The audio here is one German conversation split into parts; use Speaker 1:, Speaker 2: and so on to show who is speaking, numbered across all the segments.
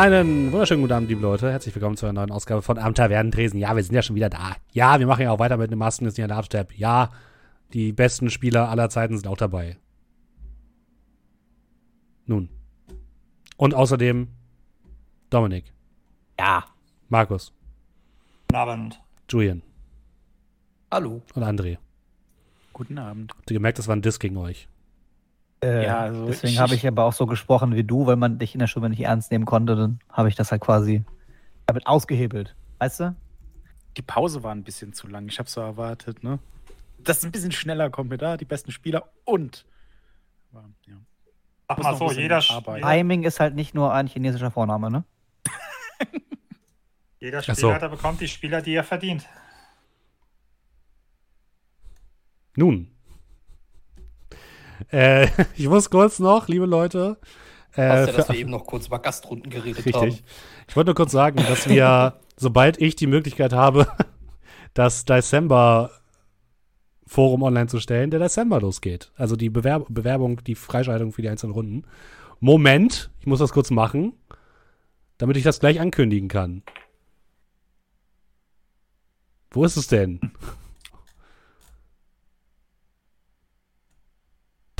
Speaker 1: Einen wunderschönen guten Abend, liebe Leute. Herzlich willkommen zu einer neuen Ausgabe von Am Tavernentresen. Ja, wir sind ja schon wieder da. Ja, wir machen ja auch weiter mit dem Masken des Dubstep. Ja, die besten Spieler aller Zeiten sind auch dabei. Nun. Und außerdem Dominik.
Speaker 2: Ja.
Speaker 1: Markus.
Speaker 3: Guten Abend.
Speaker 1: Julian.
Speaker 2: Hallo.
Speaker 1: Und André.
Speaker 3: Guten Abend.
Speaker 1: Habt ihr gemerkt, das war ein Diss gegen euch?
Speaker 2: Äh, ja, also deswegen habe ich aber auch so gesprochen wie du, weil man dich in der Schule nicht ernst nehmen konnte. Dann habe ich das halt quasi damit ausgehebelt. Weißt du?
Speaker 3: Die Pause war ein bisschen zu lang. Ich habe so erwartet, ne? Dass es ein bisschen schneller kommt mit da, die besten Spieler und.
Speaker 4: Ja. Ach mal so, jeder
Speaker 2: Timing ist halt nicht nur ein chinesischer Vorname, ne?
Speaker 4: jeder Spieler, so. bekommt die Spieler, die er verdient.
Speaker 1: Nun, äh, ich muss kurz noch, liebe Leute.
Speaker 2: Äh, ja, dass wir eben noch kurz über Gastrunden geredet richtig. haben.
Speaker 1: Ich wollte nur kurz sagen, dass wir, sobald ich die Möglichkeit habe, das December Forum online zu stellen, der December losgeht. Also die Bewerb Bewerbung, die Freischaltung für die einzelnen Runden. Moment, ich muss das kurz machen, damit ich das gleich ankündigen kann. Wo ist es denn?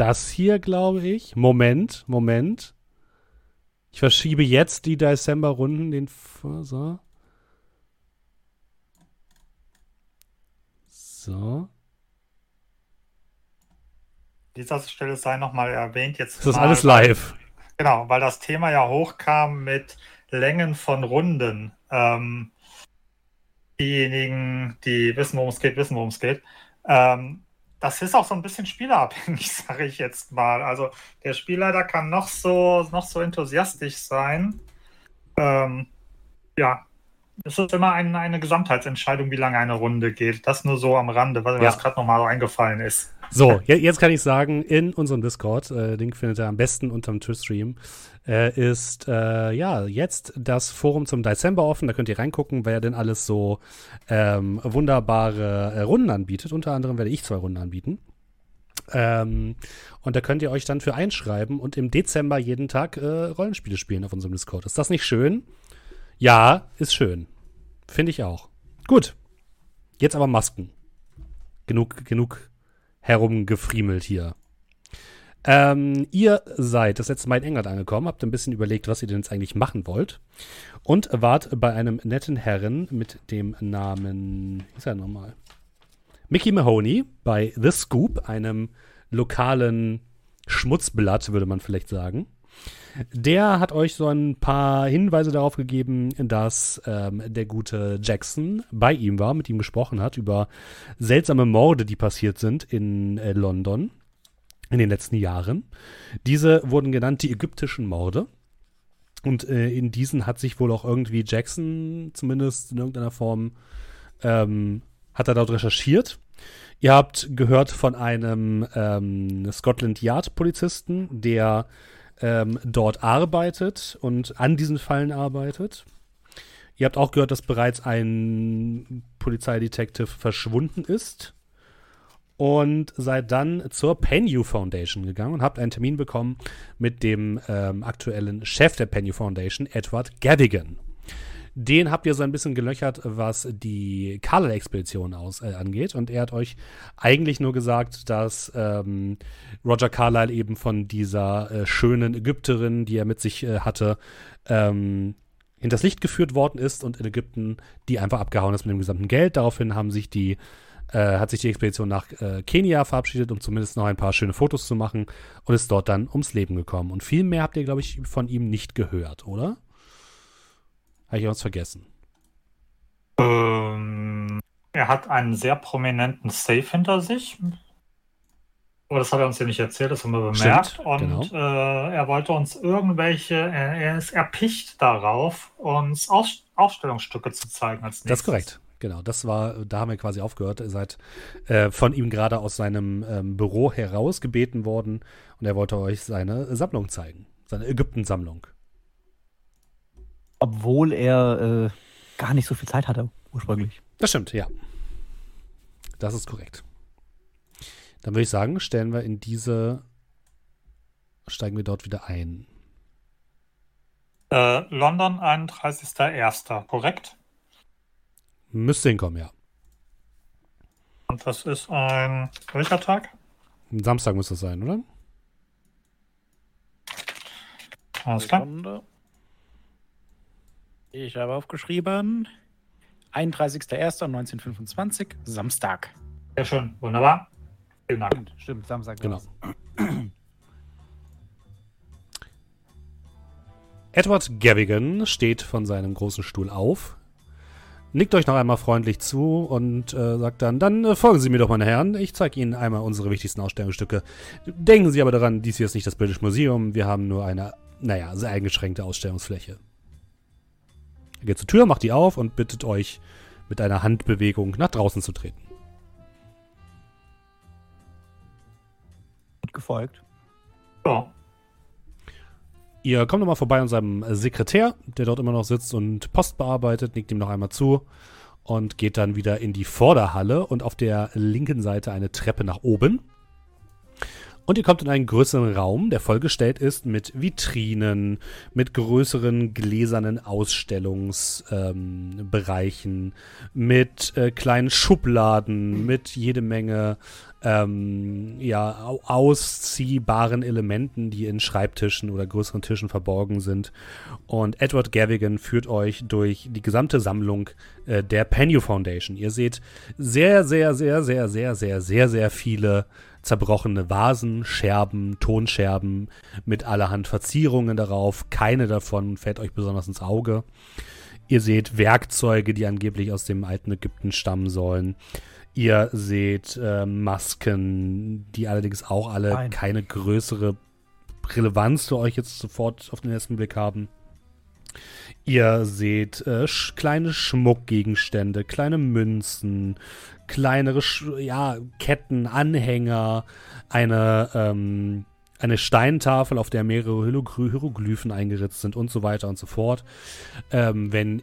Speaker 1: Das hier, glaube ich. Moment, Moment. Ich verschiebe jetzt die December-Runden, den so. So.
Speaker 4: Dieser Stelle sei nochmal erwähnt. Jetzt
Speaker 1: das ist alles live.
Speaker 4: Genau, weil das Thema ja hochkam mit Längen von Runden. Ähm, diejenigen, die wissen, worum es geht, wissen, worum es geht. Ähm, das ist auch so ein bisschen spielerabhängig, sage ich jetzt mal. Also der Spielleiter kann noch so, noch so enthusiastisch sein. Ähm, ja, es ist immer ein, eine Gesamtheitsentscheidung, wie lange eine Runde geht. Das nur so am Rande, weil ja. mir gerade nochmal eingefallen ist.
Speaker 1: So, jetzt kann ich sagen, in unserem Discord, äh, Link findet ihr am besten unterm Twitch-Stream, äh, ist äh, ja jetzt das Forum zum Dezember offen. Da könnt ihr reingucken, wer denn alles so ähm, wunderbare äh, Runden anbietet. Unter anderem werde ich zwei Runden anbieten. Ähm, und da könnt ihr euch dann für einschreiben und im Dezember jeden Tag äh, Rollenspiele spielen auf unserem Discord. Ist das nicht schön? Ja, ist schön. Finde ich auch. Gut. Jetzt aber Masken. Genug, genug herumgefriemelt hier. Ähm, ihr seid das letzte Mal in England angekommen, habt ein bisschen überlegt, was ihr denn jetzt eigentlich machen wollt. Und wart bei einem netten Herren mit dem Namen, wie ist er nochmal? Mickey Mahoney bei The Scoop, einem lokalen Schmutzblatt, würde man vielleicht sagen. Der hat euch so ein paar Hinweise darauf gegeben, dass ähm, der gute Jackson bei ihm war, mit ihm gesprochen hat über seltsame Morde, die passiert sind in äh, London in den letzten Jahren. Diese wurden genannt die ägyptischen Morde. Und äh, in diesen hat sich wohl auch irgendwie Jackson zumindest in irgendeiner Form ähm, hat er dort recherchiert. Ihr habt gehört von einem ähm, Scotland Yard Polizisten, der ähm, dort arbeitet und an diesen Fallen arbeitet. Ihr habt auch gehört, dass bereits ein Polizeidetektiv verschwunden ist und seid dann zur Penny Foundation gegangen und habt einen Termin bekommen mit dem ähm, aktuellen Chef der Penny Foundation, Edward Gadigan. Den habt ihr so ein bisschen gelöchert, was die Carlyle-Expedition äh, angeht. Und er hat euch eigentlich nur gesagt, dass ähm, Roger Carlyle eben von dieser äh, schönen Ägypterin, die er mit sich äh, hatte, ähm, hinters Licht geführt worden ist und in Ägypten die einfach abgehauen ist mit dem gesamten Geld. Daraufhin haben sich die äh, hat sich die Expedition nach äh, Kenia verabschiedet, um zumindest noch ein paar schöne Fotos zu machen und ist dort dann ums Leben gekommen. Und viel mehr habt ihr, glaube ich, von ihm nicht gehört, oder? Habe ich uns vergessen?
Speaker 4: Ähm, er hat einen sehr prominenten Safe hinter sich. Aber das hat er uns ja nicht erzählt, das haben wir bemerkt. Stimmt, und genau. äh, er wollte uns irgendwelche, er, er, ist erpicht darauf, uns Aus, Ausstellungsstücke zu zeigen als
Speaker 1: nächstes. Das ist korrekt. Genau, das war, da haben wir quasi aufgehört. Ihr seid äh, von ihm gerade aus seinem ähm, Büro herausgebeten worden und er wollte euch seine Sammlung zeigen, seine Ägypten-Sammlung.
Speaker 2: Obwohl er äh, gar nicht so viel Zeit hatte, ursprünglich.
Speaker 1: Das stimmt, ja. Das ist korrekt. Dann würde ich sagen, stellen wir in diese, steigen wir dort wieder ein.
Speaker 4: Äh, London, 31.01., korrekt?
Speaker 1: Müsste hinkommen, ja.
Speaker 4: Und das ist ein welcher Tag?
Speaker 1: Ein Samstag muss das sein, oder?
Speaker 3: Alles klar. Ich habe aufgeschrieben 31.01.1925, Samstag.
Speaker 4: Sehr schön, wunderbar.
Speaker 2: Vielen Dank. Stimmt, Samstag.
Speaker 1: Genau. Edward Gavigan steht von seinem großen Stuhl auf, nickt euch noch einmal freundlich zu und äh, sagt dann, dann äh, folgen Sie mir doch, meine Herren. Ich zeige Ihnen einmal unsere wichtigsten Ausstellungsstücke. Denken Sie aber daran, dies hier ist nicht das British Museum. Wir haben nur eine, naja, sehr eingeschränkte Ausstellungsfläche. Er geht zur Tür, macht die auf und bittet euch mit einer Handbewegung nach draußen zu treten.
Speaker 2: Gut gefolgt.
Speaker 4: Ja.
Speaker 1: Ihr kommt nochmal vorbei an seinem Sekretär, der dort immer noch sitzt und Post bearbeitet, nickt ihm noch einmal zu und geht dann wieder in die Vorderhalle und auf der linken Seite eine Treppe nach oben. Und ihr kommt in einen größeren Raum, der vollgestellt ist mit Vitrinen, mit größeren gläsernen Ausstellungsbereichen, ähm, mit äh, kleinen Schubladen, mit jede Menge ähm, ja, ausziehbaren Elementen, die in Schreibtischen oder größeren Tischen verborgen sind. Und Edward Gavigan führt euch durch die gesamte Sammlung äh, der Penny Foundation. Ihr seht sehr, sehr, sehr, sehr, sehr, sehr, sehr, sehr viele zerbrochene Vasen, Scherben, Tonscherben mit allerhand Verzierungen darauf. Keine davon fällt euch besonders ins Auge. Ihr seht Werkzeuge, die angeblich aus dem alten Ägypten stammen sollen. Ihr seht äh, Masken, die allerdings auch alle Nein. keine größere Relevanz für euch jetzt sofort auf den ersten Blick haben. Ihr seht äh, sch kleine Schmuckgegenstände, kleine Münzen, kleinere ja, Ketten, Anhänger, eine, ähm, eine Steintafel, auf der mehrere Hieroglyphen eingeritzt sind und so weiter und so fort. Ähm, wenn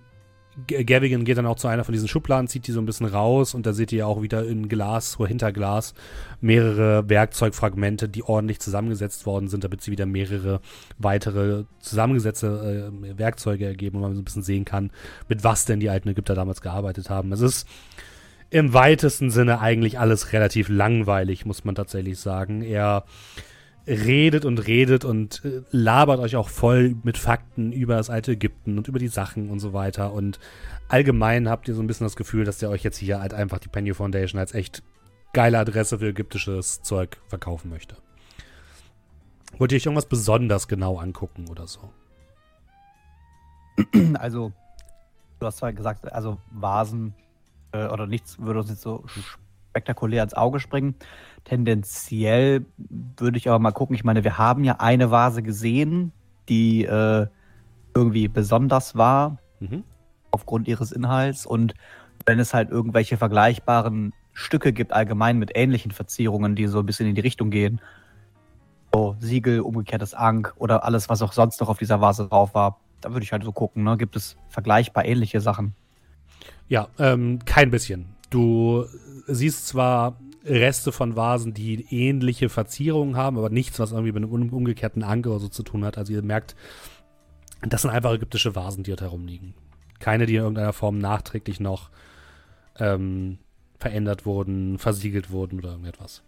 Speaker 1: Gavigan geht dann auch zu einer von diesen Schubladen, zieht die so ein bisschen raus und da seht ihr auch wieder in Glas oder hinter Glas mehrere Werkzeugfragmente, die ordentlich zusammengesetzt worden sind, damit sie wieder mehrere weitere zusammengesetzte äh, Werkzeuge ergeben und man so ein bisschen sehen kann, mit was denn die alten Ägypter damals gearbeitet haben. Es ist im weitesten Sinne eigentlich alles relativ langweilig, muss man tatsächlich sagen. Er redet und redet und äh, labert euch auch voll mit Fakten über das alte Ägypten und über die Sachen und so weiter. Und allgemein habt ihr so ein bisschen das Gefühl, dass der euch jetzt hier halt einfach die Penny Foundation als echt geile Adresse für ägyptisches Zeug verkaufen möchte. Wollt ihr euch irgendwas besonders genau angucken oder so?
Speaker 2: Also, du hast zwar gesagt, also Vasen äh, oder nichts würde uns jetzt so spektakulär ins Auge springen. Tendenziell würde ich aber mal gucken. Ich meine, wir haben ja eine Vase gesehen, die äh, irgendwie besonders war mhm. aufgrund ihres Inhalts. Und wenn es halt irgendwelche vergleichbaren Stücke gibt, allgemein mit ähnlichen Verzierungen, die so ein bisschen in die Richtung gehen, so Siegel, umgekehrtes Ank oder alles, was auch sonst noch auf dieser Vase drauf war, da würde ich halt so gucken. Ne? Gibt es vergleichbar ähnliche Sachen?
Speaker 1: Ja, ähm, kein bisschen. Du siehst zwar Reste von Vasen, die ähnliche Verzierungen haben, aber nichts, was irgendwie mit einem umgekehrten Anker oder so zu tun hat. Also ihr merkt, das sind einfach ägyptische Vasen, die dort herumliegen. Keine, die in irgendeiner Form nachträglich noch ähm, verändert wurden, versiegelt wurden oder irgendetwas.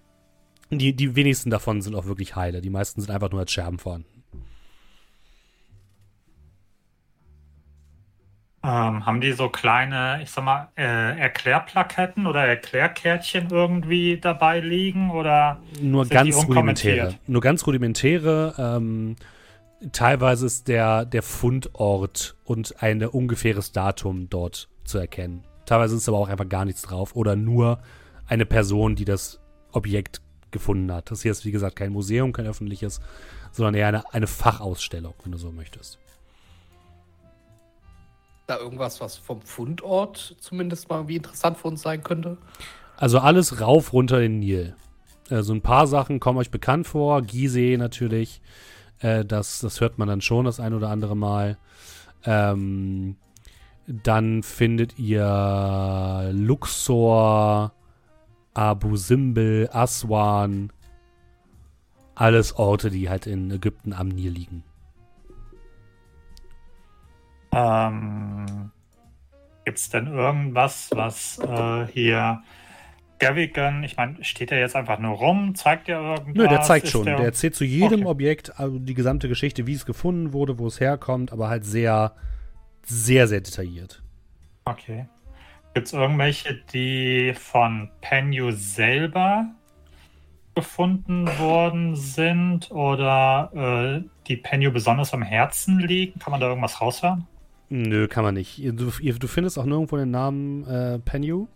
Speaker 1: Die, die wenigsten davon sind auch wirklich heile. Die meisten sind einfach nur als Scherben vorhanden.
Speaker 4: Ähm, haben die so kleine, ich sag mal, äh, Erklärplaketten oder Erklärkärtchen irgendwie dabei liegen oder
Speaker 1: nur ganz rudimentäre? Nur ganz rudimentäre. Ähm, teilweise ist der, der Fundort und ein ungefähres Datum dort zu erkennen. Teilweise ist aber auch einfach gar nichts drauf oder nur eine Person, die das Objekt gefunden hat. Das hier ist, wie gesagt, kein Museum, kein öffentliches, sondern eher eine, eine Fachausstellung, wenn du so möchtest
Speaker 5: da irgendwas, was vom Fundort zumindest mal wie interessant für uns sein könnte?
Speaker 1: Also alles rauf, runter den Nil. Also ein paar Sachen kommen euch bekannt vor. Gizeh natürlich. Äh, das, das hört man dann schon das ein oder andere Mal. Ähm, dann findet ihr Luxor, Abu Simbel, Aswan. Alles Orte, die halt in Ägypten am Nil liegen.
Speaker 4: Ähm, Gibt es denn irgendwas, was äh, hier Gavigan, ich meine, steht er jetzt einfach nur rum? Zeigt er irgendwas?
Speaker 1: Nö, der zeigt
Speaker 4: Ist
Speaker 1: schon. Der, erzählt zu jedem
Speaker 4: Okay.
Speaker 1: Objekt also die gesamte Geschichte, wie es gefunden wurde, wo es herkommt, aber halt sehr, sehr, sehr detailliert.
Speaker 4: Okay. Gibt es irgendwelche, die von Penyu selber gefunden worden sind oder äh, die Penyu besonders am Herzen liegen? Kann man da irgendwas raushören?
Speaker 1: Nö, kann man nicht. Du, du findest auch nirgendwo den Namen äh, Penyu.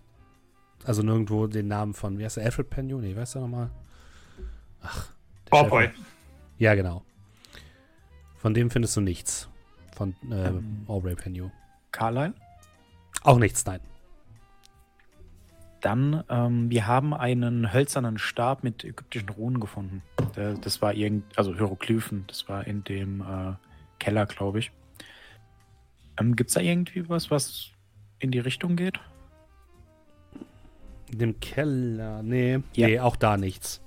Speaker 1: Also nirgendwo den Namen von, wie heißt der, Alfred Penyu? Nee, weißt du nochmal? Ach.
Speaker 4: Cowboy.
Speaker 1: Ja, genau. Von dem findest du nichts. Von äh,
Speaker 3: Ähm.
Speaker 1: Aubrey Penyu.
Speaker 3: Carlyle?
Speaker 1: Auch nichts, nein.
Speaker 3: Dann, ähm, wir haben einen hölzernen Stab mit ägyptischen Runen gefunden. Der, das war irgend, also Hieroglyphen. Das war in dem äh, Keller, glaube ich. Ähm, Gibt es da irgendwie was, was in die Richtung geht?
Speaker 1: In dem Keller. Nee,
Speaker 3: Ja.
Speaker 1: nee, auch da nichts.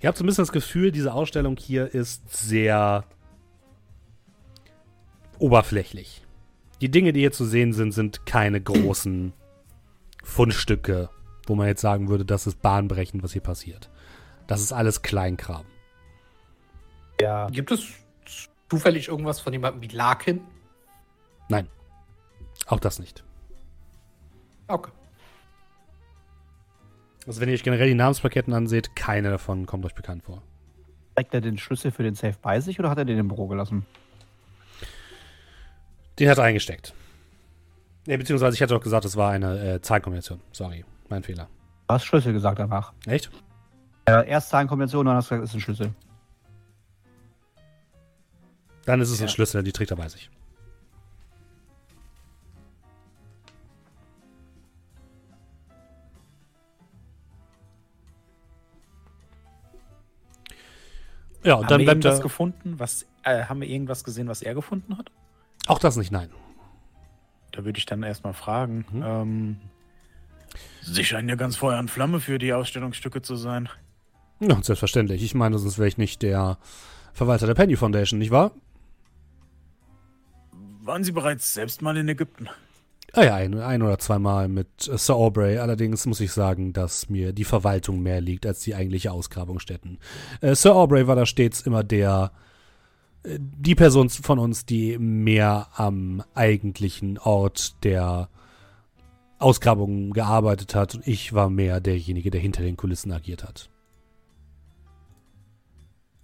Speaker 1: Ihr habt so ein bisschen das Gefühl, diese Ausstellung hier ist sehr oberflächlich. Die Dinge, die hier zu sehen sind, sind keine großen Fundstücke, wo man jetzt sagen würde, das ist bahnbrechend, was hier passiert. Das ist alles Kleinkram.
Speaker 2: Ja.
Speaker 5: Gibt es zufällig irgendwas von jemandem wie Larkin?
Speaker 1: Nein. Auch das nicht.
Speaker 5: Okay.
Speaker 1: Also wenn ihr euch generell die Namensplaketten anseht, keine davon kommt euch bekannt vor.
Speaker 2: Trägt er den Schlüssel für den Safe bei sich oder hat er den im Büro gelassen?
Speaker 1: Den hat er eingesteckt. Ja, beziehungsweise ich hatte doch gesagt, es war eine äh, Zahlenkombination. Sorry, mein Fehler.
Speaker 2: Du hast Schlüssel gesagt danach.
Speaker 1: Echt?
Speaker 2: Äh, erst Zahlenkombination, dann hast du gesagt, es ist ein Schlüssel.
Speaker 1: Dann ist es ein
Speaker 3: Ja.
Speaker 1: Schlüssel, die trägt er bei sich. Ja, und
Speaker 3: haben
Speaker 1: dann
Speaker 3: wir
Speaker 1: bleibt
Speaker 3: irgendwas gefunden? Was, äh, haben wir irgendwas gesehen, was er gefunden hat?
Speaker 1: Auch das nicht, nein.
Speaker 3: Da würde ich dann erstmal fragen.
Speaker 1: Mhm.
Speaker 3: Ähm, Sie scheinen ja ganz Feuer und Flamme für die Ausstellungsstücke zu sein.
Speaker 1: Ja, selbstverständlich. Ich meine, sonst wäre ich nicht der Verwalter der Penny Foundation, nicht wahr?
Speaker 3: Waren Sie bereits selbst mal in Ägypten?
Speaker 1: Ah ja, ein, ein oder zweimal mit Sir Aubrey. Allerdings muss ich sagen, dass mir die Verwaltung mehr liegt als die eigentliche Ausgrabungsstätten. Äh, Sir Aubrey war da stets immer der, äh, die Person von uns, die mehr am eigentlichen Ort der Ausgrabungen gearbeitet hat. Und ich war mehr derjenige, der hinter den Kulissen agiert hat.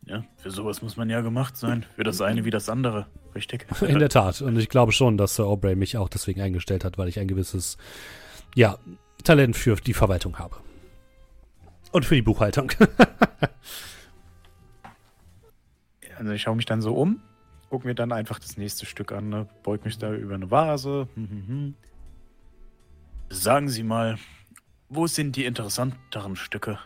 Speaker 3: Ja, für sowas muss man ja gemacht sein. Für das eine wie das andere. Richtig?
Speaker 1: In der Tat. Und ich glaube schon, dass Sir Aubrey mich auch deswegen eingestellt hat, weil ich ein gewisses, ja, Talent für die Verwaltung habe. Und für die Buchhaltung.
Speaker 3: Also ich schaue mich dann so um, gucke mir dann einfach das nächste Stück an, ne? beug mich da über eine Vase. Hm, hm, hm. Sagen Sie mal, wo sind die interessanteren Stücke?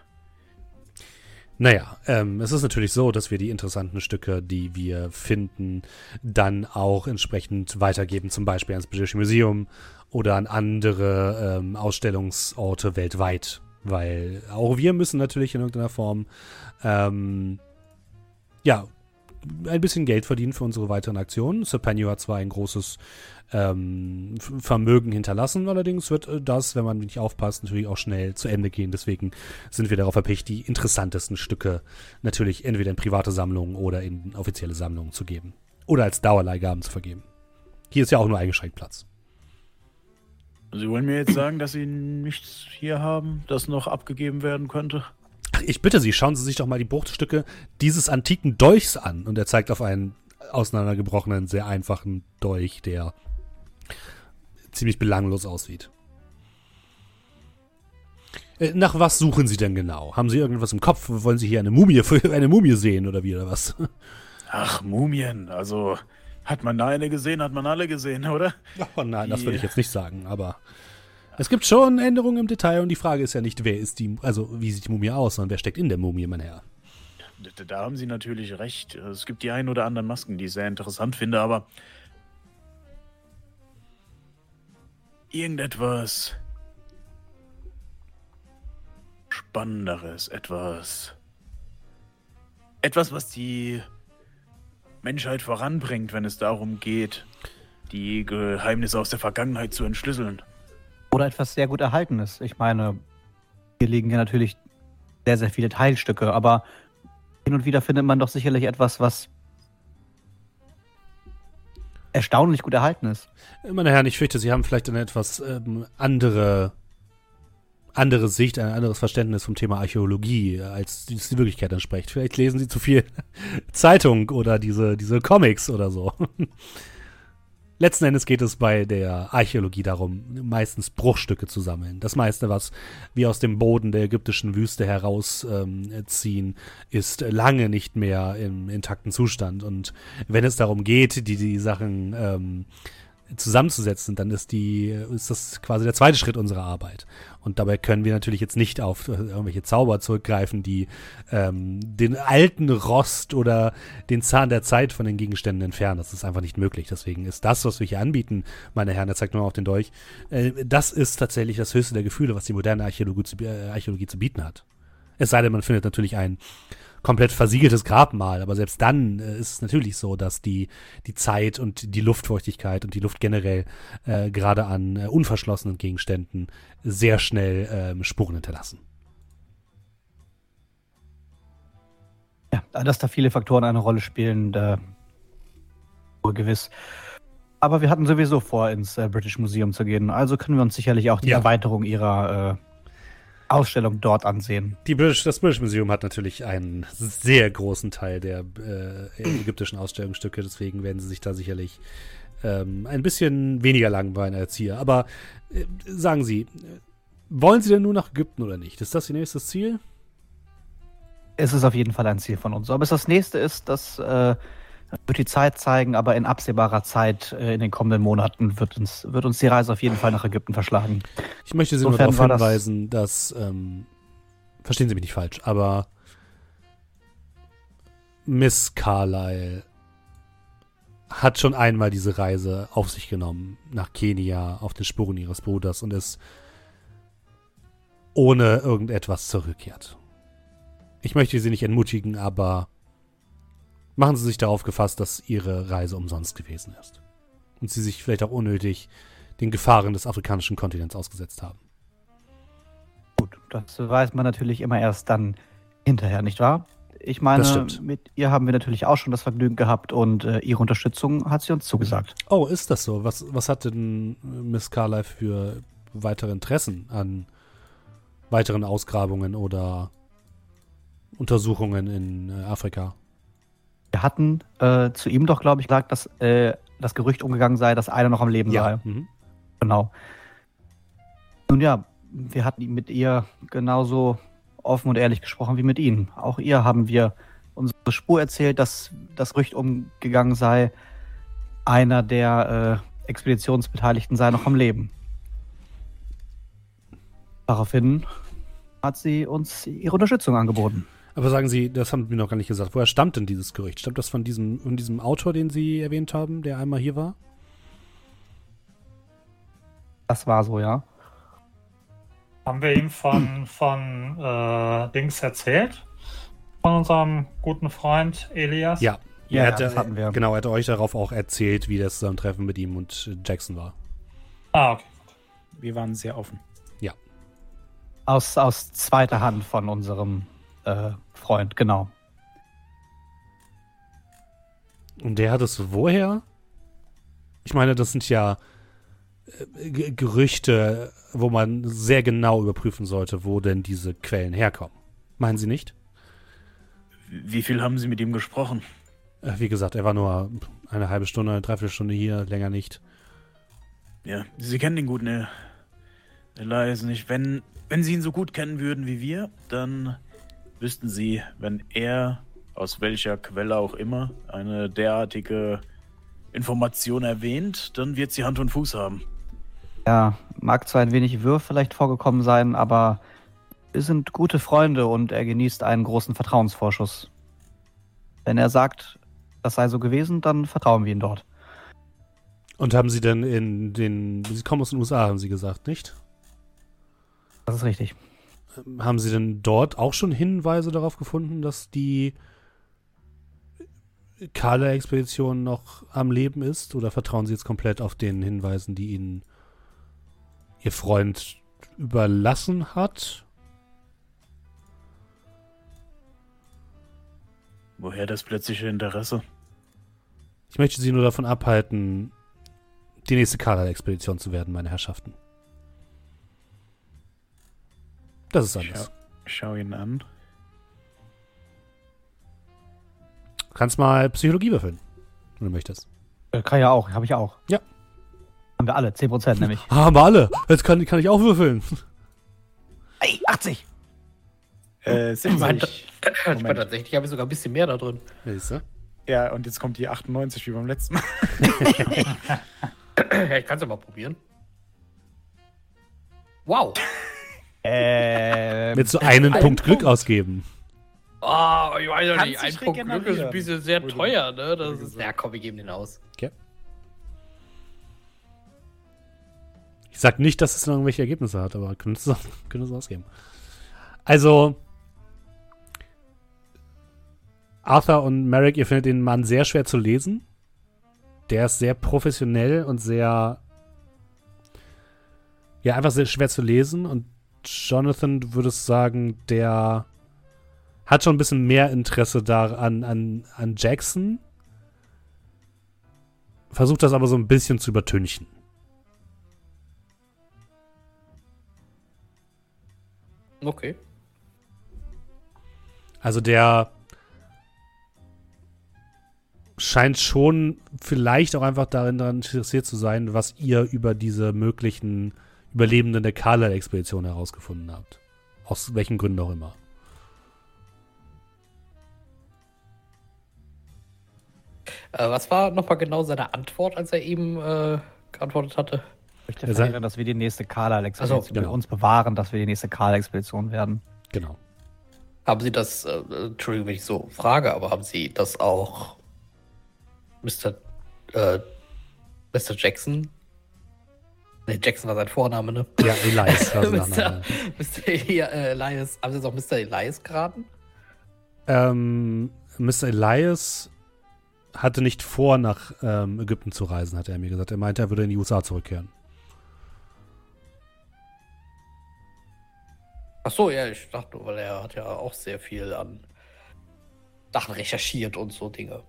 Speaker 1: Naja, ähm, es ist natürlich so, dass wir die interessanten Stücke, die wir finden, dann auch entsprechend weitergeben, zum Beispiel ans British Museum oder an andere ähm, Ausstellungsorte weltweit. Weil auch wir müssen natürlich in irgendeiner Form ähm, ja, ein bisschen Geld verdienen für unsere weiteren Aktionen. Sir Penny hat zwar ein großes ähm, Vermögen hinterlassen, allerdings wird äh, das, wenn man nicht aufpasst, natürlich auch schnell zu Ende gehen. Deswegen sind wir darauf erpicht, die interessantesten Stücke natürlich entweder in private Sammlungen oder in offizielle Sammlungen zu geben. Oder als Dauerleihgaben zu vergeben. Hier ist ja auch nur eingeschränkt Platz.
Speaker 3: Sie wollen mir jetzt sagen, dass Sie nichts hier haben, das noch abgegeben werden könnte?
Speaker 1: Ich bitte Sie, schauen Sie sich doch mal die Bruchstücke dieses antiken Dolchs an. Und er zeigt auf einen auseinandergebrochenen, sehr einfachen Dolch, der ziemlich belanglos aussieht. Äh, Nach was suchen Sie denn genau? Haben Sie irgendwas im Kopf? Wollen Sie hier eine Mumie, eine Mumie sehen oder wie oder was?
Speaker 3: Ach, Mumien. Also, hat man da eine gesehen, hat man alle gesehen, oder?
Speaker 1: Oh nein, das würde ich
Speaker 3: Die-
Speaker 1: jetzt nicht sagen, aber es gibt schon Änderungen im Detail und die Frage ist ja nicht, wer ist die, also wie sieht die Mumie aus, sondern wer steckt in der Mumie, mein Herr.
Speaker 3: Da, haben Sie natürlich recht. Es gibt die ein oder anderen Masken, die ich sehr interessant finde, aber irgendetwas Spannenderes, etwas etwas, was die Menschheit voranbringt, wenn es darum geht, die Geheimnisse aus der Vergangenheit zu entschlüsseln.
Speaker 2: Oder etwas sehr gut Erhaltenes. Ich meine, hier liegen ja natürlich sehr, sehr viele Teilstücke, aber hin und wieder findet man doch sicherlich etwas, was erstaunlich gut erhalten ist.
Speaker 1: Meine Herren, ich fürchte, Sie haben vielleicht eine etwas ähm, andere, andere Sicht, ein anderes Verständnis vom Thema Archäologie, als die, die Wirklichkeit entspricht. Vielleicht lesen Sie zu viel Zeitung oder diese, diese Comics oder so. Letzten Endes geht es bei der Archäologie darum, meistens Bruchstücke zu sammeln. Das meiste, was wir aus dem Boden der ägyptischen Wüste herausziehen, ähm, ist lange nicht mehr im intakten Zustand. Und wenn es darum geht, die, die Sachen ähm, zusammenzusetzen, dann ist die, ist das quasi der zweite Schritt unserer Arbeit. Und dabei können wir natürlich jetzt nicht auf äh, irgendwelche Zauber zurückgreifen, die ähm, den alten Rost oder den Zahn der Zeit von den Gegenständen entfernen. Das ist einfach nicht möglich. Deswegen ist das, was wir hier anbieten, meine Herren, er zeigt nur auf den Dolch, äh, das ist tatsächlich das höchste der Gefühle, was die moderne Archäologie zu, äh, Archäologie zu bieten hat. Es sei denn, man findet natürlich ein komplett versiegeltes Grabmal. Aber selbst dann äh, ist es natürlich so, dass die, die Zeit und die Luftfeuchtigkeit und die Luft generell äh, gerade an äh, unverschlossenen Gegenständen sehr schnell ähm, Spuren hinterlassen.
Speaker 2: Ja, dass da viele Faktoren eine Rolle spielen, da gewiss. Aber wir hatten sowieso vor, ins äh, British Museum zu gehen. Also können wir uns sicherlich auch die
Speaker 1: Ja.
Speaker 2: Erweiterung ihrer äh, Ausstellung dort ansehen.
Speaker 1: British, das British Museum hat natürlich einen sehr großen Teil der äh, ägyptischen Ausstellungsstücke, deswegen werden sie sich da sicherlich ähm, ein bisschen weniger langweilen als hier. Aber äh, sagen Sie, wollen Sie denn nur nach Ägypten oder nicht? Ist das Ihr nächstes Ziel?
Speaker 2: Es ist auf jeden Fall ein Ziel von uns. Ob es das nächste ist, das äh, wird die Zeit zeigen, aber in absehbarer Zeit äh, in den kommenden Monaten wird uns, wird uns die Reise auf jeden Fall nach Ägypten verschlagen.
Speaker 1: Ich möchte Sie nur
Speaker 2: Insofern
Speaker 1: darauf
Speaker 2: war das-
Speaker 1: hinweisen, dass, ähm, verstehen Sie mich nicht falsch, aber Miss Carlyle hat schon einmal diese Reise auf sich genommen nach Kenia auf den Spuren ihres Bruders und ist ohne irgendetwas zurückkehrt. Ich möchte Sie nicht entmutigen, aber machen Sie sich darauf gefasst, dass Ihre Reise umsonst gewesen ist. Und Sie sich vielleicht auch unnötig den Gefahren des afrikanischen Kontinents ausgesetzt haben.
Speaker 2: Gut, das weiß man natürlich immer erst dann hinterher, nicht wahr? Ich meine, mit ihr haben wir natürlich auch schon das Vergnügen gehabt und äh, ihre Unterstützung hat sie uns zugesagt.
Speaker 1: Oh, ist das so? Was, was hat denn Miss Carlyle für weitere Interessen an weiteren Ausgrabungen oder Untersuchungen in äh, Afrika?
Speaker 2: Wir hatten äh, zu ihm doch, glaube ich, gesagt, dass äh, das Gerücht umgegangen sei, dass einer noch am Leben sei.
Speaker 1: Mhm.
Speaker 2: Genau. Nun ja, wir hatten mit ihr genauso offen und ehrlich gesprochen wie mit Ihnen. Auch ihr haben wir unsere Spur erzählt, dass das Gerücht umgegangen sei, einer der äh, Expeditionsbeteiligten sei noch am Leben. Daraufhin hat sie uns ihre Unterstützung angeboten.
Speaker 1: Aber sagen Sie, das haben Sie mir noch gar nicht gesagt. Woher stammt denn dieses Gerücht? Stammt das von diesem, von diesem Autor, den Sie erwähnt haben, der einmal hier war?
Speaker 2: Das war so, ja.
Speaker 4: Haben wir ihm von, von äh, Dings erzählt? Von unserem guten Freund Elias?
Speaker 1: Ja.
Speaker 2: Ja,
Speaker 1: er
Speaker 2: ja,
Speaker 1: hatte,
Speaker 2: das hatten wir.
Speaker 1: Genau, er hatte euch darauf auch erzählt, wie das Zusammentreffen mit ihm und Jackson war.
Speaker 4: Ah, okay.
Speaker 3: Wir waren sehr offen.
Speaker 2: Aus, aus zweiter Hand von unserem äh, Freund, genau.
Speaker 1: Und der hat es woher? Ich meine, das sind ja äh, G- Gerüchte, wo man sehr genau überprüfen sollte, wo denn diese Quellen herkommen. Meinen Sie nicht?
Speaker 3: Wie viel haben Sie mit ihm gesprochen?
Speaker 1: Äh, Wie gesagt, er war nur eine halbe Stunde, eine Dreiviertelstunde hier, länger nicht.
Speaker 3: Ja, Sie kennen den guten äh, Elias nicht. Wenn, wenn Sie ihn so gut kennen würden wie wir, dann wüssten Sie, wenn er aus welcher Quelle auch immer eine derartige Information erwähnt, dann wird sie Hand und Fuß haben.
Speaker 2: Ja, mag zwar ein wenig wirr vielleicht vorgekommen sein, aber wir sind gute Freunde und er genießt einen großen Vertrauensvorschuss. Wenn er sagt, das sei so gewesen, dann vertrauen wir ihm dort.
Speaker 1: Und haben Sie denn in den, Sie kommen aus den USA, haben Sie gesagt, nicht?
Speaker 2: Das ist richtig.
Speaker 1: Haben Sie denn dort auch schon Hinweise darauf gefunden, dass die Kala-Expedition noch am Leben ist? Oder vertrauen Sie jetzt komplett auf den Hinweisen, die Ihnen Ihr Freund überlassen hat?
Speaker 3: Woher das plötzliche Interesse?
Speaker 1: Ich möchte Sie nur davon abhalten, die nächste Kala-Expedition zu werden, meine Herrschaften. Das ist alles.
Speaker 3: Schau, schau ihn an.
Speaker 1: Du kannst mal Psychologie würfeln, wenn du möchtest.
Speaker 2: Äh, Kann ja auch, habe ich auch.
Speaker 1: Ja.
Speaker 2: Haben wir alle, 10% nämlich.
Speaker 1: Ah, haben wir alle. Jetzt kann, kann ich auch würfeln.
Speaker 2: Ey, 80!
Speaker 3: Äh,
Speaker 5: Ich meine,
Speaker 3: 70.
Speaker 5: ich meine,
Speaker 3: Moment.
Speaker 5: tatsächlich habe ich sogar ein bisschen mehr da drin.
Speaker 1: Siehst du?
Speaker 3: Ja, und jetzt kommt die 98 wie beim letzten Mal.
Speaker 5: Ja, ich kann es ja mal probieren. Wow.
Speaker 2: Ähm,
Speaker 1: Willst du einen
Speaker 3: einen
Speaker 1: Punkt Glück
Speaker 3: Punkt.
Speaker 1: ausgeben?
Speaker 5: Ah, ich weiß ja nicht. Ein Punkt Glück ist ein bisschen sehr teuer, ne? Das ist, ja, komm, wir geben den aus.
Speaker 1: Ich sag nicht, dass es noch irgendwelche Ergebnisse hat, aber könntest du könntest du ausgeben. Also, Arthur und Merrick, ihr findet den Mann sehr schwer zu lesen. Der ist sehr professionell und sehr. Ja, einfach sehr schwer zu lesen. Und Jonathan, du würdest sagen, der hat schon ein bisschen mehr Interesse daran an, an Jackson. Versucht das aber so ein bisschen zu übertünchen.
Speaker 5: Okay.
Speaker 1: Also der scheint schon vielleicht auch einfach darin daran interessiert zu sein, was ihr über diese möglichen Überlebenden der Kala-Expedition herausgefunden habt. Aus welchen Gründen auch immer.
Speaker 5: Äh, was war nochmal genau seine Antwort, als er eben äh, geantwortet hatte?
Speaker 2: Ich möchte
Speaker 1: Er sagt-
Speaker 2: verhindern, dass wir die nächste Kala-Expedition
Speaker 5: Also,
Speaker 1: genau.
Speaker 2: uns bewahren, dass wir die nächste Kala-Expedition werden.
Speaker 1: Genau.
Speaker 5: Haben Sie das, äh, äh, Entschuldigung, wenn ich so frage, aber haben Sie das auch Mr. Äh, Mr. Jackson? Ne, Jackson war sein Vorname, ne?
Speaker 1: Ja, Elias. war sein
Speaker 5: Mr.
Speaker 1: Nachname.
Speaker 5: Mr. Äh, Elias, haben Sie jetzt auch Mr. Elias geraten?
Speaker 1: ähm, Mr. Elias hatte nicht vor, nach ähm, Ägypten zu reisen, hat er mir gesagt. Er meinte, er würde in die USA zurückkehren.
Speaker 5: Ach so, ja, ich dachte weil er hat ja auch sehr viel an Sachen recherchiert und so Dinge.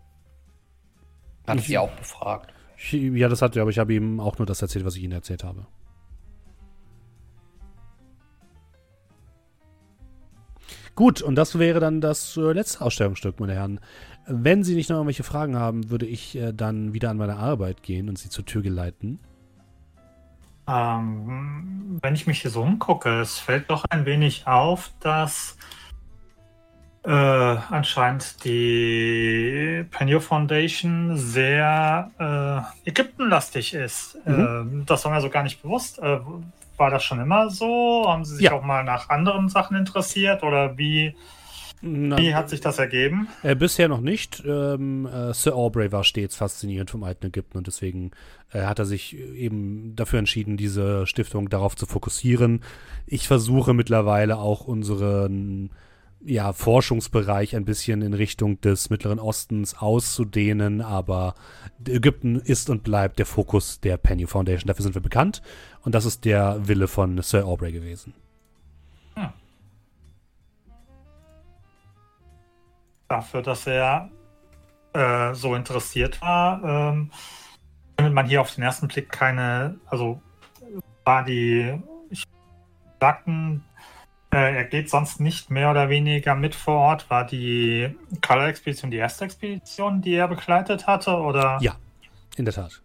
Speaker 5: Hat
Speaker 1: Ich-
Speaker 5: sie auch befragt.
Speaker 1: Ja, das hat er, aber ich habe ihm auch nur das erzählt, was ich Ihnen erzählt habe. Gut, und das wäre dann das äh, letzte Ausstellungsstück, meine Herren. Wenn Sie nicht noch irgendwelche Fragen haben, würde ich äh, dann wieder an meine Arbeit gehen und Sie zur Tür geleiten.
Speaker 4: Ähm, wenn ich mich hier so umgucke, es fällt doch ein wenig auf, dass äh, anscheinend die Penio Foundation sehr äh, Ägyptenlastig ist.
Speaker 1: Mhm.
Speaker 4: Äh, das war mir so gar nicht bewusst. Äh, war das schon immer so? Haben Sie sich
Speaker 1: Ja.
Speaker 4: auch mal nach anderen Sachen interessiert oder wie,
Speaker 1: Na,
Speaker 4: wie hat sich das ergeben?
Speaker 1: Äh, bisher noch nicht. Ähm, äh, Sir Aubrey war stets fasziniert vom alten Ägypten und deswegen äh, hat er sich eben dafür entschieden, diese Stiftung darauf zu fokussieren. Ich versuche mittlerweile auch unseren ja, Forschungsbereich ein bisschen in Richtung des Mittleren Ostens auszudehnen, aber Ägypten ist und bleibt der Fokus der Penny Foundation. Dafür sind wir bekannt und das ist der Wille von Sir Aubrey gewesen.
Speaker 4: dafür, dass er äh, so interessiert war, ähm, findet man hier auf den ersten Blick keine, also war die, sagten, er geht sonst nicht mehr oder weniger mit vor Ort. War die Color-Expedition die erste Expedition, die er begleitet hatte? Oder?
Speaker 1: Ja. In der Tat.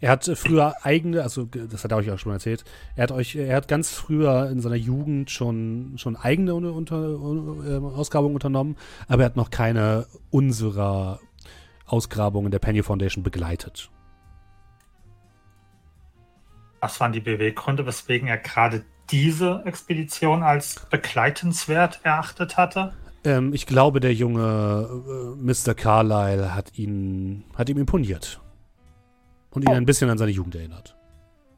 Speaker 1: Er hat äh, früher eigene, also das hat er euch auch schon mal erzählt, er hat euch, er hat ganz früher in seiner Jugend schon, schon eigene unter, unter, äh, Ausgrabungen unternommen, aber er hat noch keine unserer Ausgrabungen der Penny Foundation begleitet.
Speaker 4: Was waren die Beweggründe, weswegen er gerade diese Expedition als begleitenswert erachtet hatte?
Speaker 1: Ähm, ich glaube, der junge äh, Mr. Carlyle hat ihn, hat ihm imponiert. Und ihn
Speaker 4: Oh.
Speaker 1: ein bisschen an seine Jugend erinnert.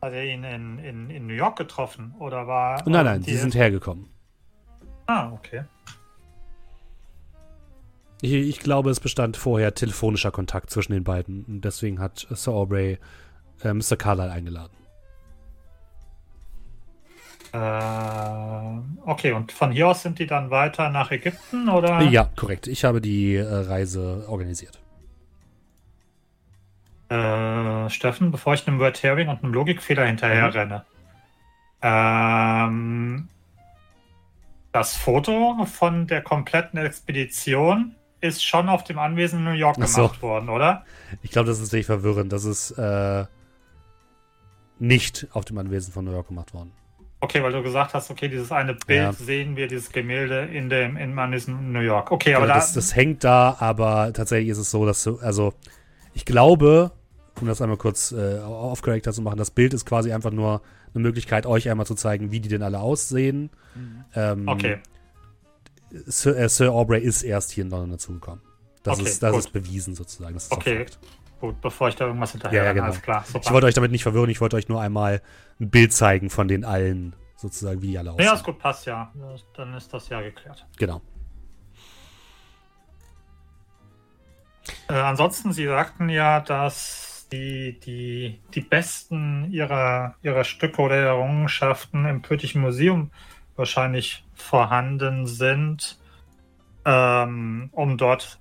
Speaker 4: Hat er ihn in, in, in New York getroffen? Oder war.
Speaker 1: Nein, nein,
Speaker 4: die-
Speaker 1: sie sind hergekommen.
Speaker 4: Ah, okay.
Speaker 1: Ich, ich glaube, es bestand vorher telefonischer Kontakt zwischen den beiden. Und deswegen hat Sir Aubrey äh, Mr. Carlyle eingeladen.
Speaker 4: Äh, okay, und von hier aus sind die dann weiter nach Ägypten, oder?
Speaker 1: Ja, korrekt. Ich habe die äh, Reise organisiert.
Speaker 4: Äh, Steffen, bevor ich einem Word Herring und einem Logikfehler hinterher
Speaker 1: Mhm.
Speaker 4: renne. Ähm, das Foto von der kompletten Expedition ist schon auf dem Anwesen in New York
Speaker 1: Ach so.
Speaker 4: gemacht worden, oder?
Speaker 1: Ich glaube, das ist nicht verwirrend. Das ist äh, nicht auf dem Anwesen von New York gemacht worden.
Speaker 4: Okay, weil du gesagt hast, okay, dieses eine Bild
Speaker 1: Ja.
Speaker 4: sehen wir, dieses Gemälde in dem in in New York. Okay,
Speaker 1: Aber
Speaker 4: aber
Speaker 1: das,
Speaker 4: da,
Speaker 1: das hängt da, aber tatsächlich ist es so, dass du, also ich glaube, um das einmal kurz äh, off-character zu machen, das Bild ist quasi einfach nur eine Möglichkeit, euch einmal zu zeigen, wie die denn alle aussehen. Ähm,
Speaker 4: okay,
Speaker 1: Sir, äh, Sir Aubrey ist erst hier in London dazugekommen. Das,
Speaker 4: Okay,
Speaker 1: ist, das
Speaker 4: gut.
Speaker 1: ist bewiesen sozusagen. Das ist
Speaker 4: Okay.
Speaker 1: Fakt.
Speaker 4: Gut, bevor ich da irgendwas hinterher
Speaker 1: Ja, ja, genau.
Speaker 4: alles klar.
Speaker 1: Ich
Speaker 4: Super.
Speaker 1: wollte euch damit nicht verwirren, ich wollte euch nur einmal ein Bild zeigen von den allen, sozusagen, wie die alle aussehen.
Speaker 4: Ja, ist gut, passt ja. Dann ist das ja geklärt.
Speaker 1: Genau.
Speaker 4: Äh, ansonsten, Sie sagten ja, dass die, die, die besten ihrer, ihrer Stücke oder Errungenschaften im Pöttischen Museum wahrscheinlich vorhanden sind, ähm, um dort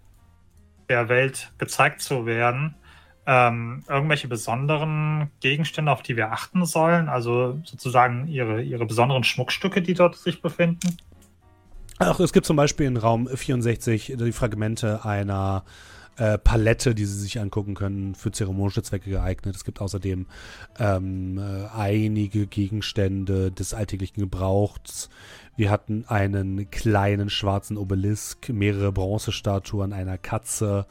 Speaker 4: der Welt gezeigt zu werden. Ähm, irgendwelche besonderen Gegenstände, auf die wir achten sollen, also sozusagen ihre, ihre besonderen Schmuckstücke, die dort sich befinden.
Speaker 1: Ach, es gibt zum Beispiel in Raum 64 die Fragmente einer äh, Palette, die sie sich angucken können, für zeremonische Zwecke geeignet. Es gibt außerdem ähm, äh, einige Gegenstände des alltäglichen Gebrauchs. Wir hatten einen kleinen schwarzen Obelisk, mehrere Bronzestatuen einer Katze.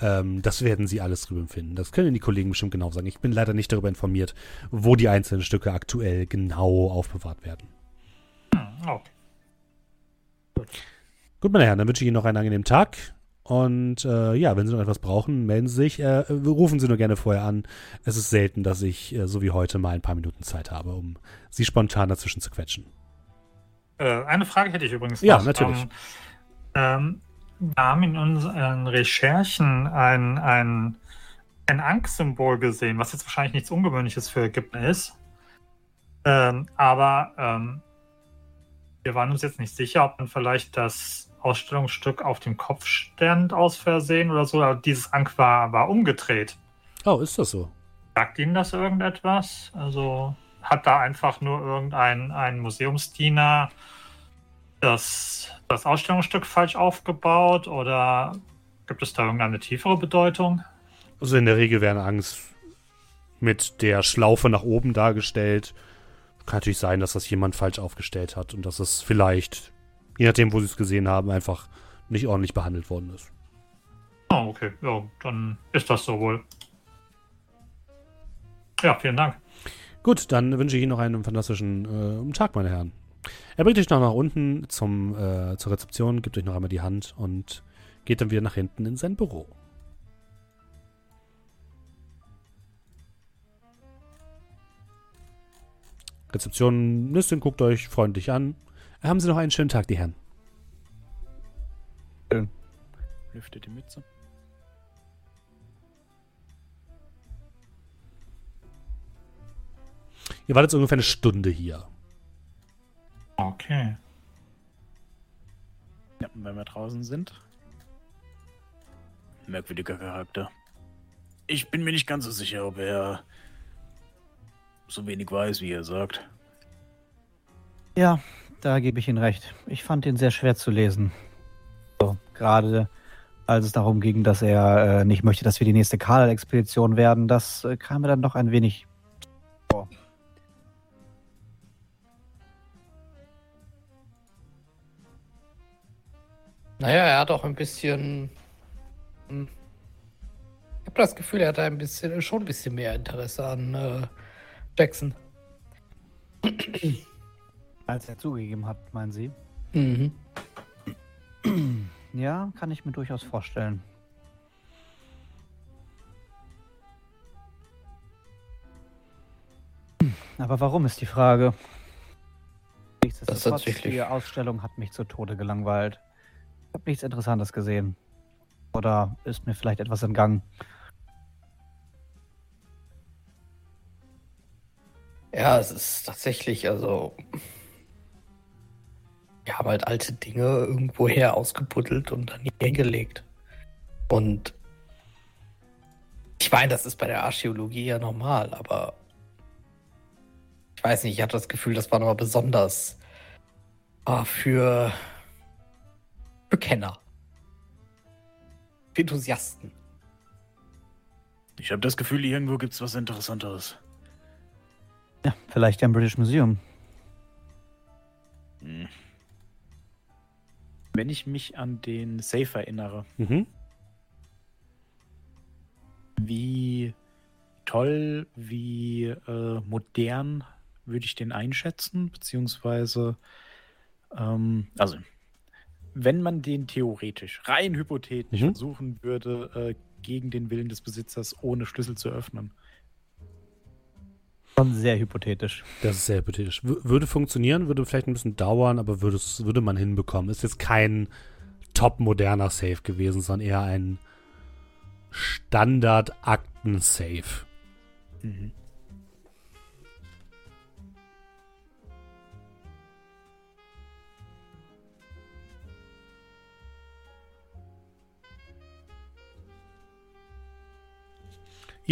Speaker 1: Ähm, das werden sie alles drüben finden. Das können die Kollegen bestimmt genau sagen. Ich bin leider nicht darüber informiert, wo die einzelnen Stücke aktuell genau aufbewahrt werden.
Speaker 4: Hm, okay.
Speaker 1: Gut, meine Herren, dann wünsche ich Ihnen noch einen angenehmen Tag. Und äh, ja, wenn Sie noch etwas brauchen, melden Sie sich. Äh, rufen Sie nur gerne vorher an. Es ist selten, dass ich, äh, so wie heute, mal ein paar Minuten Zeit habe, um Sie spontan dazwischen zu quetschen.
Speaker 4: Äh, eine Frage hätte ich übrigens
Speaker 1: Ja,
Speaker 4: noch.
Speaker 1: natürlich.
Speaker 4: Ähm, ähm, wir haben in unseren Recherchen ein, ein, ein Ankh-Symbol gesehen, was jetzt wahrscheinlich nichts Ungewöhnliches für Ägypten ist. Ähm, aber ähm, wir waren uns jetzt nicht sicher, ob man vielleicht das Ausstellungsstück auf dem Kopf stand aus Versehen oder so. Aber dieses Ankh war, war umgedreht.
Speaker 1: Oh, ist das so?
Speaker 4: Sagt Ihnen das irgendetwas? Also hat da einfach nur irgendein ein Museumsdiener das, das Ausstellungsstück falsch aufgebaut oder gibt es da irgendeine tiefere Bedeutung?
Speaker 1: Also in der Regel werden Angst mit der Schlaufe nach oben dargestellt. Kann natürlich sein, dass das jemand falsch aufgestellt hat und dass es vielleicht, je nachdem, wo Sie es gesehen haben, einfach nicht ordentlich behandelt worden ist.
Speaker 4: Oh, okay. Ja, dann ist das so wohl. Ja, vielen Dank.
Speaker 1: Gut, dann wünsche ich Ihnen noch einen fantastischen äh, Tag, meine Herren. Er bringt euch noch nach unten zum, äh, zur Rezeption, gibt euch noch einmal die Hand und geht dann wieder nach hinten in sein Büro. Rezeption Nistin guckt euch freundlich an. Haben Sie noch einen schönen Tag, die Herren.
Speaker 3: Lüftet die Mütze.
Speaker 1: Ihr wartet jetzt ungefähr eine Stunde hier.
Speaker 4: Okay.
Speaker 3: Ja, wenn wir draußen sind. Merkwürdiger Charakter. Ich bin mir nicht ganz so sicher, ob er so wenig weiß, wie er sagt.
Speaker 2: Ja, da gebe ich Ihnen recht. Ich fand ihn sehr schwer zu lesen. So, gerade als es darum ging, dass er äh, nicht möchte, dass wir die nächste Karl-Expedition werden, das äh, kam mir dann doch ein wenig.
Speaker 5: Naja, er hat auch ein bisschen. hm, Ich habe das Gefühl, er hat ein bisschen, schon ein bisschen mehr Interesse an äh, Jackson.
Speaker 2: Als er zugegeben hat, meinen Sie?
Speaker 5: Mhm.
Speaker 2: Ja, kann ich mir durchaus vorstellen. Aber warum ist die Frage? Nichtsdestotrotz,
Speaker 5: tatsächlich-
Speaker 2: die Ausstellung hat mich zu Tode gelangweilt. Ich habe nichts Interessantes gesehen. Oder ist mir vielleicht etwas entgangen?
Speaker 5: Ja, es ist tatsächlich, also. Wir haben halt alte Dinge irgendwoher ausgebuddelt und dann hingelegt. Und ich meine, das ist bei der Archäologie ja normal, aber ich weiß nicht, ich hatte das Gefühl, das war nochmal besonders ah, für, für Kenner. Für Enthusiasten.
Speaker 3: Ich habe das Gefühl, irgendwo gibt es was Interessanteres.
Speaker 2: Ja, vielleicht ja im British Museum.
Speaker 3: Hm. Wenn ich mich an den Safe erinnere,
Speaker 1: Mhm.
Speaker 3: wie toll, wie äh, modern würde ich den einschätzen, beziehungsweise, ähm, also, wenn man den theoretisch, rein hypothetisch
Speaker 1: Mhm.
Speaker 3: versuchen würde, äh, gegen den Willen des Besitzers ohne Schlüssel zu öffnen.
Speaker 2: Schon sehr hypothetisch.
Speaker 1: Das ist sehr hypothetisch. W würde funktionieren, würde vielleicht ein bisschen dauern, aber würde, man hinbekommen. Ist jetzt kein top moderner Safe gewesen, sondern eher ein Standard-Akten-Safe.
Speaker 3: Mhm.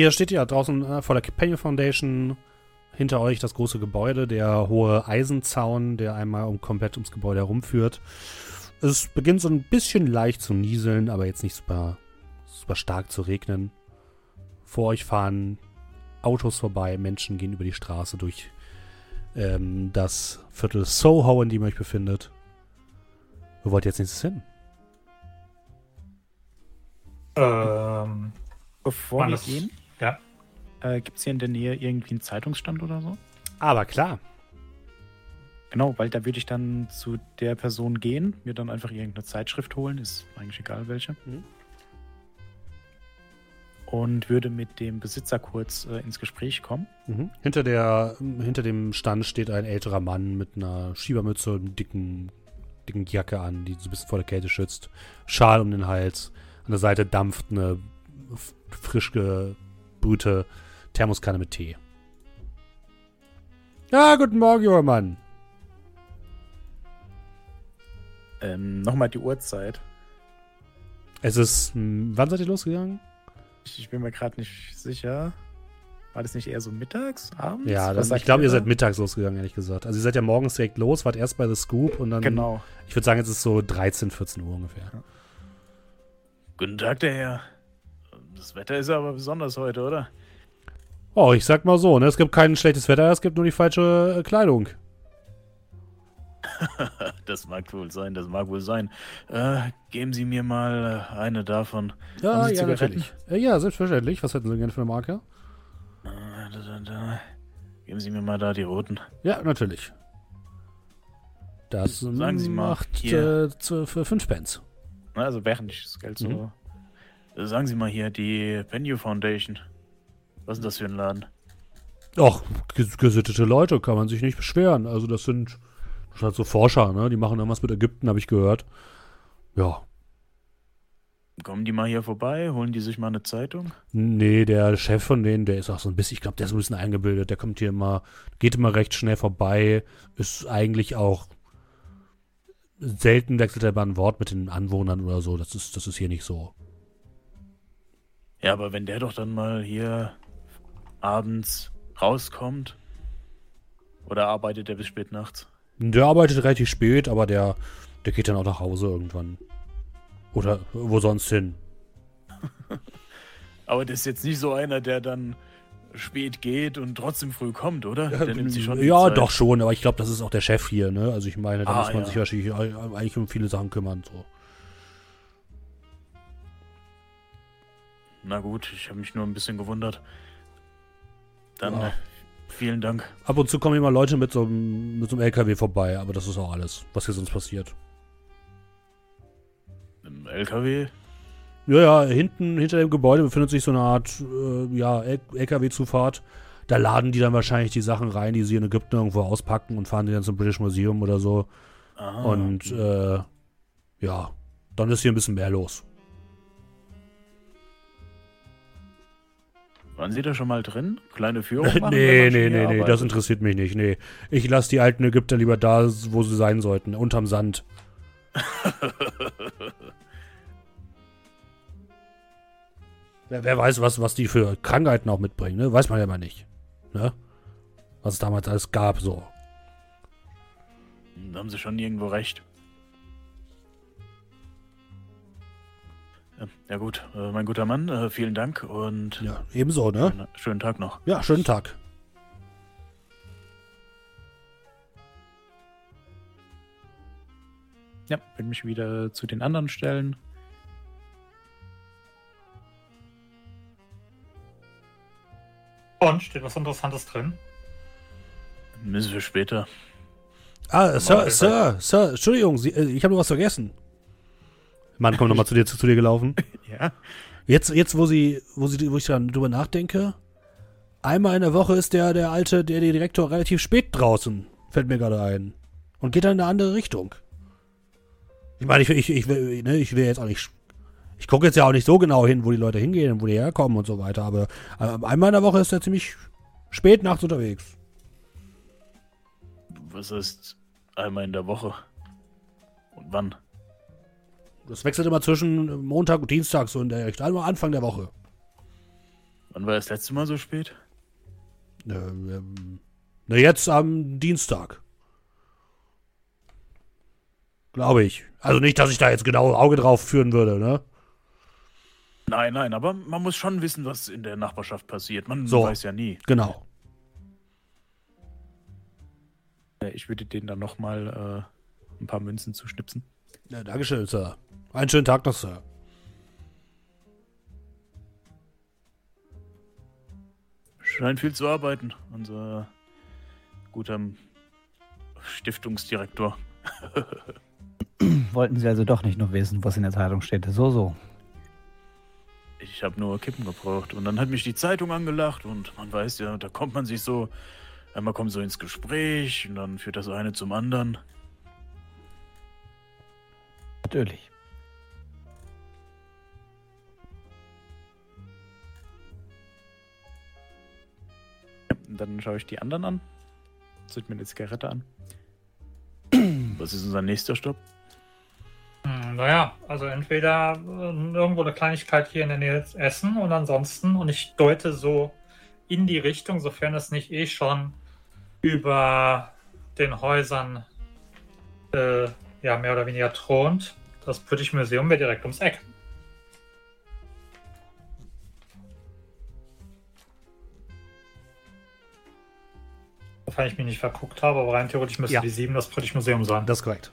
Speaker 1: Ihr steht ja draußen äh, vor der Companion Foundation. Hinter euch das große Gebäude, der hohe Eisenzaun, der einmal um, komplett ums Gebäude herumführt. Es beginnt so ein bisschen leicht zu nieseln, aber jetzt nicht super, super stark zu regnen. Vor euch fahren Autos vorbei, Menschen gehen über die Straße durch ähm, das Viertel Soho, in dem ihr euch befindet. Wo wollt ihr jetzt nächstes hin?
Speaker 4: Ähm,
Speaker 3: Bevor wir gehen,
Speaker 4: ja.
Speaker 3: äh, gibt es hier in der Nähe irgendwie einen Zeitungsstand oder so?
Speaker 1: Aber klar.
Speaker 3: Genau, weil da würde ich dann zu der Person gehen, mir dann einfach irgendeine Zeitschrift holen, ist eigentlich egal welche.
Speaker 1: Mhm.
Speaker 3: Und würde mit dem Besitzer kurz äh, ins Gespräch kommen.
Speaker 1: Mhm. Hinter, der, hinter dem Stand steht ein älterer Mann mit einer Schiebermütze und einem dicken, dicken Jacke an, die so ein bisschen vor der Kälte schützt. Schal um den Hals. An der Seite dampft eine frisch gebrühte Thermoskanne mit Tee. Ja, guten Morgen, junger Mann.
Speaker 3: Ähm, Nochmal die Uhrzeit.
Speaker 1: Es ist. hm, Wann seid ihr losgegangen?
Speaker 3: Ich, ich bin mir gerade nicht sicher. War das nicht eher so mittags, abends?
Speaker 1: Ja, das, ich glaube, ihr seid mittags losgegangen, ehrlich gesagt. Also, ihr seid ja morgens direkt los, wart erst bei The Scoop und dann.
Speaker 3: Genau.
Speaker 1: Ich würde sagen, jetzt ist so 13, 14 Uhr ungefähr.
Speaker 3: Guten Tag, der Herr. Das Wetter ist aber besonders heute, oder?
Speaker 1: Oh, ich sag mal so, ne? Es gibt kein schlechtes Wetter, es gibt nur die falsche äh, Kleidung.
Speaker 3: Das mag wohl sein, das mag wohl sein. Äh, geben Sie mir mal äh, eine davon.
Speaker 1: Ja, ja, natürlich. Äh, ja, selbstverständlich. Was hätten Sie gerne für eine Marke?
Speaker 3: Da, da, da. Geben Sie mir mal da die roten.
Speaker 1: Ja, natürlich. Das
Speaker 3: Sagen Sie mal,
Speaker 1: macht
Speaker 3: hier.
Speaker 1: äh, zu, für 5 Pence.
Speaker 3: Also während ich das Geld so.
Speaker 1: Mhm.
Speaker 3: Sagen Sie mal hier, die Penny Foundation. Was ist das für ein Laden?
Speaker 1: Ach, ges- gesittete Leute, kann man sich nicht beschweren. Also das sind, das halt so Forscher, ne? Die machen irgendwas mit Ägypten, habe ich gehört. Ja.
Speaker 3: Kommen die mal hier vorbei? Holen die sich mal eine Zeitung?
Speaker 1: Nee, der Chef von denen, der ist auch so ein bisschen, ich glaube, der ist ein bisschen eingebildet. Der kommt hier immer, geht immer recht schnell vorbei. Ist eigentlich auch selten wechselt er mal ein Wort mit den Anwohnern oder so. Das ist, das ist hier nicht so.
Speaker 3: Ja, aber wenn der doch dann mal hier abends rauskommt. Oder arbeitet er bis spät nachts?
Speaker 1: Der arbeitet relativ spät, aber der, der geht dann auch nach Hause irgendwann. Oder wo sonst hin.
Speaker 3: Aber das ist jetzt nicht so einer, der dann spät geht und trotzdem früh kommt, oder? der nimmt sich schon
Speaker 1: ja,
Speaker 3: Zeit.
Speaker 1: doch schon, aber ich glaube, das ist auch der Chef hier, ne? Also ich meine, da
Speaker 3: Ah,
Speaker 1: muss man
Speaker 3: ja.
Speaker 1: sich wahrscheinlich eigentlich um viele Sachen kümmern. So.
Speaker 3: Na gut, ich habe mich nur ein bisschen gewundert. Dann
Speaker 1: Ja.
Speaker 3: äh, vielen Dank.
Speaker 1: Ab und zu kommen immer Leute mit so, einem, mit so einem LKW vorbei, aber das ist auch alles, was hier sonst passiert.
Speaker 3: Im LKW?
Speaker 1: Ja, ja, hinten, hinter dem Gebäude befindet sich so eine Art, äh, ja, LKW-Zufahrt. Da laden die dann wahrscheinlich die Sachen rein, die sie in Ägypten irgendwo auspacken und fahren die dann zum British Museum oder so.
Speaker 3: Ah,
Speaker 1: Und, äh, ja, dann ist hier ein bisschen mehr los.
Speaker 3: Waren Sie da schon mal drin? Kleine Führung machen? wenn
Speaker 1: nee, nee, nee, nee, das interessiert mich nicht. Nee. Ich lasse die alten Ägypter lieber da, wo sie sein sollten, unterm Sand. Wer, wer weiß, was, was die für Krankheiten auch mitbringen, ne? Weiß man ja mal nicht. Ne? Was es damals alles gab, so.
Speaker 3: Da haben Sie schon irgendwo recht. Ja, gut, äh, mein guter Mann, äh, vielen Dank und
Speaker 1: Ja, ebenso, ne?
Speaker 3: schönen, schönen Tag noch.
Speaker 1: Ja, schönen Tag.
Speaker 3: Ja, will mich wieder zu den anderen stellen.
Speaker 4: Und steht was Interessantes drin?
Speaker 3: Müssen wir später.
Speaker 1: Ah, Sir, Sir, Sir, Entschuldigung, Sie, äh, ich habe noch was vergessen. Mann, komm nochmal zu dir, zu, zu dir gelaufen.
Speaker 3: Ja.
Speaker 1: Jetzt, jetzt, wo sie, wo sie, wo ich dann drüber nachdenke, einmal in der Woche ist der, der alte, der, der Direktor relativ spät draußen, fällt mir gerade ein. Und geht dann in eine andere Richtung. Ich meine, ich, ich, ich, will, ne, ich will jetzt auch nicht, ich gucke jetzt ja auch nicht so genau hin, wo die Leute hingehen und wo die herkommen und so weiter, aber äh, einmal in der Woche ist er ziemlich spät nachts unterwegs.
Speaker 3: Was ist einmal in der Woche? Und wann?
Speaker 1: Das wechselt immer zwischen Montag und Dienstag, so in der Richtung. Also Anfang der Woche.
Speaker 3: Wann war das letzte Mal so spät?
Speaker 1: Äh, ähm, na, jetzt am Dienstag. Glaube ich. Also nicht, dass ich da jetzt genau Auge drauf führen würde, ne?
Speaker 3: Nein, nein, aber man muss schon wissen, was in der Nachbarschaft passiert. Man
Speaker 1: So.
Speaker 3: weiß ja nie.
Speaker 1: Genau.
Speaker 3: Ich würde denen dann nochmal äh, ein paar Münzen zuschnipsen.
Speaker 1: Ja, Dankeschön, Sir. Einen schönen Tag noch, Sir.
Speaker 3: Scheint viel zu arbeiten, unser guter Stiftungsdirektor.
Speaker 2: Wollten Sie also doch nicht nur wissen, was in der Zeitung steht. So, so.
Speaker 3: Ich habe nur Kippen gebraucht und dann hat mich die Zeitung angelacht und man weiß ja, da kommt man sich so, einmal kommt so ins Gespräch und dann führt das eine zum anderen.
Speaker 2: Natürlich.
Speaker 3: Und dann schaue ich die anderen an, zünd mir eine Zigarette an. Was ist unser nächster Stopp?
Speaker 4: Hm, naja, also entweder äh, irgendwo eine Kleinigkeit hier in der Nähe essen und ansonsten, und ich deute so in die Richtung, sofern es nicht eh schon über den Häusern äh, ja mehr oder weniger thront. Das British Museum wäre direkt ums Eck. Sofern ich mich nicht verguckt habe, aber rein theoretisch müsste
Speaker 1: Ja.
Speaker 4: die 7 das British Museum sein.
Speaker 1: Das ist korrekt.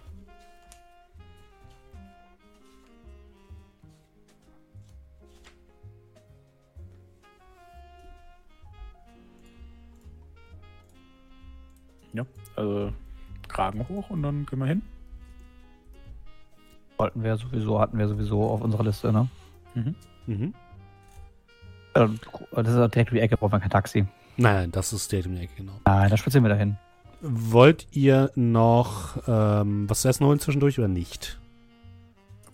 Speaker 3: Ja, also Kragen hoch und dann gehen wir hin.
Speaker 2: Wollten wir sowieso, hatten wir sowieso auf unserer Liste, ne?
Speaker 1: Mhm.
Speaker 2: Ja, Das ist direkt um die Ecke, brauchen wir kein Taxi.
Speaker 1: Nein, nein, das ist der um die Ecke, genau.
Speaker 2: Nein, da spazieren wir dahin.
Speaker 1: Wollt ihr noch ähm, was zu essen holen zwischendurch oder nicht?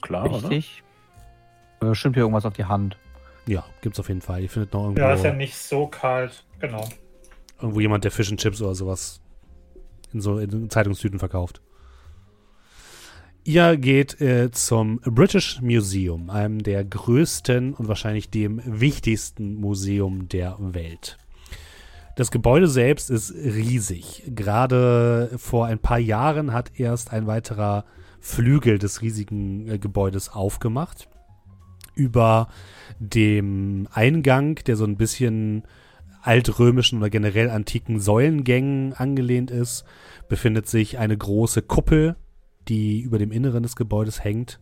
Speaker 3: Klar, oder?
Speaker 2: Richtig. Äh, Stimmt hier irgendwas auf die Hand.
Speaker 1: Ja, gibt's auf jeden Fall. Ihr findet noch irgendwo,
Speaker 4: Ja, ist ja nicht so kalt. Genau.
Speaker 1: irgendwo jemand, der Fish and Chips oder sowas in so in Zeitungstüten verkauft. Ihr geht äh, zum British Museum, einem der größten und wahrscheinlich dem wichtigsten Museum der Welt. Das Gebäude selbst ist riesig. Gerade vor ein paar Jahren hat erst ein weiterer Flügel des riesigen äh, Gebäudes aufgemacht. Über dem Eingang, der so ein bisschen altrömischen oder generell antiken Säulengängen angelehnt ist, befindet sich eine große Kuppel, die über dem Inneren des Gebäudes hängt.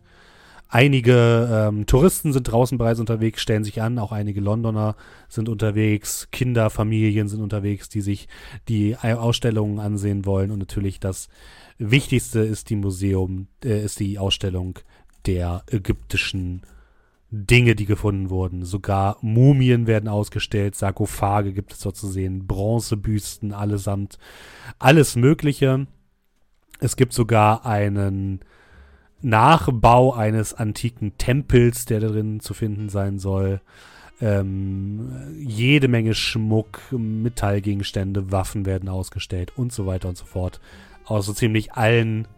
Speaker 1: Einige ähm, Touristen sind draußen bereits unterwegs, stellen sich an, auch einige Londoner sind unterwegs, Kinder, Familien sind unterwegs, die sich die Ausstellungen ansehen wollen. Und natürlich das Wichtigste ist die Museum, äh, ist die Ausstellung der ägyptischen Dinge, die gefunden wurden. Sogar Mumien werden ausgestellt, Sarkophage gibt es dort zu sehen, Bronzebüsten allesamt, alles Mögliche. Es gibt sogar einen Nachbau eines antiken Tempels, der da drin zu finden sein soll. Ähm, jede Menge Schmuck, Metallgegenstände, Waffen werden ausgestellt und so weiter und so fort. Aus so ziemlich allen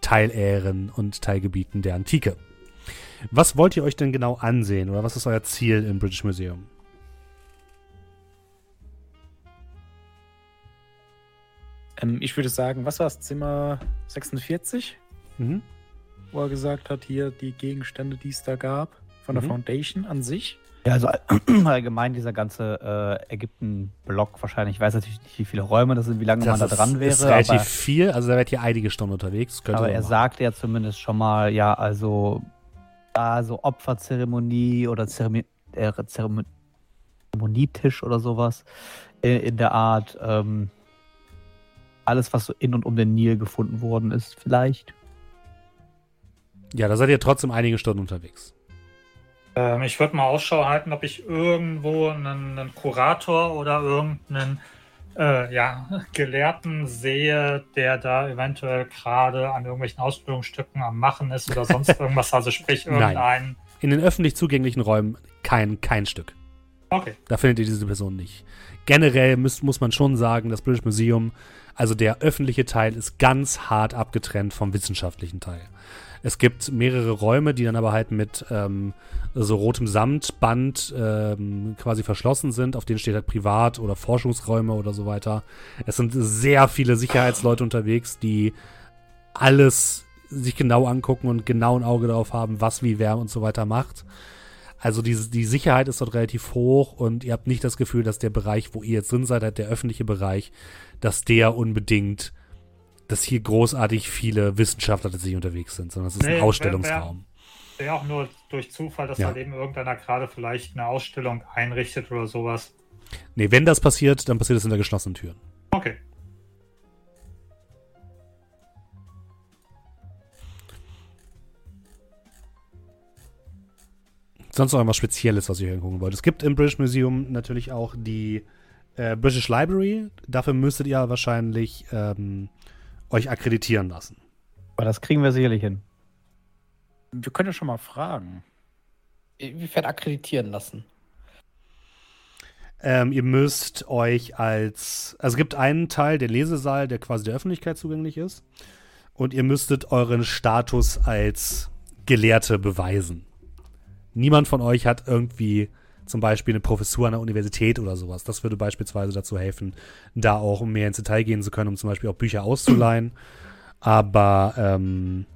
Speaker 1: Teilähren und Teilgebieten der Antike. Was wollt ihr euch denn genau ansehen oder was ist euer Ziel im British Museum?
Speaker 3: Ähm, ich würde sagen, was war das? Zimmer 46?
Speaker 1: Mhm.
Speaker 3: Wo er gesagt hat, hier die Gegenstände, die es da gab, von der
Speaker 1: Mhm.
Speaker 3: Foundation an sich.
Speaker 2: Ja, also all- allgemein dieser ganze äh, Ägypten-Block wahrscheinlich. Ich weiß natürlich nicht, wie viele Räume das sind, wie lange man da dran wäre.
Speaker 1: ist relativ
Speaker 2: aber
Speaker 1: viel, also da werdet ihr einige Stunden unterwegs.
Speaker 2: Aber
Speaker 1: so
Speaker 2: er
Speaker 1: machen.
Speaker 2: sagte ja zumindest schon mal, ja, also da so Opferzeremonie oder Zeremoni äh, Zeremon Zeremonietisch oder sowas äh, in der Art. Ähm, alles, was so in und um den Nil gefunden worden ist, vielleicht.
Speaker 1: Ja, da seid ihr trotzdem einige Stunden unterwegs.
Speaker 4: Ähm, ich würde mal Ausschau halten, ob ich irgendwo einen, einen Kurator oder irgendeinen äh, ja, Gelehrten sehe, der da eventuell gerade an irgendwelchen Ausbildungsstücken am Machen ist oder sonst irgendwas. Also sprich
Speaker 1: Nein.
Speaker 4: irgendein.
Speaker 1: In den öffentlich zugänglichen Räumen kein, kein Stück.
Speaker 4: Okay.
Speaker 1: Da findet ihr diese Person nicht. Generell muss, muss man schon sagen, das British Museum, also der öffentliche Teil, ist ganz hart abgetrennt vom wissenschaftlichen Teil. Es gibt mehrere Räume, die dann aber halt mit ähm, so rotem Samtband ähm, quasi verschlossen sind. Auf denen steht halt Privat- oder Forschungsräume oder so weiter. Es sind sehr viele Sicherheitsleute unterwegs, die alles sich genau angucken und genau ein Auge darauf haben, was wie wer und so weiter macht. Also die, die Sicherheit ist dort relativ hoch und ihr habt nicht das Gefühl, dass der Bereich, wo ihr jetzt drin seid, halt der öffentliche Bereich, dass der unbedingt, dass hier großartig viele Wissenschaftler tatsächlich unterwegs sind, sondern es ist
Speaker 4: Nee,
Speaker 1: ein Ausstellungsraum.
Speaker 4: Wäre auch nur durch Zufall, dass
Speaker 1: Ja.
Speaker 4: halt eben irgendeiner gerade vielleicht eine Ausstellung einrichtet oder sowas.
Speaker 1: Nee, wenn das passiert, dann passiert es hinter geschlossenen Türen.
Speaker 4: Okay.
Speaker 1: Sonst noch irgendwas Spezielles, was ihr hier gucken wollt. Es gibt im British Museum natürlich auch die äh, British Library. Dafür müsstet ihr wahrscheinlich ähm, euch akkreditieren lassen.
Speaker 2: Aber das kriegen wir sicherlich hin.
Speaker 3: Wir können ja schon mal fragen.
Speaker 5: Inwiefern akkreditieren lassen?
Speaker 1: Ähm, ihr müsst euch als. Also es gibt einen Teil, der Lesesaal, der quasi der Öffentlichkeit zugänglich ist. Und ihr müsstet euren Status als Gelehrte beweisen. Niemand von euch hat irgendwie zum Beispiel eine Professur an der Universität oder sowas. Das würde beispielsweise dazu helfen, da auch mehr ins Detail gehen zu können, um zum Beispiel auch Bücher auszuleihen. Aber ähm,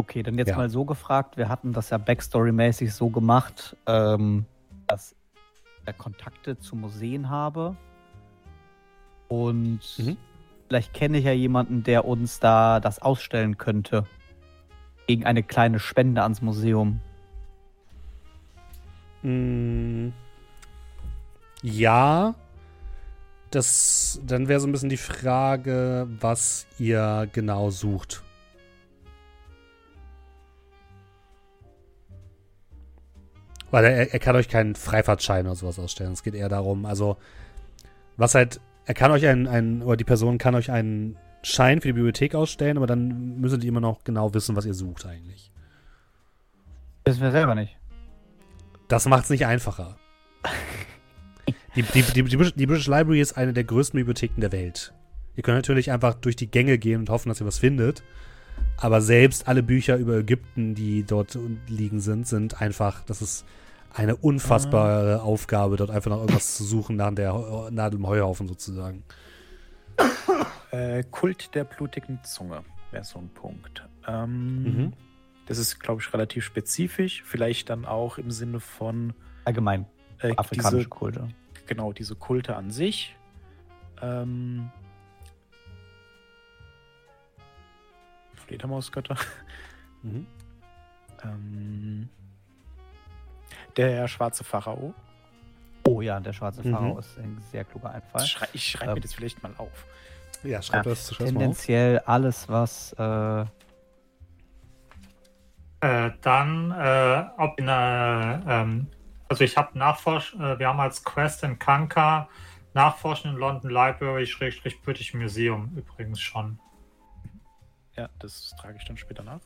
Speaker 2: Okay, dann jetzt
Speaker 1: Ja.
Speaker 2: mal so gefragt. Wir hatten das ja Backstory-mäßig so gemacht, ähm, dass ich Kontakte zu Museen habe. Und
Speaker 1: Mhm.
Speaker 2: vielleicht kenne ich ja jemanden, der uns da das ausstellen könnte. Gegen eine kleine Spende ans Museum.
Speaker 1: Mm, Ja, das, dann wäre so ein bisschen die Frage, was ihr genau sucht. Weil er, er kann euch keinen Freifahrtschein oder sowas ausstellen. Es geht eher darum, also, was halt, er kann euch einen, einen, oder die Person kann euch einen Schein für die Bibliothek ausstellen, aber dann müsstet ihr immer noch genau wissen, was ihr sucht eigentlich.
Speaker 2: Wissen wir selber nicht.
Speaker 1: Das macht es nicht einfacher. Die, die, die, die, British- die British Library ist eine der größten Bibliotheken der Welt. Ihr könnt natürlich einfach durch die Gänge gehen und hoffen, dass ihr was findet. Aber selbst alle Bücher über Ägypten, die dort liegen sind, sind einfach, das ist eine unfassbare Aufgabe, dort einfach noch irgendwas zu suchen nach der Nadel im Heuhaufen sozusagen.
Speaker 3: Äh, Kult der blutigen Zunge wäre so ein Punkt. Ähm,
Speaker 1: Mhm.
Speaker 3: Das ist, glaube ich, relativ spezifisch. Vielleicht dann auch im Sinne von
Speaker 2: Allgemein
Speaker 3: äh,
Speaker 2: afrikanische
Speaker 3: diese,
Speaker 2: Kulte.
Speaker 3: genau, diese Kulte an sich. Ähm, Fledermausgötter.
Speaker 1: Mhm.
Speaker 3: Ähm, der schwarze Pharao.
Speaker 2: Oh ja, der schwarze
Speaker 1: Mhm.
Speaker 2: Pharao ist ein sehr kluger Einfall.
Speaker 3: Schrei, ich schreibe mir
Speaker 2: Ähm,
Speaker 3: das vielleicht mal auf.
Speaker 1: Ja, schreibt
Speaker 2: Ja,
Speaker 1: das zuerst mal auf.
Speaker 2: Tendenziell alles, was äh,
Speaker 4: Äh, dann, äh, ob in einer, ähm, also ich habe nachforsch, äh, wir haben als Quest in Kanka Nachforschen in London Library, Schrägstrich British Museum übrigens schon.
Speaker 3: Ja, das trage ich dann später nach.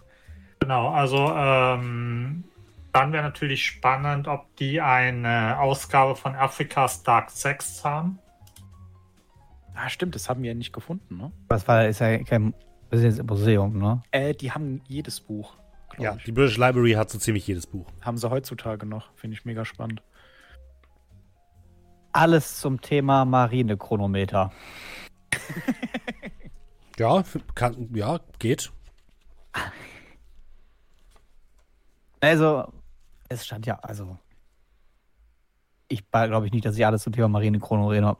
Speaker 4: Genau, also ähm, Dann wäre natürlich spannend, ob die eine Ausgabe von Afrikas Dark Sex haben.
Speaker 3: Ah, stimmt, das haben wir ja nicht gefunden, ne?
Speaker 2: Das war, ist ja kein das ist jetzt ein Museum, ne?
Speaker 3: Äh, die haben jedes Buch.
Speaker 1: Ja,
Speaker 3: ich.
Speaker 1: die British Library hat so ziemlich jedes Buch.
Speaker 3: Haben sie heutzutage noch. Finde ich mega spannend.
Speaker 2: Alles zum Thema Marinechronometer.
Speaker 1: Ja, kann, ja, geht.
Speaker 2: Also, es stand ja, also. Ich glaube ich nicht, dass ich alles zum Thema Marinechronometer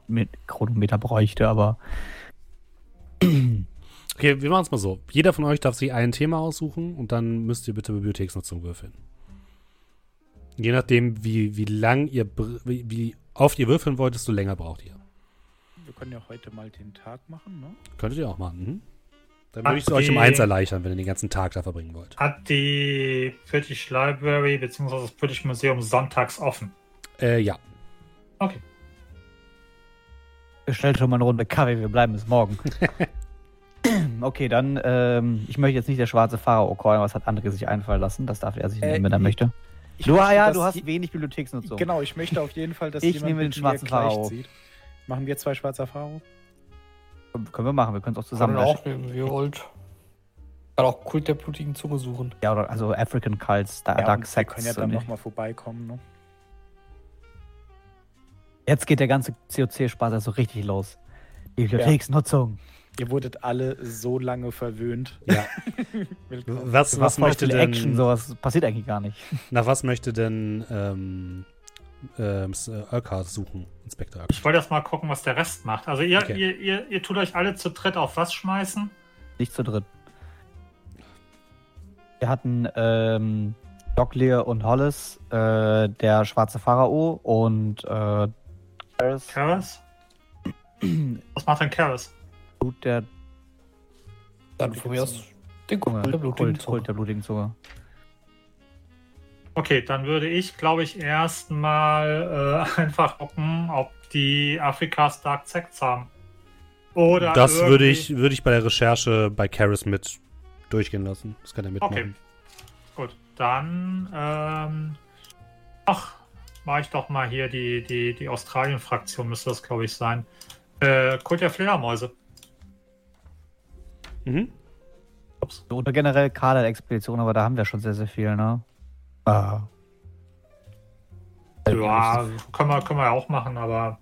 Speaker 2: Chronometer bräuchte, aber
Speaker 1: Okay, wir machen es mal so. Jeder von euch darf sich ein Thema aussuchen und dann müsst ihr bitte Bibliotheksnutzung würfeln. Je nachdem, wie, wie lang ihr, wie, wie oft ihr würfeln wollt, desto länger braucht ihr.
Speaker 3: Wir können ja heute mal den Tag machen, ne?
Speaker 1: Könntet ihr auch machen. Mhm. Dann würde ich es euch um eins erleichtern, wenn ihr den ganzen Tag da verbringen wollt.
Speaker 4: Hat die British Library bzw. das British Museum sonntags offen?
Speaker 1: Äh, ja.
Speaker 4: Okay.
Speaker 2: bestellt schon mal eine Runde Kaffee, wir bleiben bis morgen. okay, dann, ähm, ich möchte jetzt nicht der schwarze Pharao callen, was hat André sich einfallen lassen? Das darf er sich
Speaker 3: Äh,
Speaker 2: nehmen, wenn er möchte.
Speaker 3: Ich
Speaker 2: Du,
Speaker 3: möchte,
Speaker 2: ja, du hast wenig Bibliotheksnutzung.
Speaker 3: Genau, ich möchte auf jeden Fall, dass
Speaker 2: Ich
Speaker 3: jemand
Speaker 2: nehme den schwarzen
Speaker 3: gleich
Speaker 2: Pharao.
Speaker 3: zieht. Machen wir zwei schwarzer Pharao?
Speaker 2: Können wir machen, wir können es auch zusammen
Speaker 5: man auch nehmen, wie ihr wollt. Kann auch Kult der blutigen Zunge suchen.
Speaker 2: Ja, oder also African Cults, da,
Speaker 3: Ja,
Speaker 2: Dark
Speaker 3: und wir
Speaker 2: Sects.
Speaker 3: können ja dann nochmal vorbeikommen, ne?
Speaker 2: Jetzt geht der ganze COC-Spaß also richtig los. Bibliotheksnutzung.
Speaker 3: Ihr wurdet alle so lange verwöhnt.
Speaker 1: ja. Was, was
Speaker 2: voll
Speaker 1: möchte denn,
Speaker 2: Action, sowas passiert eigentlich gar nicht.
Speaker 1: nach was möchte denn ähm, ähm, Urquhart suchen, Inspektor Urquhart?
Speaker 4: Ich wollte erst mal gucken, was der Rest macht. Also ihr,
Speaker 1: Okay.
Speaker 4: ihr, ihr, ihr tut euch alle zu dritt auf was schmeißen?
Speaker 2: Nicht zu dritt. Wir hatten ähm, Docklear und Hollis, äh, der schwarze Pharao und äh, Karis,
Speaker 4: Karis? Was macht denn Karis?
Speaker 2: Blut der
Speaker 5: Dann von mir aus den. Kult der blutigen
Speaker 2: Kult. Kult der blutigen Zunge.
Speaker 4: Okay, dann würde ich, glaube ich, erstmal äh, einfach gucken, ob die Afrikas Dark Sects haben. Oder
Speaker 1: Das würde ich, würde ich bei der Recherche bei Karis mit durchgehen lassen. Das kann er mitmachen.
Speaker 4: Okay. Gut, dann ähm, ach, mache ich doch mal hier die, die, die Australien-Fraktion, müsste das, glaube ich, sein. Äh, Kult der Fledermäuse.
Speaker 1: Mhm.
Speaker 4: Ups.
Speaker 2: Oder generell Kader-Expedition, aber da haben wir schon sehr, sehr viel, ne? Ah.
Speaker 4: Ja, können wir, können wir auch machen, aber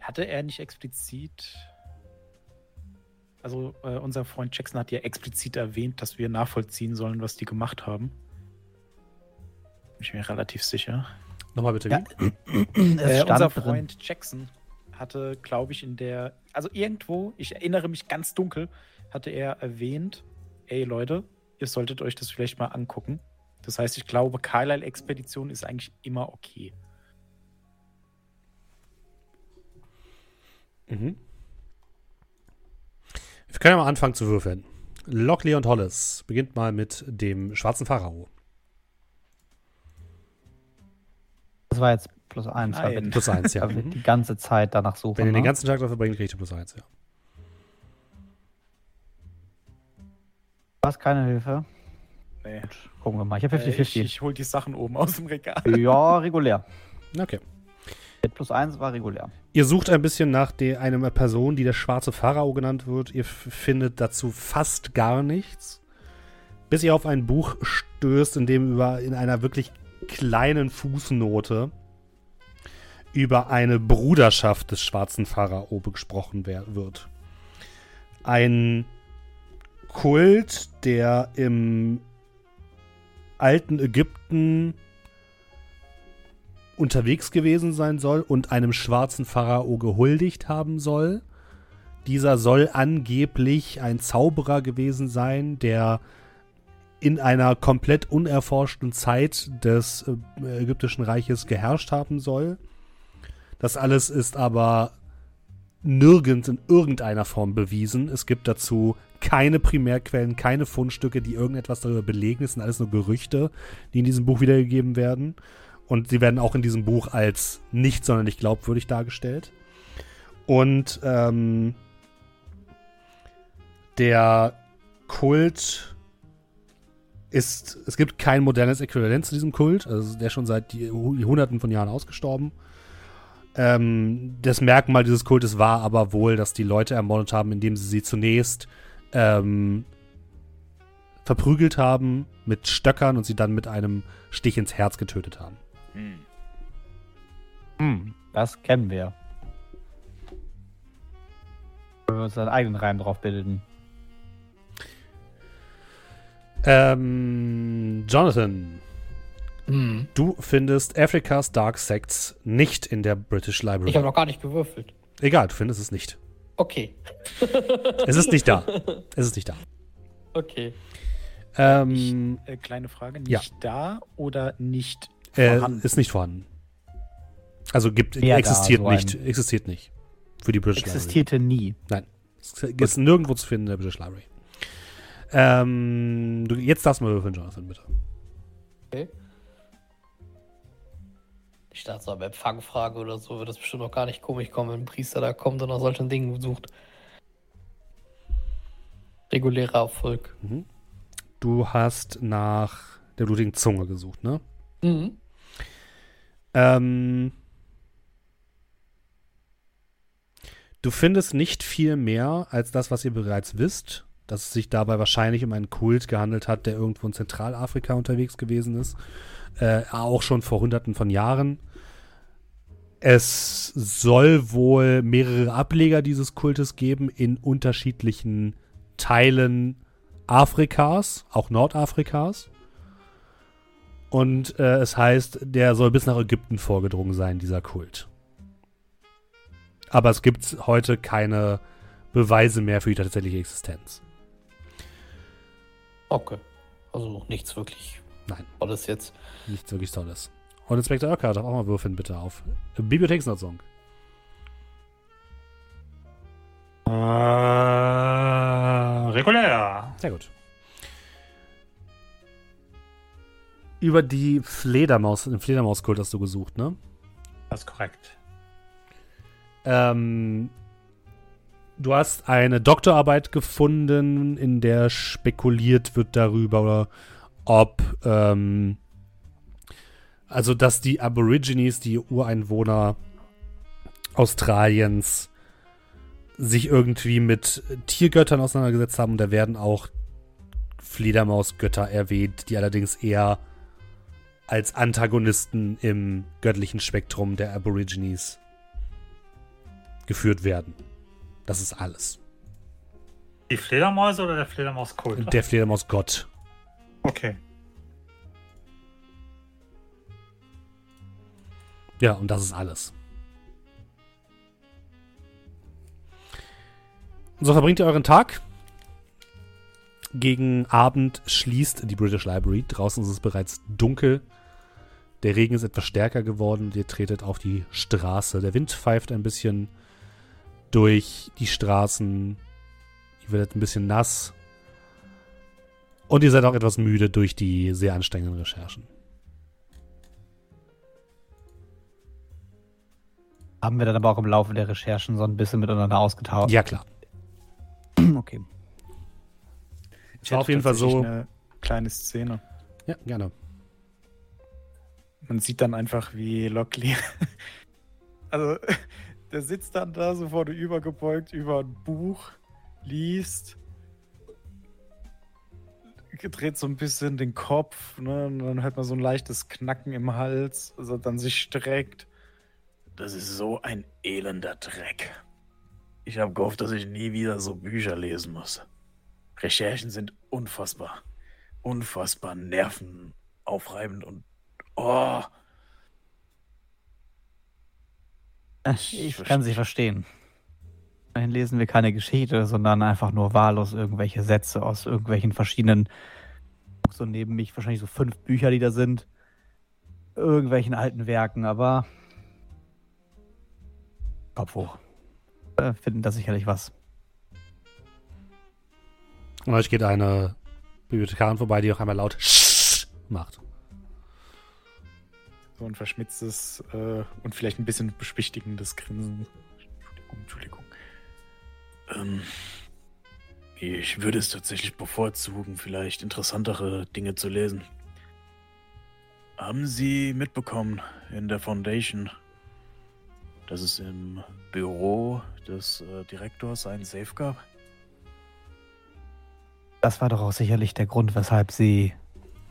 Speaker 3: Hatte er nicht explizit. Also, äh, unser Freund Jackson hat ja explizit erwähnt, dass wir nachvollziehen sollen, was die gemacht haben. Bin ich mir relativ sicher.
Speaker 1: Nochmal bitte.
Speaker 2: Ja.
Speaker 3: Äh, unser
Speaker 2: drin.
Speaker 3: Freund Jackson hatte, glaube ich, in der. Also, irgendwo, ich erinnere mich ganz dunkel, hatte er erwähnt: Ey, Leute, ihr solltet euch das vielleicht mal angucken. Das heißt, ich glaube, Carlyle-Expedition ist eigentlich immer okay.
Speaker 1: Mhm. Wir können ja mal anfangen zu würfeln. Lockley und Hollis beginnt mal mit dem schwarzen Pharao.
Speaker 2: Das war jetzt plus eins.
Speaker 1: Plus eins, ja. Mhm.
Speaker 2: die ganze Zeit danach suchen.
Speaker 1: Wenn ihr den
Speaker 2: ne?
Speaker 1: ganzen Tag dafür bringt, kriegt ihr plus eins, ja.
Speaker 2: Du hast keine Hilfe.
Speaker 3: Nee.
Speaker 2: Gucken wir mal. Ich habe
Speaker 3: Äh, ich,
Speaker 2: 50-50.
Speaker 3: ich hol die Sachen oben aus dem Regal.
Speaker 2: ja, regulär.
Speaker 1: Okay.
Speaker 2: Der plus eins war regulär.
Speaker 1: Ihr sucht ein bisschen nach der, einer Person, die der schwarze Pharao genannt wird. Ihr findet dazu fast gar nichts. Bis ihr auf ein Buch stößt, in dem über in einer wirklich kleinen Fußnote über eine Bruderschaft des schwarzen Pharao gesprochen wird. Ein Kult, der im alten Ägypten unterwegs gewesen sein soll und einem schwarzen Pharao gehuldigt haben soll. Dieser soll angeblich ein Zauberer gewesen sein, der in einer komplett unerforschten Zeit des äh, ägyptischen Reiches geherrscht haben soll. Das alles ist aber nirgends in irgendeiner Form bewiesen. Es gibt dazu keine Primärquellen, keine Fundstücke, die irgendetwas darüber belegen. Es sind alles nur Gerüchte, die in diesem Buch wiedergegeben werden. Und sie werden auch in diesem Buch als nicht sonderlich glaubwürdig dargestellt. Und ähm, der Kult ist, es gibt kein modernes Äquivalent zu diesem Kult. Also der ist schon seit Hunderten von Jahren ausgestorben. Ähm, das Merkmal dieses Kultes war aber wohl, dass die Leute ermordet haben, indem sie sie zunächst ähm, verprügelt haben mit Stöckern und sie dann mit einem Stich ins Herz getötet haben.
Speaker 3: Hm.
Speaker 2: Hm, das kennen wir. Wenn wir uns einen eigenen Reim drauf bilden.
Speaker 1: Ähm, Jonathan,
Speaker 5: Hm.
Speaker 1: du findest Africa's Dark Sects nicht in der British Library.
Speaker 5: Ich habe noch gar nicht gewürfelt.
Speaker 1: Egal, du findest es nicht.
Speaker 5: Okay.
Speaker 1: Es ist nicht da. Es ist nicht da.
Speaker 5: Okay.
Speaker 1: Ähm,
Speaker 3: Äh, kleine Frage,
Speaker 1: Ja.
Speaker 3: nicht da oder nicht
Speaker 1: äh,
Speaker 3: vorhanden?
Speaker 1: ist nicht vorhanden. Also gibt,
Speaker 2: Ja, da,
Speaker 1: existiert
Speaker 2: so ein-
Speaker 1: nicht. Existiert nicht. Für die British Library.
Speaker 2: Existierte nie.
Speaker 1: Es ist nirgendwo zu finden in der British Library. Ähm, du, jetzt darfst du mal würfeln, Jonathan, bitte.
Speaker 5: okay. Ich dachte so, eine Empfangfrage oder so wird das bestimmt noch gar nicht komisch kommen, wenn ein Priester da kommt und nach solchen Dingen sucht. Regulärer Erfolg.
Speaker 1: Du hast nach der blutigen Zunge gesucht, ne?
Speaker 5: Mhm.
Speaker 1: Ähm, du findest nicht viel mehr als das, was ihr bereits wisst, dass es sich dabei wahrscheinlich um einen Kult gehandelt hat, der irgendwo in Zentralafrika unterwegs gewesen ist. Äh, auch schon vor hunderten von Jahren. Es soll wohl mehrere Ableger dieses Kultes geben in unterschiedlichen Teilen Afrikas, auch Nordafrikas. Und äh, es heißt, der soll bis nach Ägypten vorgedrungen sein, dieser Kult. Aber es gibt heute keine Beweise mehr für die tatsächliche Existenz.
Speaker 5: Okay. Also nichts wirklich
Speaker 1: Nein.
Speaker 5: Tolles jetzt.
Speaker 1: Nichts wirklich Tolles. Und Inspektor Ocker darf auch mal würfeln, bitte, auf Bibliotheksnutzung.
Speaker 4: Äh, regulär.
Speaker 1: Sehr gut. Über die Fledermaus, den Fledermauskult hast du gesucht, ne?
Speaker 4: Das ist korrekt.
Speaker 1: Ähm, du hast eine Doktorarbeit gefunden, in der spekuliert wird darüber, ob, ähm, also dass die Aborigines, die Ureinwohner Australiens, sich irgendwie mit Tiergöttern auseinandergesetzt haben. Und da werden auch Fledermausgötter erwähnt, die allerdings eher als Antagonisten im göttlichen Spektrum der Aborigines geführt werden. Das ist alles.
Speaker 4: Die Fledermäuse oder der Fledermauskult?
Speaker 1: Der Fledermausgott.
Speaker 4: Okay.
Speaker 1: Ja, und das ist alles. Und so verbringt ihr euren Tag. Gegen Abend schließt die British Library. Draußen ist es bereits dunkel. Der Regen ist etwas stärker geworden und ihr tretet auf die Straße. Der Wind pfeift ein bisschen durch die Straßen. Ihr werdet ein bisschen nass. Und ihr seid auch etwas müde durch die sehr anstrengenden Recherchen.
Speaker 2: Haben wir dann aber auch im Laufe der Recherchen so ein bisschen miteinander ausgetauscht.
Speaker 1: Ja, klar.
Speaker 2: Okay.
Speaker 1: Es war auf jeden Fall so.
Speaker 3: Eine kleine Szene.
Speaker 1: Ja, gerne.
Speaker 3: Man sieht dann einfach, wie Lockley. also, der sitzt dann da so vorne übergebeugt über ein Buch, liest, dreht so ein bisschen den Kopf, ne? Und dann hört man so ein leichtes Knacken im Hals, also dann sich streckt. Das ist so ein elender Dreck. Ich habe gehofft, dass ich nie wieder so Bücher lesen muss. Recherchen sind unfassbar. Unfassbar nervenaufreibend und. Oh.
Speaker 2: Ich kann sie verstehen. Immerhin lesen wir keine Geschichte, sondern einfach nur wahllos irgendwelche Sätze aus irgendwelchen verschiedenen. So neben mich wahrscheinlich so fünf Bücher, die da sind. Irgendwelchen alten Werken, aber. Kopf hoch. Äh, finden da sicherlich was.
Speaker 1: Und euch geht eine Bibliothekarin vorbei, die auch einmal laut macht.
Speaker 3: So ein verschmitztes äh, und vielleicht ein bisschen beschwichtigendes Grinsen. Entschuldigung, Entschuldigung. Ähm, Ich würde es tatsächlich bevorzugen, vielleicht interessantere Dinge zu lesen. Haben Sie mitbekommen in der Foundation, dass es im Büro des äh, Direktors einen Safe gab?
Speaker 2: Das war doch auch sicherlich der Grund, weshalb Sie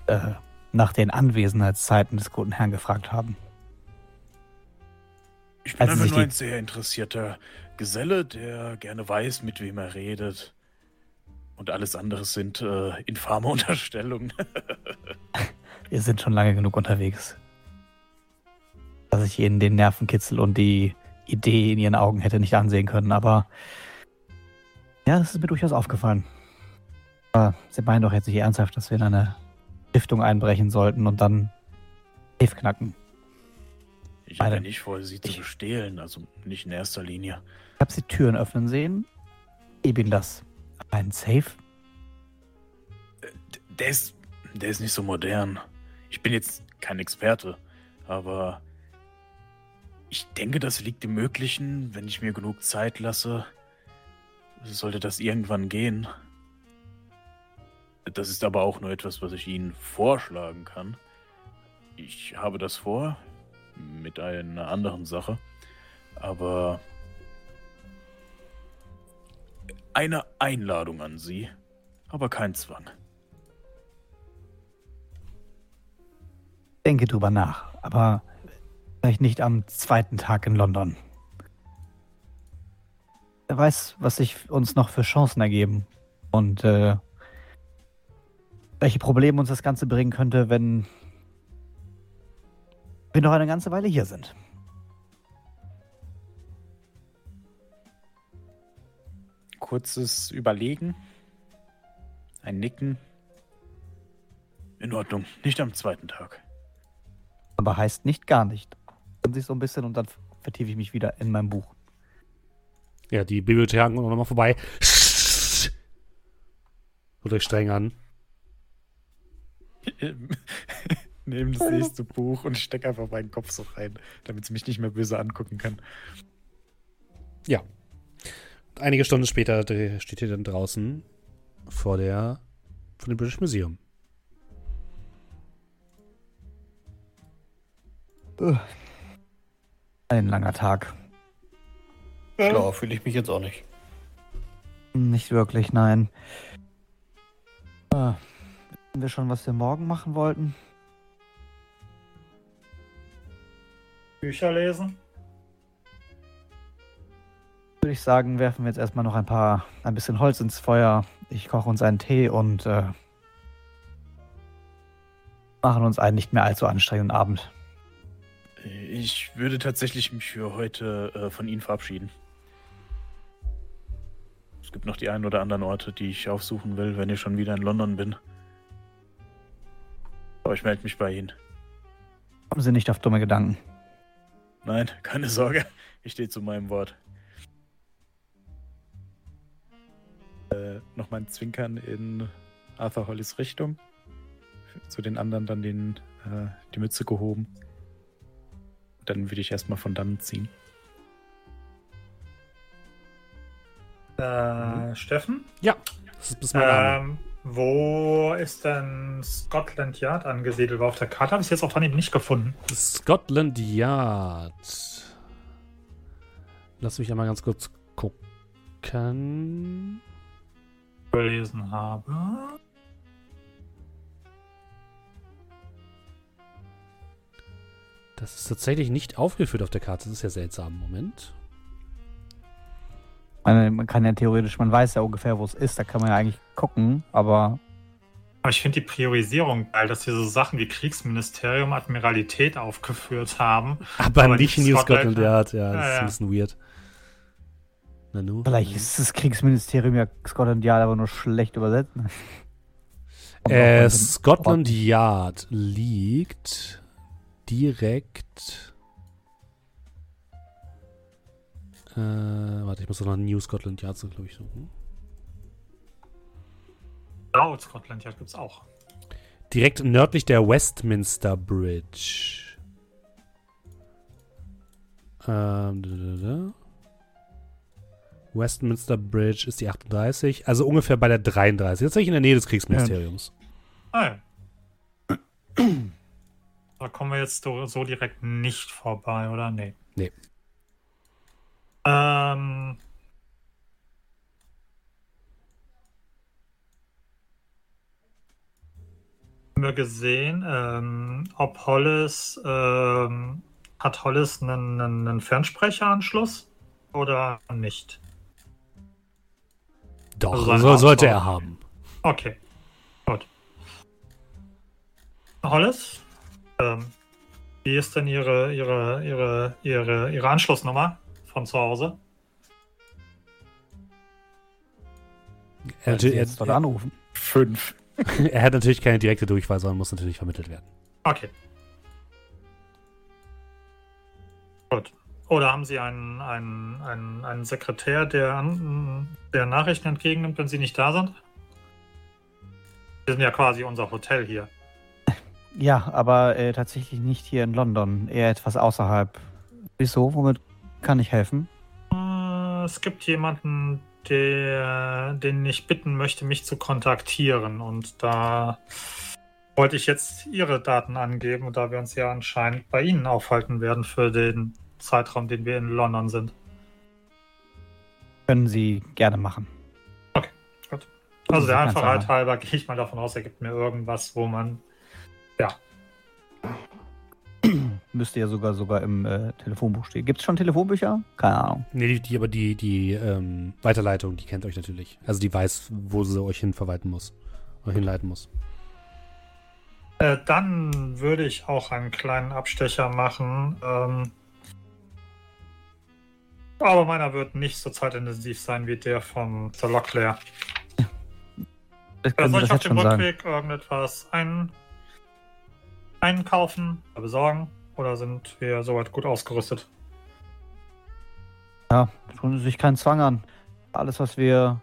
Speaker 2: äh, nach den Anwesenheitszeiten des guten Herrn gefragt haben.
Speaker 3: Ich bin
Speaker 2: Also
Speaker 3: einfach nur ein sehr interessierter Geselle, der gerne weiß, mit wem er redet. Und alles andere sind äh, infame Unterstellungen.
Speaker 2: Wir sind schon lange genug unterwegs. Dass ich Ihnen den Nervenkitzel und die Idee in Ihren Augen hätte nicht ansehen können, aber ja, das ist mir durchaus aufgefallen. Aber Sie meinen doch jetzt nicht ernsthaft, dass wir in eine Stiftung einbrechen sollten und dann Safe knacken.
Speaker 3: Ich habe ja nicht vor, sie zu
Speaker 2: Ich-
Speaker 3: bestehlen, also nicht in erster Linie.
Speaker 2: Ich habe Sie Türen öffnen sehen. Ihnen das. Ein Safe?
Speaker 3: D- Der ist, der ist nicht so modern. Ich bin jetzt kein Experte, aber ich denke, das liegt im Möglichen, wenn ich mir genug Zeit lasse. Sollte das irgendwann gehen. Das ist aber auch nur etwas, was ich Ihnen vorschlagen kann. Ich habe das vor mit einer anderen Sache, aber eine Einladung an Sie, aber kein Zwang.
Speaker 2: Denke drüber nach, aber vielleicht nicht am zweiten Tag in London. Wer weiß, was sich uns noch für Chancen ergeben und äh, welche Probleme uns das Ganze bringen könnte, wenn wir noch eine ganze Weile hier sind.
Speaker 3: Kurzes Überlegen. Ein Nicken. In Ordnung, nicht am zweiten Tag.
Speaker 2: Aber heißt nicht gar nicht. Hören Sie so ein bisschen und dann vertiefe ich mich wieder in mein Buch.
Speaker 1: Ja, die Bibliotheken kommen nochmal vorbei. Holt euch streng an.
Speaker 3: Nehme das nächste Buch und stecke einfach meinen Kopf so rein, damit sie mich nicht mehr böse angucken kann.
Speaker 1: Ja. Einige Stunden später steht ihr dann draußen vor der von dem British Museum.
Speaker 2: Ein langer Tag.
Speaker 5: Schlauer fühle ich mich jetzt auch nicht.
Speaker 2: Nicht wirklich, nein. Äh, wissen wir schon, was wir morgen machen wollten?
Speaker 4: Bücher lesen.
Speaker 2: Würde ich sagen, werfen wir jetzt erstmal noch ein paar, ein bisschen Holz ins Feuer. Ich koche uns einen Tee und äh, machen uns einen nicht mehr allzu anstrengenden Abend.
Speaker 3: Ich würde tatsächlich mich für heute äh, von Ihnen verabschieden. Es gibt noch die ein oder anderen Orte, die ich aufsuchen will, wenn ich schon wieder in London bin. Aber ich melde mich bei Ihnen.
Speaker 2: Kommen Sie nicht auf dumme Gedanken.
Speaker 3: Nein, keine Sorge. Ich stehe zu meinem Wort. Äh, Nochmal ein Zwinkern in Arthur Hollys Richtung. Zu den anderen dann den, äh, die Mütze gehoben. Dann würde ich erstmal von dann ziehen.
Speaker 4: Äh, Steffen?
Speaker 1: Das ist bis mein Name.
Speaker 4: Ähm, wo ist denn Scotland Yard angesiedelt? War auf der Karte habe ich es jetzt auch dran eben nicht gefunden.
Speaker 1: Scotland Yard. Lass mich einmal ganz kurz gucken.
Speaker 4: Gelesen habe.
Speaker 1: Das ist tatsächlich nicht aufgeführt auf der Karte. Das ist ja seltsam. Moment.
Speaker 2: Man kann ja theoretisch, man weiß ja ungefähr, wo es ist, da kann man ja eigentlich gucken, aber
Speaker 4: Aber ich finde die Priorisierung geil, dass sie so Sachen wie Kriegsministerium, Admiralität aufgeführt haben.
Speaker 1: Aber,
Speaker 4: Aber
Speaker 1: nicht
Speaker 4: nicht
Speaker 1: New
Speaker 4: Scotland?
Speaker 1: Yard. Ja, das
Speaker 4: Ja,
Speaker 1: ist
Speaker 4: ja.
Speaker 1: ein bisschen weird. Nanu?
Speaker 2: vielleicht ist das Kriegsministerium ja Scotland Yard aber nur schlecht übersetzt.
Speaker 1: Äh, Scotland Yard liegt direkt. Äh, warte, ich muss doch noch New Scotland Yard, glaube ich, suchen.
Speaker 4: Laut Scotland Yard gibt es auch.
Speaker 1: Direkt nördlich der Westminster Bridge. Ähm, da, da, da. Westminster Bridge ist die 38, also ungefähr bei der 33. Jetzt bin ich in der Nähe des Kriegsministeriums.
Speaker 4: Ah, ja. Da kommen wir jetzt so direkt nicht vorbei, oder? Nee.
Speaker 1: Nee.
Speaker 4: Ähm. Haben wir gesehen, ähm, ob Hollis, ähm, hat Hollis einen, einen Fernsprecheranschluss oder nicht?
Speaker 1: Doch,
Speaker 4: Also
Speaker 1: so, sollte er haben.
Speaker 4: Okay, gut. Hollis, ähm, wie ist denn Ihre, Ihre, Ihre, Ihre, Ihre Anschlussnummer von zu Hause?
Speaker 1: Er, er,
Speaker 2: jetzt dort
Speaker 1: er,
Speaker 2: anrufen.
Speaker 3: Fünf.
Speaker 1: er hat natürlich keine direkte Durchwahl, sondern muss natürlich vermittelt werden.
Speaker 4: Okay. Gut. Oder haben Sie einen, einen, einen, einen Sekretär, der, der Nachrichten entgegennimmt, wenn Sie nicht da sind? Wir sind ja quasi unser Hotel hier.
Speaker 2: Ja, aber äh, tatsächlich nicht hier in London, eher etwas außerhalb. Wieso? Womit kann ich helfen?
Speaker 4: Äh, Es gibt jemanden, der, den ich bitten möchte, mich zu kontaktieren. Und da wollte ich jetzt Ihre Daten angeben, da wir uns ja anscheinend bei Ihnen aufhalten werden für den Zeitraum, den wir in London sind.
Speaker 2: Können Sie gerne machen.
Speaker 4: Also der Einfachheit
Speaker 2: einfach.
Speaker 4: halber gehe ich mal davon aus, er gibt mir irgendwas, wo man.
Speaker 2: Müsste ja sogar sogar im äh, Telefonbuch stehen. Gibt es schon Telefonbücher? Keine Ahnung.
Speaker 1: Nee, die, die, aber die, die ähm, Weiterleitung, die kennt euch natürlich. Also die weiß, wo sie euch hinverwalten muss. Oder hinleiten muss.
Speaker 4: Äh, dann würde ich auch einen kleinen Abstecher machen. Ähm, aber meiner wird nicht so zeitintensiv sein wie der von The Locklear. Äh, soll ich auf dem. Rückweg irgendetwas ein, einkaufen, besorgen? Oder sind wir soweit gut ausgerüstet?
Speaker 2: Ja, tun Sie sich keinen Zwang an. Alles, was wir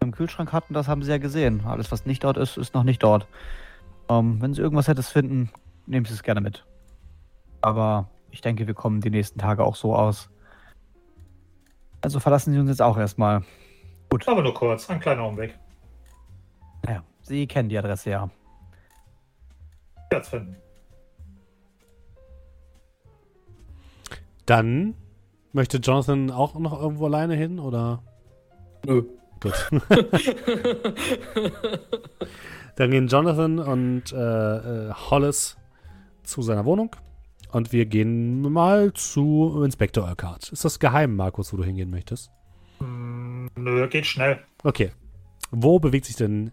Speaker 2: im Kühlschrank hatten, das haben Sie ja gesehen. Alles, was nicht dort ist, ist noch nicht dort. Ähm, wenn Sie irgendwas hättes finden, nehmen Sie es gerne mit. Aber ich denke, wir kommen die nächsten Tage auch so aus. Also verlassen Sie uns jetzt auch erstmal.
Speaker 4: Aber nur kurz, ein kleiner Umweg.
Speaker 2: Naja, Sie kennen die Adresse ja.
Speaker 4: Jetzt finden.
Speaker 1: Dann möchte Jonathan auch noch irgendwo alleine hin oder?
Speaker 5: Nö.
Speaker 1: Gut. Dann gehen Jonathan und äh, äh, Hollis zu seiner Wohnung und wir gehen mal zu Inspektor Urquhart. Ist das geheim, Markus, wo du hingehen möchtest?
Speaker 4: Hm, nö, geht schnell.
Speaker 1: Okay. Wo bewegt sich denn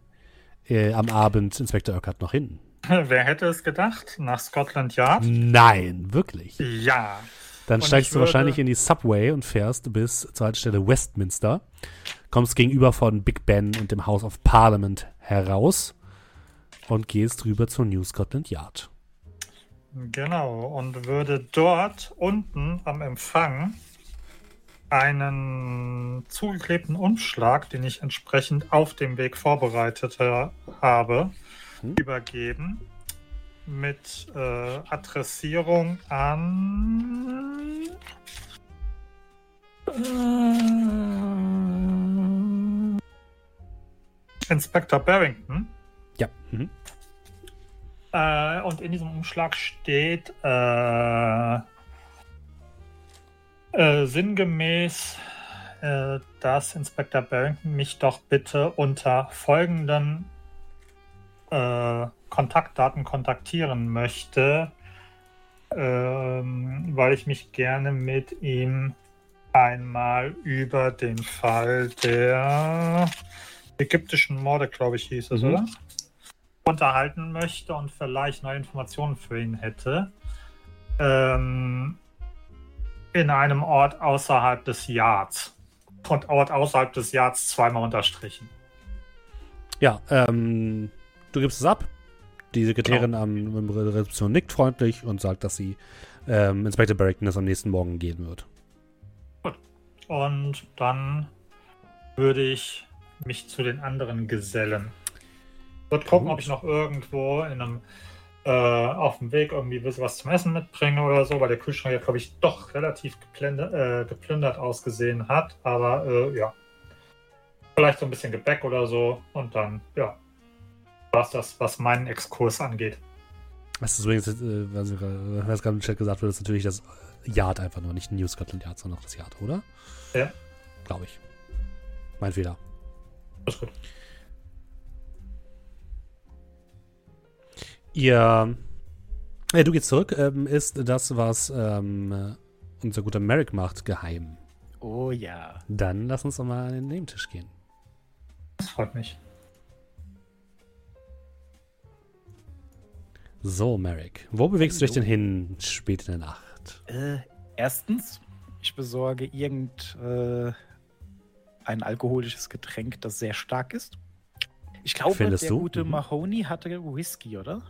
Speaker 1: äh, am Abend Inspektor Urquhart noch hin?
Speaker 4: Wer hätte es gedacht? Nach Scotland Yard?
Speaker 1: Nein, wirklich.
Speaker 4: Ja.
Speaker 1: Dann
Speaker 4: Und
Speaker 1: steigst du wahrscheinlich in die Subway und fährst bis zur Haltestelle Westminster, kommst gegenüber von Big Ben und dem House of Parliament heraus und gehst rüber zur New Scotland Yard.
Speaker 4: Genau, und würde dort unten am Empfang einen zugeklebten Umschlag, den ich entsprechend auf dem Weg vorbereitet habe,
Speaker 1: Hm.
Speaker 4: übergeben mit äh, Adressierung an äh, Inspector Barrington.
Speaker 1: Ja. Mhm.
Speaker 4: Äh, und in diesem Umschlag steht äh, äh, sinngemäß, äh, dass Inspector Barrington mich doch bitte unter folgenden äh, Kontaktdaten kontaktieren möchte, ähm, weil ich mich gerne mit ihm einmal über den Fall der ägyptischen Morde, glaube ich, hieß es,
Speaker 1: Mhm.
Speaker 4: oder? Unterhalten möchte und vielleicht neue Informationen für ihn hätte. Ähm, in einem Ort außerhalb des Yards. Und Ort außerhalb des Yards zweimal unterstrichen.
Speaker 1: Ja, ähm, du gibst es ab. Die Sekretärin am am Re- Rezeption nickt freundlich und sagt, dass sie ähm, Inspector Barrington das am nächsten Morgen gehen wird.
Speaker 4: Und dann würde ich mich zu den anderen gesellen. Wird gucken, ob ich noch irgendwo in einem äh, auf dem Weg irgendwie ein bisschen was zum Essen mitbringen oder so, weil der Kühlschrank ja, glaube ich, doch relativ geplündert, äh, geplündert ausgesehen hat. Aber äh, ja, vielleicht so ein bisschen Gebäck oder so und dann, ja, war es das, was meinen Exkurs angeht.
Speaker 1: Das ist übrigens, äh, was, gerade- was gerade im Chat gesagt wird, ist natürlich das Yard einfach nur, nicht New Scotland Yard, sondern das Yard, oder?
Speaker 4: Ja.
Speaker 1: Glaube ich. Mein Fehler.
Speaker 4: Ist gut.
Speaker 1: Ihr, äh, du gehst zurück, ähm, ist das, was ähm, unser guter Merrick macht, geheim.
Speaker 3: Oh ja.
Speaker 1: Dann lass uns doch mal an den Nebentisch gehen.
Speaker 4: Das freut mich.
Speaker 1: So, Merrick, wo bewegst du dich
Speaker 3: Hallo.
Speaker 1: denn hin spät in der Nacht?
Speaker 3: Äh, erstens, ich besorge irgend äh, ein alkoholisches Getränk, das sehr stark ist. Ich glaube,
Speaker 1: Findest
Speaker 3: der
Speaker 1: du?
Speaker 3: gute
Speaker 1: Mhm.
Speaker 3: Mahoney hatte Whisky, oder?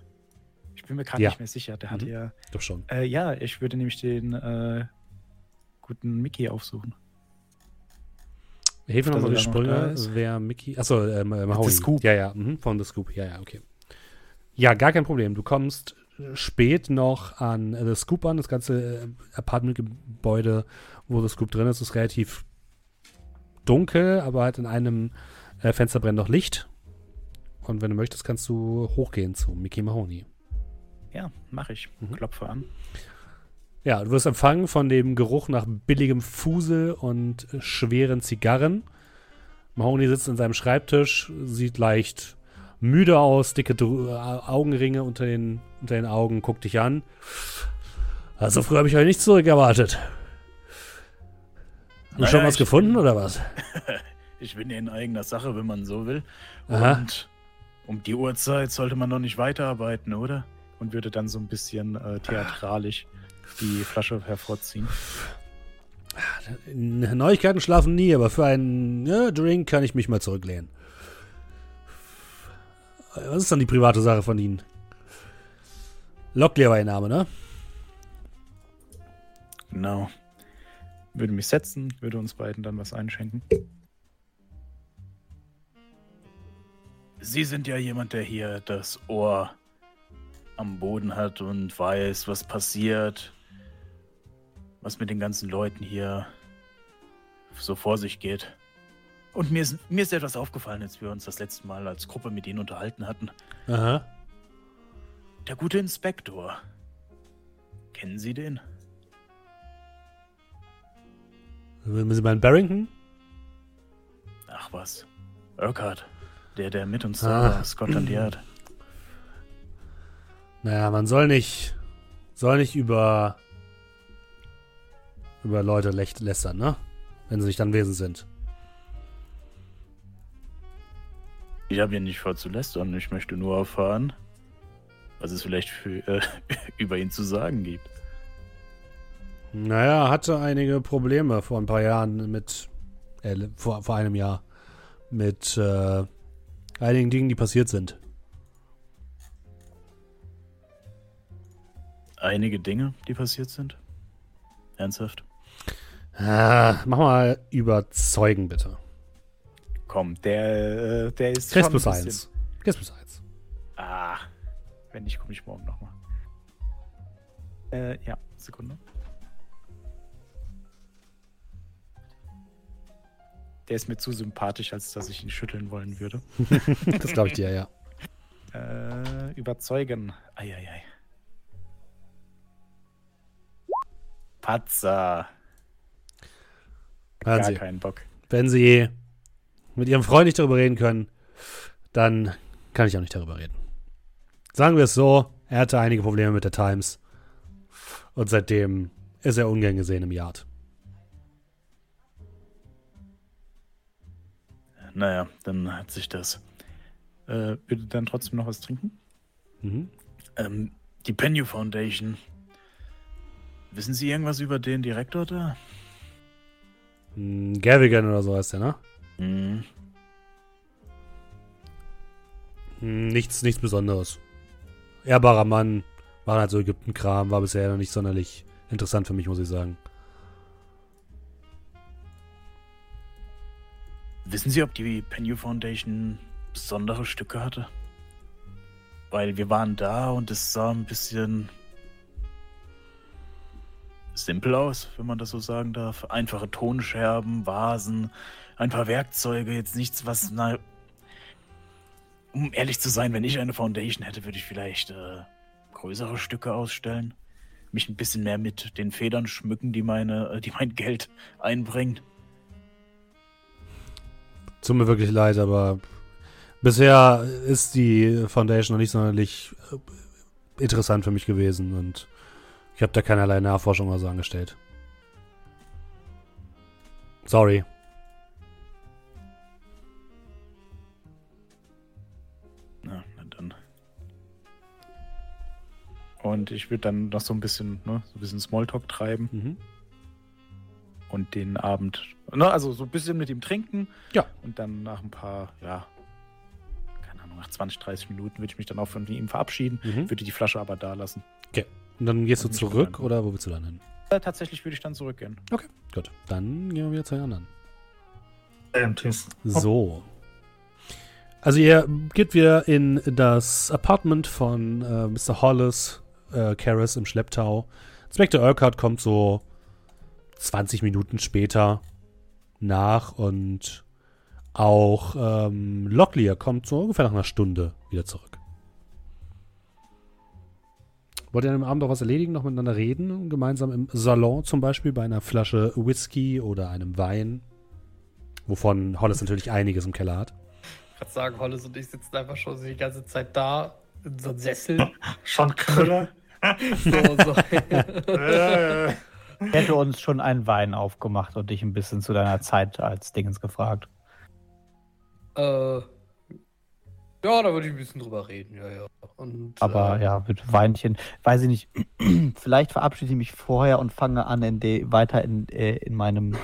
Speaker 3: Ich bin mir gerade
Speaker 1: Ja.
Speaker 3: nicht mehr sicher. Der hatte
Speaker 1: Mhm.
Speaker 3: ja.
Speaker 1: Doch schon.
Speaker 3: Äh, ja, ich würde nämlich den äh, guten Mickey aufsuchen.
Speaker 1: Hilf mir
Speaker 3: Dass
Speaker 1: nochmal die Sprünge, wer Mickey. Achso, ähm, äh, Mahoney.
Speaker 3: Scoop.
Speaker 1: Ja, ja, mhm, von The Scoop. Ja, ja, okay. Ja, gar kein Problem. Du kommst äh, spät noch an The Scoop an. Das ganze äh, Apartmentgebäude, wo The Scoop drin ist, ist relativ dunkel, aber halt in einem äh, Fenster brennt noch Licht. Und wenn du möchtest, kannst du hochgehen zu Mickey Mahoney.
Speaker 3: Ja, mache ich.
Speaker 1: Mhm.
Speaker 3: Klopfe an.
Speaker 1: Ja, du wirst empfangen von dem Geruch nach billigem Fusel und äh, schweren Zigarren. Mahoney sitzt in seinem Schreibtisch, sieht leicht müde aus, dicke Dr- äh, Augenringe unter den, unter den Augen, guckt dich an. Also früher habe ich euch nicht zurückerwartet. Hast du
Speaker 6: Naja,
Speaker 1: schon was gefunden oder was?
Speaker 6: Ich bin in eigener Sache, wenn man so will.
Speaker 1: Aha.
Speaker 6: Und um die Uhrzeit sollte man noch nicht weiterarbeiten, oder?
Speaker 3: Und würde dann so ein bisschen äh, theatralisch die Flasche hervorziehen.
Speaker 1: Neuigkeiten schlafen nie, aber für einen ja, Drink kann ich mich mal zurücklehnen. Was ist dann die private Sache von Ihnen? Locklear war Ihr Name, ne?
Speaker 3: Genau. Würde mich setzen, würde uns beiden dann was einschenken.
Speaker 6: Sie sind ja jemand, der hier das Ohr am Boden hat und weiß, was passiert, was mit den ganzen Leuten hier so vor sich geht. Und mir ist, mir ist etwas aufgefallen, als wir uns das letzte Mal als Gruppe mit Ihnen unterhalten hatten.
Speaker 1: Aha.
Speaker 6: Der gute Inspektor. Kennen Sie den?
Speaker 1: Sind Sie mein Barrington?
Speaker 6: Ach was. Urquhart. Der, der mit uns
Speaker 1: Ah.
Speaker 6: da Scotland Yard.
Speaker 1: Naja, man soll nicht, soll nicht über, über Leute lästern, ne? Wenn sie nicht anwesend sind.
Speaker 6: Ich habe hier nicht vor zu lästern. Ich möchte nur erfahren, was es vielleicht für, äh, über ihn zu sagen gibt.
Speaker 1: Naja, hatte einige Probleme vor ein paar Jahren mit, äh, vor, vor einem Jahr, mit äh, einigen Dingen, die passiert sind.
Speaker 6: Einige Dinge, die passiert sind. Ernsthaft?
Speaker 1: Ah, mach mal überzeugen, bitte.
Speaker 3: Komm, der, äh, der ist
Speaker 1: Chris plus eins. Chris plus eins.
Speaker 3: Ah, wenn nicht, komme ich morgen nochmal. Äh, ja, Sekunde. Der ist mir zu sympathisch, als dass ich ihn schütteln wollen würde.
Speaker 1: Das glaube ich dir, ja.
Speaker 3: Äh, überzeugen. Eieiei. Patzer.
Speaker 1: Hören
Speaker 3: Gar
Speaker 1: Sie,
Speaker 3: keinen Bock.
Speaker 1: wenn Sie mit Ihrem Freund nicht darüber reden können, dann kann ich auch nicht darüber reden. Sagen wir es so, er hatte einige Probleme mit der Times. Und seitdem ist er ungern gesehen im Yard.
Speaker 6: Naja, dann hat sich das.
Speaker 3: Äh, würde dann trotzdem noch was trinken?
Speaker 1: Mhm.
Speaker 6: Ähm, die Penny Foundation. Wissen Sie irgendwas über den Direktor da?
Speaker 1: Hm, Gavigan oder so heißt der, ne?
Speaker 6: Hm.
Speaker 1: Hm, Nichts, nichts Besonderes. Ehrbarer Mann, war halt so Ägypten-Kram, war bisher noch nicht sonderlich interessant für mich, muss ich sagen.
Speaker 6: Wissen Sie, ob die Penny Foundation besondere Stücke hatte? Weil wir waren da und es sah ein bisschen simpel aus, wenn man das so sagen darf. Einfache Tonscherben, Vasen, ein paar Werkzeuge, jetzt nichts, was, na, um ehrlich zu sein, wenn ich eine Foundation hätte, würde ich vielleicht äh, größere Stücke ausstellen. Mich ein bisschen mehr mit den Federn schmücken, die meine, äh, die mein Geld einbringen.
Speaker 1: Tut mir wirklich leid, aber bisher ist die Foundation noch nicht sonderlich äh, interessant für mich gewesen und ich habe da keinerlei Nachforschung oder so angestellt. Sorry.
Speaker 6: Na, na dann.
Speaker 3: Und ich würde dann noch so ein bisschen, ne, so ein bisschen Smalltalk treiben
Speaker 1: Mhm.
Speaker 3: und den Abend, ne, also so ein bisschen mit ihm trinken.
Speaker 1: Ja.
Speaker 3: Und dann nach ein paar, ja, keine Ahnung, nach 20, 30 Minuten würde ich mich dann auch von ihm verabschieden,
Speaker 1: Mhm.
Speaker 3: würde die Flasche aber da lassen.
Speaker 1: Und dann gehst du zurück oder wo willst du dann hin?
Speaker 3: Äh, tatsächlich würde ich dann zurückgehen.
Speaker 1: Gut, dann gehen wir wieder zu den anderen.
Speaker 4: Ähm, tschüss.
Speaker 1: So. Also ihr geht wieder in das Apartment von äh, Mr. Hollis, äh, Karras im Schlepptau. Inspector Urquhart kommt so 20 Minuten später nach und auch ähm, Locklear kommt so ungefähr nach einer Stunde wieder zurück. Wollt ihr an dem Abend auch was erledigen, noch miteinander reden? Gemeinsam im Salon zum Beispiel bei einer Flasche Whisky oder einem Wein? Wovon Hollis natürlich einiges im Keller hat.
Speaker 5: Ich kann sagen, Hollis und ich sitzen einfach schon die ganze Zeit da in so einem Sessel.
Speaker 4: Schon Knüller.
Speaker 5: so, so.
Speaker 2: Ich hätte uns schon einen Wein aufgemacht und dich ein bisschen zu deiner Zeit als Dingens gefragt.
Speaker 5: äh, ja, da würde ich ein bisschen drüber reden, ja, ja. Und,
Speaker 2: Aber
Speaker 5: äh,
Speaker 2: ja, mit Weinchen, weiß ich nicht. Vielleicht verabschiede ich mich vorher und fange an, in de, weiter in, äh, in meinem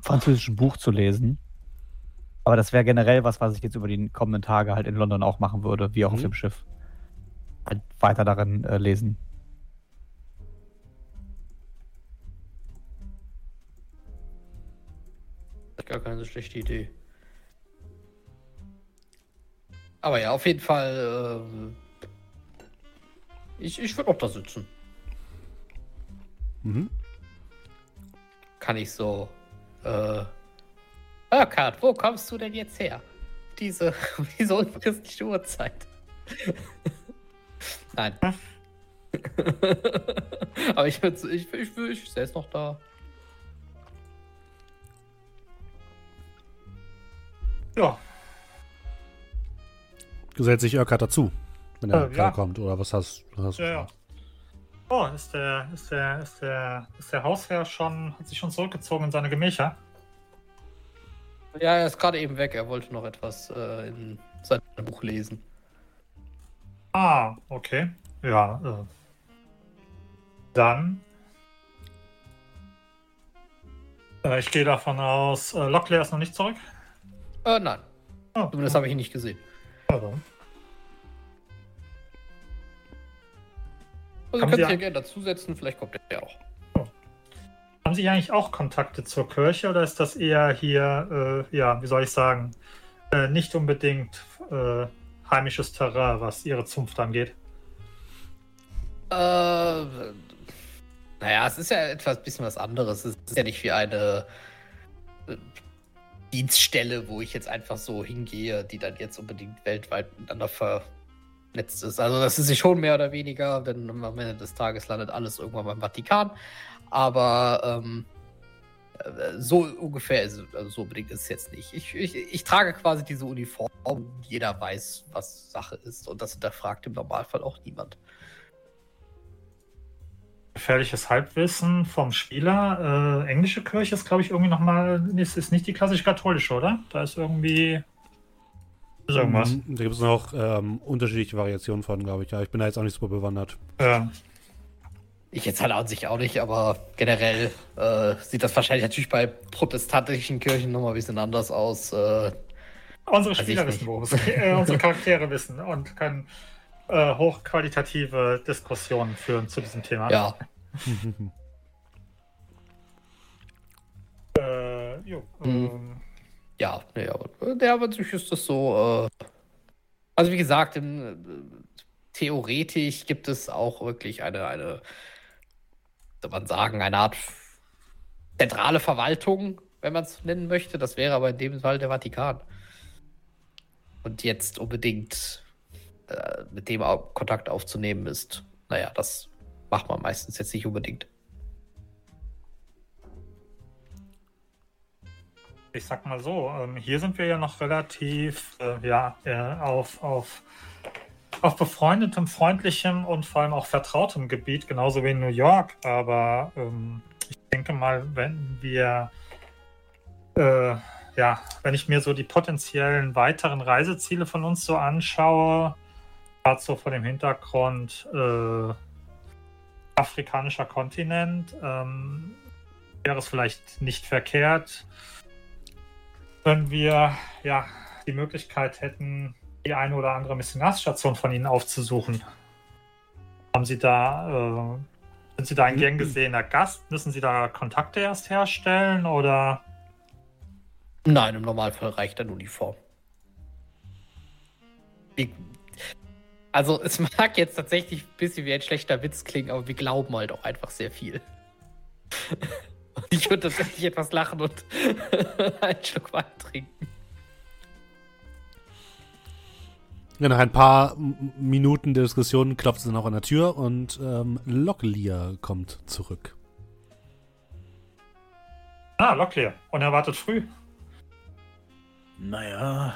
Speaker 2: französischen Buch zu lesen. Aber das wäre generell was, was ich jetzt über die kommenden Tage halt in London auch machen würde, wie auch auf
Speaker 1: Mhm.
Speaker 2: dem Schiff. Halt weiter darin äh, lesen.
Speaker 5: Gar keine so schlechte Idee. Aber ja, auf jeden Fall. ähm, ich ich würde auch da sitzen.
Speaker 1: Mhm.
Speaker 5: Kann ich so. Äh. Urquhart, wo kommst du denn jetzt her? Diese, diese unfristliche Uhrzeit. Nein. Aber ich würde. Ich, ich, ich, ich säß noch da.
Speaker 4: ja,
Speaker 1: Gesellt sich Urquhart dazu, wenn er
Speaker 4: Äh, ja.
Speaker 1: kommt. Oder was hast, hast du
Speaker 4: Ja, ja.
Speaker 1: vor?
Speaker 4: Oh, ist der, ist der, ist der, ist der Hausherr schon, hat sich schon zurückgezogen in seine Gemächer?
Speaker 5: Ja, er ist gerade eben weg. Er wollte noch etwas äh, in seinem Buch lesen.
Speaker 4: Ah, okay. Ja, äh. Dann. Äh, ich gehe davon aus, äh, Locklear ist noch nicht zurück.
Speaker 5: Äh, nein.
Speaker 4: Oh,
Speaker 5: Zumindest habe ich ihn nicht gesehen.
Speaker 4: Also.
Speaker 5: Also
Speaker 4: Haben
Speaker 5: könnt
Speaker 4: Sie
Speaker 5: ihr
Speaker 4: ein-
Speaker 5: gerne dazusetzen, vielleicht kommt der auch.
Speaker 4: Haben Sie eigentlich auch Kontakte zur Kirche oder ist das eher hier, äh, ja, wie soll ich sagen, äh, nicht unbedingt äh, heimisches Terrain, was Ihre Zunft angeht?
Speaker 5: Äh, naja, es ist ja etwas bisschen was anderes. Es ist ja nicht wie eine äh, Dienststelle, wo ich jetzt einfach so hingehe, die dann jetzt unbedingt weltweit miteinander vernetzt ist. Also das ist sie schon mehr oder weniger, denn am Ende des Tages landet alles irgendwann beim Vatikan. Aber ähm, äh, so ungefähr ist es, also so unbedingt ist es jetzt nicht. Ich, ich, ich trage quasi diese Uniform, jeder weiß, was Sache ist und das hinterfragt im Normalfall auch niemand.
Speaker 4: Gefährliches Halbwissen vom Spieler. Äh, englische Kirche ist, glaube ich, irgendwie nochmal, ist, ist nicht die klassische katholische, oder? Da ist irgendwie ist irgendwas.
Speaker 1: Mhm. Da gibt es noch ähm, unterschiedliche Variationen von, glaube ich. Ja, ich bin da jetzt auch nicht super bewandert.
Speaker 4: Ja.
Speaker 5: Ich jetzt halt an sich auch nicht, aber generell äh, sieht das wahrscheinlich natürlich bei protestantischen Kirchen nochmal ein bisschen anders aus. Äh,
Speaker 4: Unsere Spieler wissen, worum es geht. Äh, unsere Charaktere wissen und können äh, hochqualitative Diskussionen führen zu diesem Thema.
Speaker 5: ja,
Speaker 4: Äh, jo,
Speaker 5: Mhm.
Speaker 4: ähm,
Speaker 5: ja, aber der aber natürlich ist das so. Äh, also wie gesagt, im, äh, theoretisch gibt es auch wirklich eine, eine, soll man sagen, eine Art zentrale Verwaltung, wenn man es nennen möchte. Das wäre aber in dem Fall der Vatikan. Und jetzt unbedingt äh, mit dem Kontakt aufzunehmen ist, naja, das macht man meistens jetzt nicht unbedingt.
Speaker 4: Ich sag mal so, ähm, hier sind wir ja noch relativ äh, ja, äh, auf, auf, auf befreundetem, freundlichem und vor allem auch vertrautem Gebiet, genauso wie in New York. Aber ähm, ich denke mal, wenn wir, äh, ja, wenn ich mir so die potenziellen weiteren Reiseziele von uns so anschaue, gerade so vor dem Hintergrund äh, afrikanischer Kontinent, ähm, wäre es vielleicht nicht verkehrt, wenn wir ja die Möglichkeit hätten, die eine oder andere Missionarsstation von Ihnen aufzusuchen. Haben Sie da, äh, sind Sie da ein gern gesehener Gast? Müssen Sie da Kontakte erst herstellen oder?
Speaker 5: Nein, im Normalfall reicht eine Uniform. Wir, also, es mag jetzt tatsächlich ein bisschen wie ein schlechter Witz klingen, aber wir glauben halt auch einfach sehr viel. Und ich würde tatsächlich etwas lachen und einen Schluck Wein trinken.
Speaker 1: Ja, nach ein paar Minuten der Diskussion klopft es dann auch an der Tür und ähm, Locklear kommt zurück.
Speaker 4: Ah, Locklear. Unerwartet früh.
Speaker 6: Naja,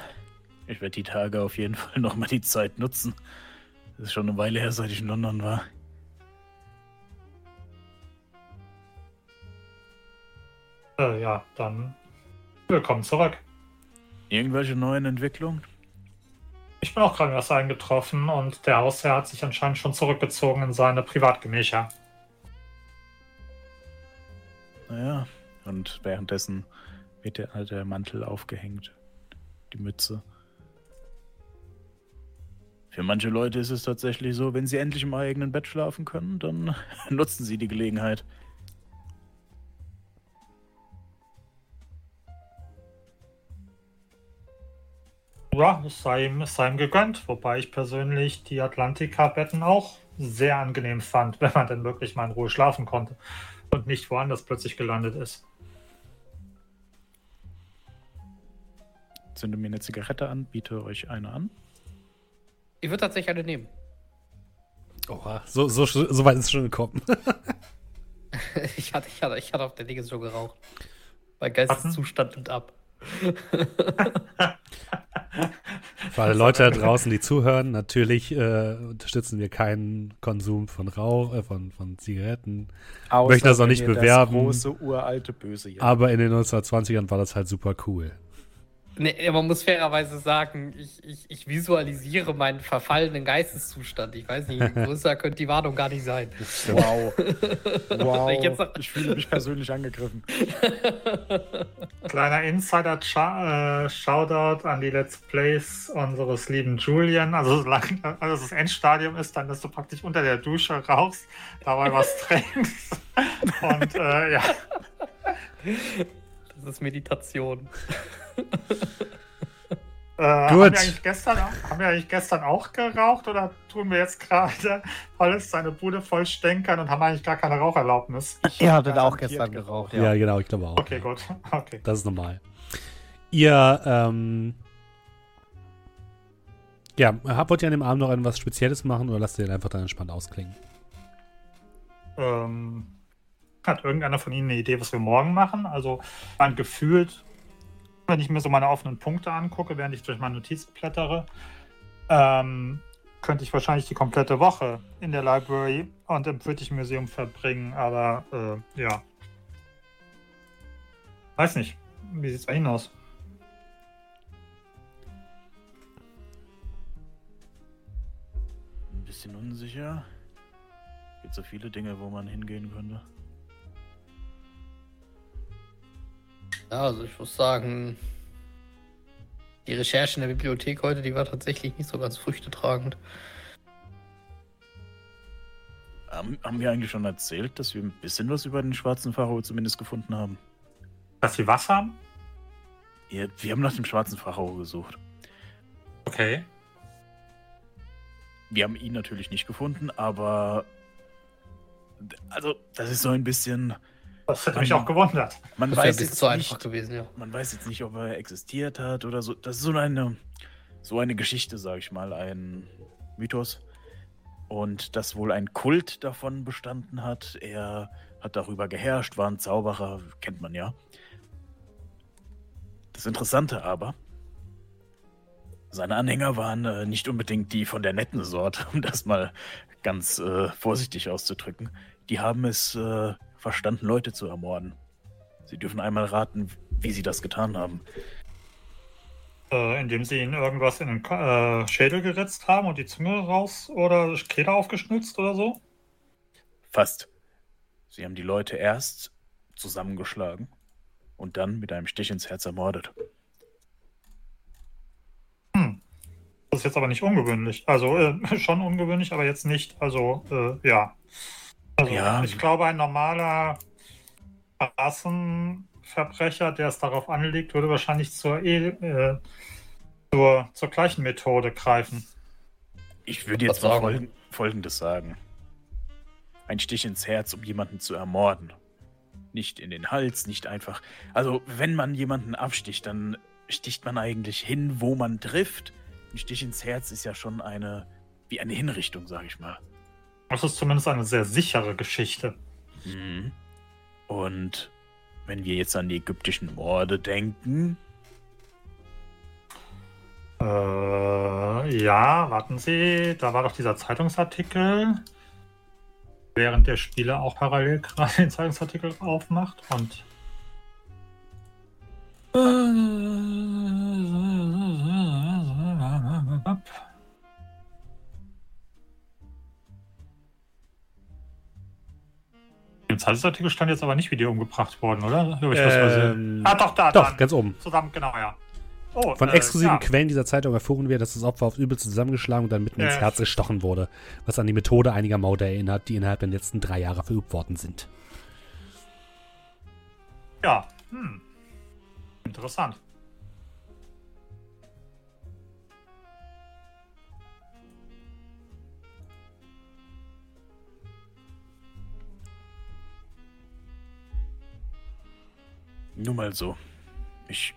Speaker 6: ich werde die Tage auf jeden Fall nochmal die Zeit nutzen. Das ist schon eine Weile her, seit ich in London war.
Speaker 4: Äh, ja, dann willkommen zurück.
Speaker 6: Irgendwelche neuen Entwicklungen?
Speaker 4: Ich bin auch gerade erst eingetroffen und der Hausherr hat sich anscheinend schon zurückgezogen in seine Privatgemächer.
Speaker 6: Naja, und währenddessen wird der, der Mantel aufgehängt. Die Mütze. Für manche Leute ist es tatsächlich so, wenn sie endlich im eigenen Bett schlafen können, dann nutzen sie die Gelegenheit.
Speaker 4: Ja, es sei ihm, es sei ihm gegönnt, wobei ich persönlich die Atlantika-Betten auch sehr angenehm fand, wenn man dann wirklich mal in Ruhe schlafen konnte und nicht woanders plötzlich gelandet ist.
Speaker 6: Zünde mir eine Zigarette an, biete euch eine an.
Speaker 5: Ich würde tatsächlich eine nehmen.
Speaker 1: Oha, so, so, so weit ist es schon gekommen.
Speaker 5: Ich hatte, ich hatte, ich hatte auf der Dinge so geraucht. Mein Geisteszustand nimmt ab.
Speaker 1: Für alle Leute da draußen, die zuhören, natürlich äh, unterstützen wir keinen Konsum von Rauch, äh, von, von Zigaretten.
Speaker 3: Außer
Speaker 1: Möchte das auch nicht bewerben.
Speaker 3: Das große, uralte Böse jagt.
Speaker 1: Aber in den 1920ern war das halt super cool.
Speaker 5: Nee, man muss fairerweise sagen, ich, ich, ich visualisiere meinen verfallenen Geisteszustand. Ich weiß nicht, größer könnte die Warnung gar nicht sein.
Speaker 3: Wow.
Speaker 5: Wenn ich jetzt
Speaker 3: wow.
Speaker 5: noch-
Speaker 3: Ich fühle mich persönlich angegriffen.
Speaker 4: Kleiner Insider-Shoutout an die Let's Plays unseres lieben Julian. Also solange also das Endstadium ist, dann, dass du praktisch unter der Dusche rauchst, dabei was trinkst. Und äh, ja,
Speaker 5: Das ist Meditation.
Speaker 4: Äh, haben, wir eigentlich gestern, haben wir eigentlich gestern auch geraucht oder tun wir jetzt gerade alles seine Bude voll stänkern und haben eigentlich gar keine Raucherlaubnis?
Speaker 2: Ihr hattet auch gestern
Speaker 3: geraucht.
Speaker 2: geraucht,
Speaker 1: Ja,
Speaker 2: ja.
Speaker 1: genau, ich glaube auch.
Speaker 4: Okay, gut. Okay.
Speaker 1: Das ist normal. Ihr, ähm, ja, habt- wollt ihr an dem Abend noch etwas Spezielles machen oder lasst ihr den einfach dann entspannt ausklingen?
Speaker 4: Ähm, hat irgendeiner von Ihnen eine Idee, was wir morgen machen? Also, man gefühlt, wenn ich mir so meine offenen Punkte angucke, während ich durch meine Notizen blättere, ähm, könnte ich wahrscheinlich die komplette Woche in der Library und im British Museum verbringen, aber äh, ja. Weiß nicht. Wie sieht es bei Ihnen aus?
Speaker 6: Ein bisschen unsicher. Gibt so viele Dinge, wo man hingehen könnte.
Speaker 5: Ja, also ich muss sagen, die Recherche in der Bibliothek heute, die war tatsächlich nicht so ganz früchtetragend.
Speaker 6: Haben, haben wir eigentlich schon erzählt, dass wir ein bisschen was über den schwarzen Pharao zumindest gefunden haben?
Speaker 4: Dass Sie was haben?
Speaker 6: Ja, wir haben nach dem schwarzen Pharao gesucht.
Speaker 4: Okay.
Speaker 3: wir haben ihn natürlich nicht gefunden, aber also das ist so ein bisschen.
Speaker 4: Das hätte mich auch gewundert.
Speaker 3: Man
Speaker 5: Das
Speaker 3: weiß
Speaker 5: jetzt zu
Speaker 3: nicht,
Speaker 5: einfach gewesen, ja.
Speaker 3: man weiß jetzt nicht, ob er existiert hat oder so. Das ist so eine, so eine Geschichte, sage ich mal, ein Mythos. Und dass wohl ein Kult davon bestanden hat. Er hat darüber geherrscht, war ein Zauberer, kennt man ja. Das Interessante aber, seine Anhänger waren äh, nicht unbedingt die von der netten Sorte, um das mal ganz äh, vorsichtig auszudrücken. Die haben es äh, verstanden, Leute zu ermorden. Sie dürfen einmal raten, wie sie das getan haben.
Speaker 4: Äh, indem sie ihn irgendwas in den äh, Schädel geritzt haben und die Zunge raus oder Kehle aufgeschnitzt oder so.
Speaker 3: Fast. Sie haben die Leute erst zusammengeschlagen und dann mit einem Stich ins Herz ermordet.
Speaker 4: Das ist jetzt aber nicht ungewöhnlich. Also äh, schon ungewöhnlich, aber jetzt nicht. Also äh, ja. Also,
Speaker 3: Ja.
Speaker 4: Ich glaube, ein normaler Rassenverbrecher, der es darauf anlegt, würde wahrscheinlich zur, e äh, zur, zur gleichen Methode greifen.
Speaker 3: Ich würde jetzt mal folgen, Folgendes sagen. Ein Stich ins Herz, um jemanden zu ermorden. Nicht in den Hals, nicht einfach. Also, wenn man jemanden absticht, dann sticht man eigentlich hin, wo man trifft. Ein Stich ins Herz ist ja schon eine, wie eine Hinrichtung, sag ich mal.
Speaker 4: Das ist zumindest eine sehr sichere Geschichte.
Speaker 3: Mhm. Und wenn wir jetzt an die ägyptischen Morde denken,
Speaker 4: Äh, ja, warten Sie, da war doch dieser Zeitungsartikel, während der Spieler auch parallel gerade den Zeitungsartikel aufmacht und. Im Zeitungsartikel stand jetzt aber nicht, wie die umgebracht wurden, oder? Ich?
Speaker 1: Ähm,
Speaker 4: ah, doch, da,
Speaker 1: Doch,
Speaker 4: dann.
Speaker 1: ganz oben.
Speaker 4: Zusammen, genau, ja. Oh,
Speaker 1: Von
Speaker 4: äh,
Speaker 1: exklusiven
Speaker 4: ja.
Speaker 1: Quellen dieser Zeitung erfuhren wir, dass das Opfer aufs Übelste zusammengeschlagen und dann mitten ins
Speaker 4: Ja.
Speaker 1: Herz gestochen wurde, was an die Methode einiger Morde erinnert, die innerhalb der letzten drei Jahre verübt worden sind.
Speaker 4: Ja, hm. Interessant.
Speaker 3: Nur mal so. Ich.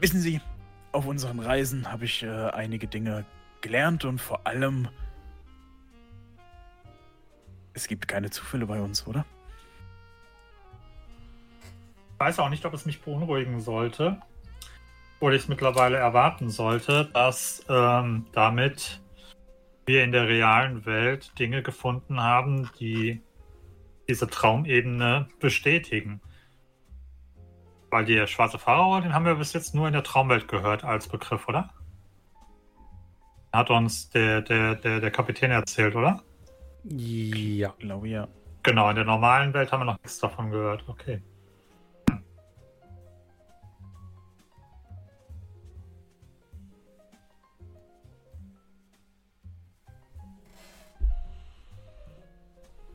Speaker 3: Wissen Sie, auf unseren Reisen habe ich äh, einige Dinge gelernt und vor allem. Es gibt keine Zufälle bei uns, oder?
Speaker 4: Ich weiß auch nicht, ob es mich beunruhigen sollte. Oder ich es mittlerweile erwarten sollte, dass ähm, damit wir in der realen Welt Dinge gefunden haben, die diese Traumebene bestätigen. Weil der schwarze Pharao, den haben wir bis jetzt nur in der Traumwelt gehört als Begriff, oder? Hat uns der, der, der, der Kapitän erzählt, oder?
Speaker 1: Ja.
Speaker 3: Ich glaube ja.
Speaker 4: Genau, in der normalen Welt haben wir noch nichts davon gehört. Okay.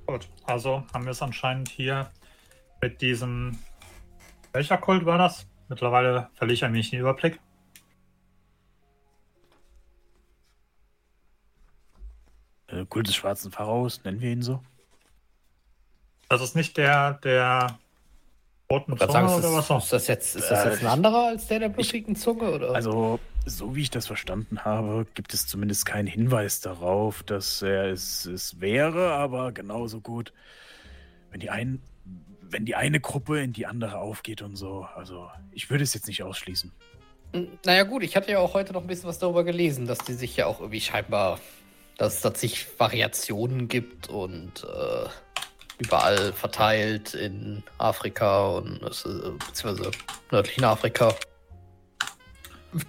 Speaker 4: Gut, also haben wir es anscheinend hier mit diesem. Welcher Kult war das? Mittlerweile verliere ich ein wenig den Überblick.
Speaker 3: Äh, Kult des schwarzen Pharaos, nennen wir ihn so.
Speaker 4: Das ist nicht der der roten Zunge
Speaker 5: sagen, ist,
Speaker 4: oder was
Speaker 5: das,
Speaker 4: noch?
Speaker 5: ist das jetzt, ist das jetzt ein anderer als der der blutigen Zunge? Oder?
Speaker 3: Also, so wie ich das verstanden habe, gibt es zumindest keinen Hinweis darauf, dass er es, es wäre, aber genauso gut, wenn die, ein, wenn die eine Gruppe in die andere aufgeht und so. Also, ich würde es jetzt nicht ausschließen.
Speaker 5: Hm, Naja gut, ich hatte ja auch heute noch ein bisschen was darüber gelesen, dass die sich ja auch irgendwie scheinbar, dass es sich Variationen gibt und äh, überall verteilt in Afrika und äh, beziehungsweise nördlichen Afrika.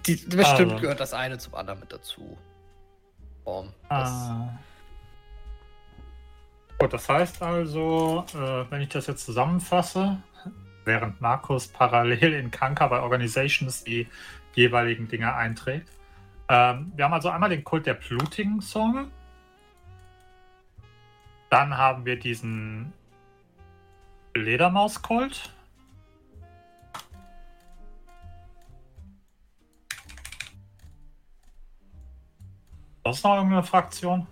Speaker 5: Die, bestimmt
Speaker 4: Also.
Speaker 5: gehört das eine zum anderen mit dazu. Form. Das,
Speaker 4: Ah. Gut, das heißt also, äh, wenn ich das jetzt zusammenfasse, während Markus parallel in Kanka bei Organizations die jeweiligen Dinge einträgt. Ähm, wir haben also einmal den Kult der blutigen Zunge. Dann haben wir diesen Ledermauskult. Sonst noch irgendeine Fraktion?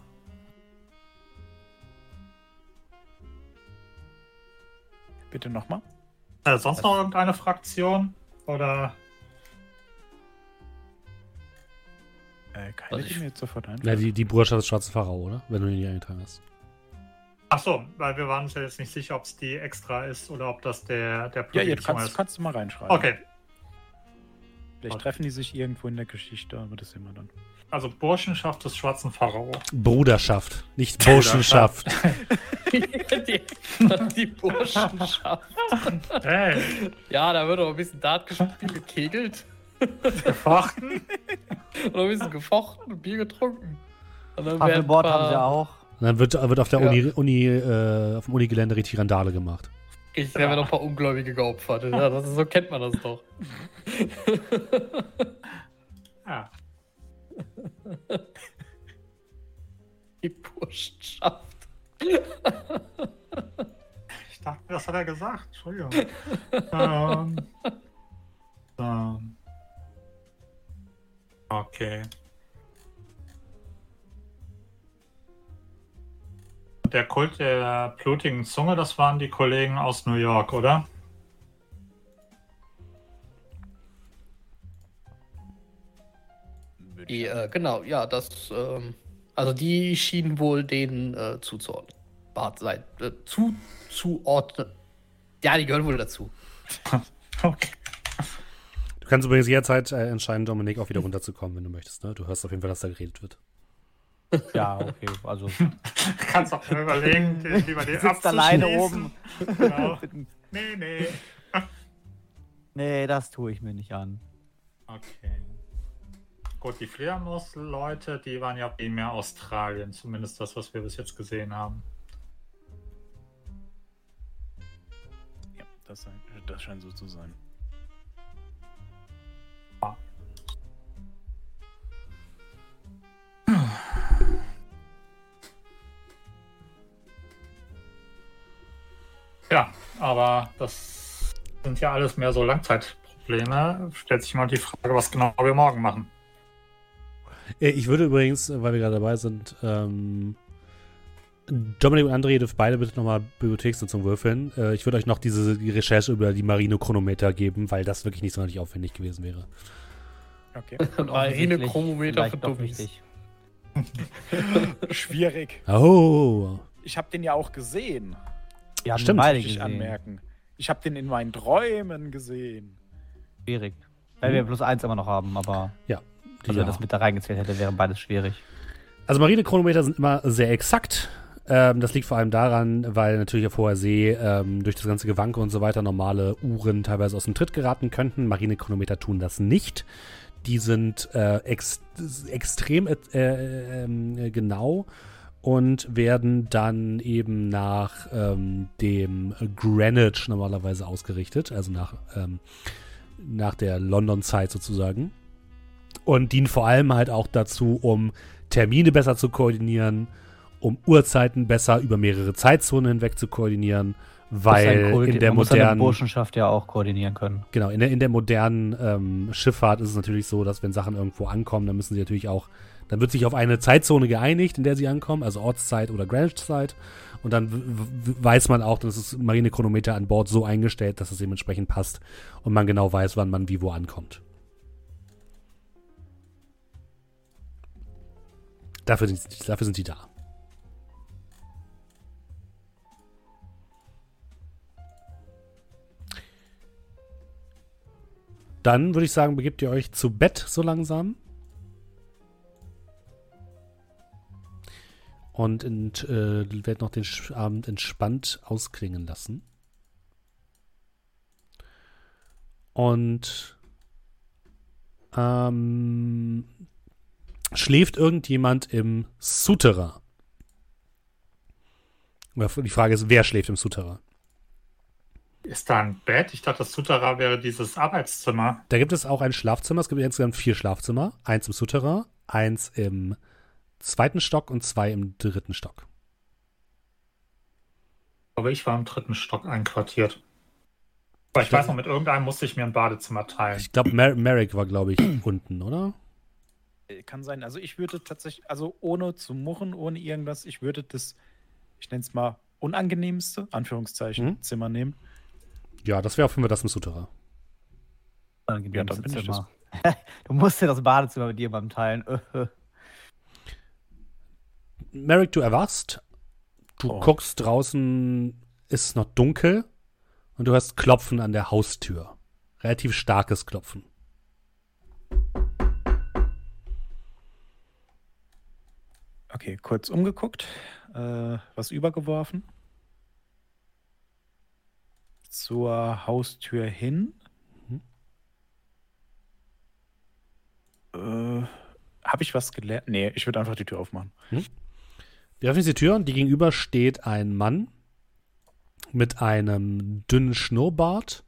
Speaker 3: Bitte nochmal.
Speaker 4: Äh, sonst noch irgendeine Fraktion? Oder
Speaker 3: Äh, keine,
Speaker 5: Also
Speaker 3: die
Speaker 5: ich-
Speaker 3: mir jetzt sofort
Speaker 1: Ja,
Speaker 3: einfällt.
Speaker 1: die, die Bruderschaft des Schwarzen Pharao, oder? Wenn du ihn hier eingetragen hast.
Speaker 4: Ach so, weil wir waren uns ja jetzt nicht sicher, ob es die extra ist oder ob das der der
Speaker 3: Ja,
Speaker 4: Blutigen
Speaker 3: jetzt kannst,
Speaker 4: ist.
Speaker 3: kannst du mal reinschreiben.
Speaker 4: Okay,
Speaker 3: Vielleicht
Speaker 4: Okay.
Speaker 3: treffen die sich irgendwo in der Geschichte, aber das sehen wir dann.
Speaker 4: Also Burschenschaft des Schwarzen Pharao.
Speaker 1: Bruderschaft, nicht Burschenschaft.
Speaker 5: die, die Burschenschaft.
Speaker 4: Hey,
Speaker 5: Ja, da wird auch ein bisschen Dart gespielt, gekegelt
Speaker 4: gefochten?
Speaker 5: und ein bisschen gefochten und Bier getrunken. Und dann paar-
Speaker 2: haben sie auch.
Speaker 1: Und dann wird, wird auf der
Speaker 5: Ja.
Speaker 1: Uni, Uni äh, auf dem Unigelände richtig Randale gemacht.
Speaker 5: Ich habe noch ein paar Ungläubige geopfert. Ja, das ist, so kennt man das doch.
Speaker 4: Ja.
Speaker 5: Die Burschenschaft.
Speaker 4: Ich dachte, das hat er gesagt. Entschuldigung. ähm, so. Okay. Der Kult der blutigen Zunge, das waren die Kollegen aus New York, oder?
Speaker 5: Die, äh, genau, ja, das, ähm, also die schienen wohl denen äh, zuzuordnen. Bart sein, äh, zu, zuordnen. Ja, die gehören wohl dazu.
Speaker 4: Okay.
Speaker 1: Du kannst übrigens jederzeit äh, entscheiden, Dominik, auch wieder runterzukommen, wenn du möchtest. Ne? Du hörst auf jeden Fall, dass da geredet wird.
Speaker 2: Ja, okay. Also
Speaker 4: Kannst auch überlegen, den, lieber den
Speaker 2: sitzt alleine oben.
Speaker 4: Genau. Nee, nee.
Speaker 2: Nee, das tue ich mir nicht an.
Speaker 4: Okay. Gut, die Fledermaus-Leute, die waren ja primär Australien, zumindest das, was wir bis jetzt gesehen haben.
Speaker 3: Ja, das, sein- das scheint so zu sein.
Speaker 4: Ja, aber das sind ja alles mehr so Langzeitprobleme. Stellt sich mal die Frage, was genau wir morgen machen.
Speaker 1: Äh, Ich würde übrigens, äh, weil wir gerade dabei sind, ähm, Dominik und André, ihr dürft beide bitte nochmal Bibliotheksnutzung würfeln. Äh, ich würde euch noch diese die Recherche über die Marine-Chronometer geben, weil das wirklich nicht sonderlich aufwendig gewesen wäre.
Speaker 3: Okay.
Speaker 5: Marine-Chronometer für Dummies.
Speaker 2: wichtig.
Speaker 3: Schwierig.
Speaker 1: Oh.
Speaker 3: Ich habe den ja auch gesehen.
Speaker 2: Haben
Speaker 1: Stimmt.
Speaker 2: beide
Speaker 3: Muss ich
Speaker 2: gesehen.
Speaker 3: anmerken. Ich habe den in meinen Träumen gesehen.
Speaker 2: Schwierig. Weil wir plus eins immer noch haben, aber
Speaker 1: Ja.
Speaker 2: Also wenn das mit da reingezählt hätte, wäre beides schwierig.
Speaker 1: Also Marine-Chronometer sind immer sehr exakt. Ähm, das liegt vor allem daran, weil natürlich auf hoher See ähm, durch das ganze Gewanke und so weiter normale Uhren teilweise aus dem Tritt geraten könnten. Marine-Chronometer tun das nicht. Die sind äh, ex extrem äh, ähm, genau und werden dann eben nach ähm, dem Greenwich normalerweise ausgerichtet, also nach, ähm, nach der London-Zeit sozusagen. Und dienen vor allem halt auch dazu, um Termine besser zu koordinieren, um Uhrzeiten besser über mehrere Zeitzonen hinweg zu koordinieren, weil in der
Speaker 2: seine
Speaker 1: modernen
Speaker 2: Burschenschaft ja auch koordinieren können.
Speaker 1: Genau, in der, in der modernen ähm, Schifffahrt ist es natürlich so, dass wenn Sachen irgendwo ankommen, dann müssen sie natürlich auch, dann wird sich auf eine Zeitzone geeinigt, in der sie ankommen, also Ortszeit oder Greenwich-Zeit. Und dann weiß man auch, dass das Marinechronometer an Bord so eingestellt, dass es dementsprechend passt und man genau weiß, wann man wie wo ankommt. Dafür sind, dafür sind die da. Dann würde ich sagen, begebt ihr euch zu Bett so langsam. Und ent, äh, werdet noch den Abend entspannt ausklingen lassen. Und ähm, schläft irgendjemand im Souterrain? Die Frage ist, wer schläft im Souterrain?
Speaker 4: Ist da ein Bett? Ich dachte, das Sutera wäre dieses Arbeitszimmer.
Speaker 1: Da gibt es auch ein Schlafzimmer. Es gibt insgesamt vier Schlafzimmer. Eins im Souterrain, eins im zweiten Stock und zwei im dritten Stock.
Speaker 4: Aber ich war im dritten Stock einquartiert. Aber ich weiß noch, mit irgendeinem musste ich mir ein Badezimmer teilen.
Speaker 1: Ich glaube, Mer Merrick war, glaube ich, unten, oder?
Speaker 3: Äh, Kann sein. Also ich würde tatsächlich, also ohne zu murren, ohne irgendwas, ich würde das, ich nenne es mal, unangenehmste, Anführungszeichen,
Speaker 1: Mhm.
Speaker 3: Zimmer nehmen.
Speaker 1: Ja, das wäre auf jeden Fall das im Souterrain.
Speaker 3: Ja, dann bin ich
Speaker 2: Zimmer. Du musst dir das Badezimmer mit dir beim Teilen.
Speaker 1: Merrick, du erwachst. Du
Speaker 3: Oh.
Speaker 1: guckst draußen, ist es noch dunkel und du hörst Klopfen an der Haustür. Relativ starkes Klopfen.
Speaker 3: Okay, kurz umgeguckt, äh, was übergeworfen. Zur Haustür hin.
Speaker 1: Mhm.
Speaker 3: Äh, Habe ich was gelernt? Nee, ich würde einfach die Tür aufmachen.
Speaker 1: Wir öffnen die Tür und die gegenüber steht ein Mann mit einem dünnen Schnurrbart,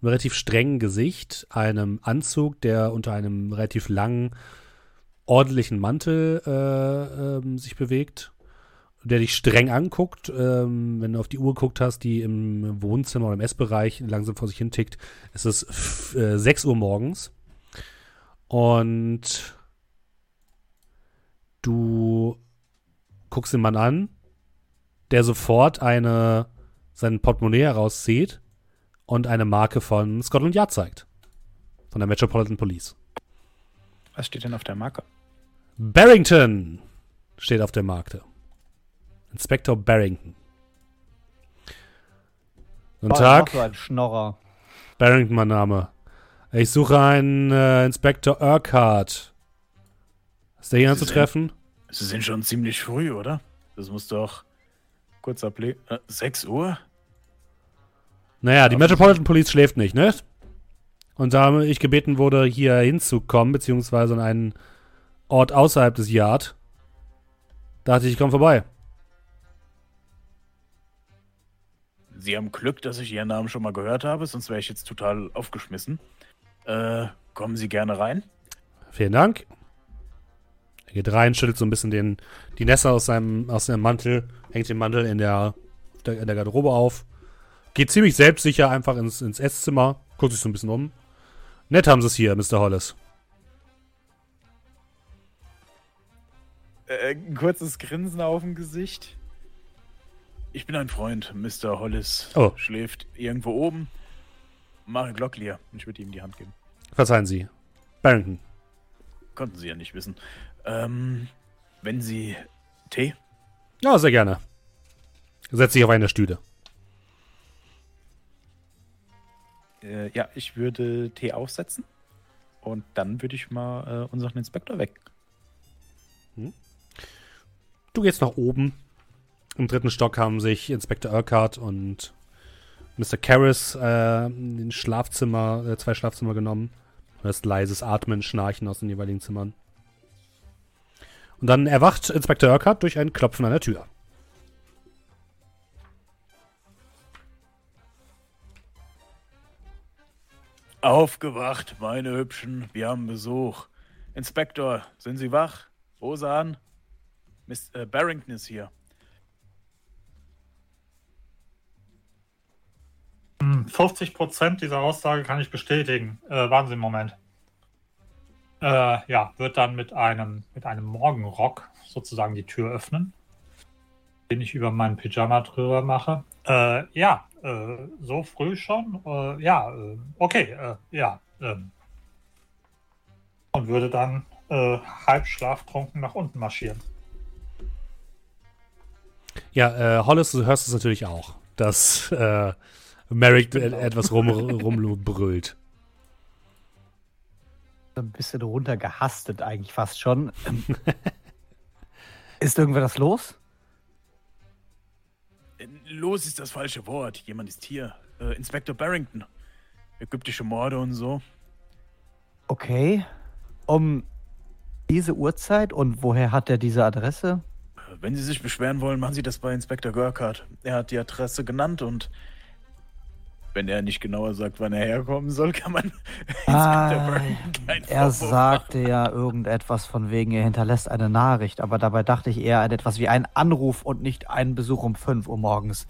Speaker 1: einem relativ strengen Gesicht, einem Anzug, der unter einem relativ langen, ordentlichen Mantel äh, ähm, sich bewegt, der dich streng anguckt. Ähm, wenn du auf die Uhr geguckt hast, die im Wohnzimmer oder im Essbereich langsam vor sich hin tickt, es ist äh, 6 Uhr morgens. Und du guckst den Mann an, der sofort eine, sein Portemonnaie herauszieht und eine Marke von Scotland Yard zeigt. Von der Metropolitan Police.
Speaker 3: Was steht denn auf der Marke?
Speaker 1: Barrington steht auf der Marke. Inspektor Barrington. Guten
Speaker 2: Boah,
Speaker 1: Tag,
Speaker 2: So ein Schnorrer.
Speaker 1: Barrington, mein Name. Ich suche einen äh, Inspektor Urquhart. Ist der hier
Speaker 6: Sie sind-
Speaker 1: anzutreffen?
Speaker 6: Sie sind schon ziemlich früh, oder? Das muss doch.
Speaker 3: Kurzer Blick.
Speaker 6: Äh, 6 Uhr?
Speaker 1: Naja, die Metropolitan Police schläft nicht, ne? Und da ich gebeten wurde, hier hinzukommen, beziehungsweise an einen Ort außerhalb des Yard, dachte ich, ich komme vorbei.
Speaker 6: Sie haben Glück, dass ich Ihren Namen schon mal gehört habe, sonst wäre ich jetzt total aufgeschmissen. Äh, kommen Sie gerne rein?
Speaker 1: Vielen Dank. Er geht rein, schüttelt so ein bisschen den, die Nässe aus seinem, aus seinem Mantel, hängt den Mantel in der, in der Garderobe auf, geht ziemlich selbstsicher einfach ins, ins Esszimmer, guckt sich so ein bisschen um. Nett haben sie es hier, Mr. Hollis.
Speaker 3: Äh, ein kurzes Grinsen auf dem Gesicht.
Speaker 6: Ich bin ein Freund. Mr. Hollis
Speaker 1: Oh.
Speaker 6: schläft irgendwo oben. Mache Glocklier.
Speaker 3: Ich würde ihm die Hand geben.
Speaker 1: Verzeihen Sie. Barrington.
Speaker 6: Konnten Sie ja nicht wissen. Ähm, wenn Sie Tee?
Speaker 1: Ja, sehr gerne. Setz dich auf eine Stühle.
Speaker 3: Äh, ja, ich würde Tee aufsetzen. Und dann würde ich mal äh, unseren Inspektor weg.
Speaker 1: Du gehst nach oben. Im dritten Stock haben sich Inspektor Urquhart und Mr. Karras äh, in den Schlafzimmer, äh, zwei Schlafzimmer genommen. Du hörst leises Atmen, Schnarchen aus den jeweiligen Zimmern. Und dann erwacht Inspektor Urquhart durch ein Klopfen an der Tür.
Speaker 6: Aufgewacht, meine Hübschen. Wir haben Besuch. Inspektor, sind Sie wach? Rosan? Miss äh, Barrington ist hier.
Speaker 4: Hm, 50% dieser Aussage kann ich bestätigen. Äh, warten Moment. Äh, ja, wird dann mit einem, mit einem Morgenrock sozusagen die Tür öffnen, den ich über meinen Pyjama drüber mache. Äh, ja, äh, so früh schon? Äh, ja, äh, okay, äh, ja. ähm. und würde dann halb schlaftrunken nach unten marschieren.
Speaker 1: Ja, äh, Hollis, du hörst es natürlich auch, dass äh, Merrick e- etwas rum, rumbrüllt.
Speaker 2: Ein bisschen runtergehastet eigentlich fast schon. ist irgendwas los?
Speaker 6: Los ist das falsche Wort. Jemand ist hier. Äh, Inspektor Barrington. Ägyptische Morde und so.
Speaker 2: Okay. Um diese Uhrzeit und woher hat er diese Adresse?
Speaker 6: Wenn Sie sich beschweren wollen, machen Sie das bei Inspektor Görkart. Er hat die Adresse genannt und wenn er nicht genauer sagt, wann er herkommen soll, kann man
Speaker 2: Ah, er sagte ja irgendetwas von wegen, er hinterlässt eine Nachricht, aber dabei dachte ich eher an etwas wie einen Anruf und nicht einen Besuch um 5 Uhr morgens.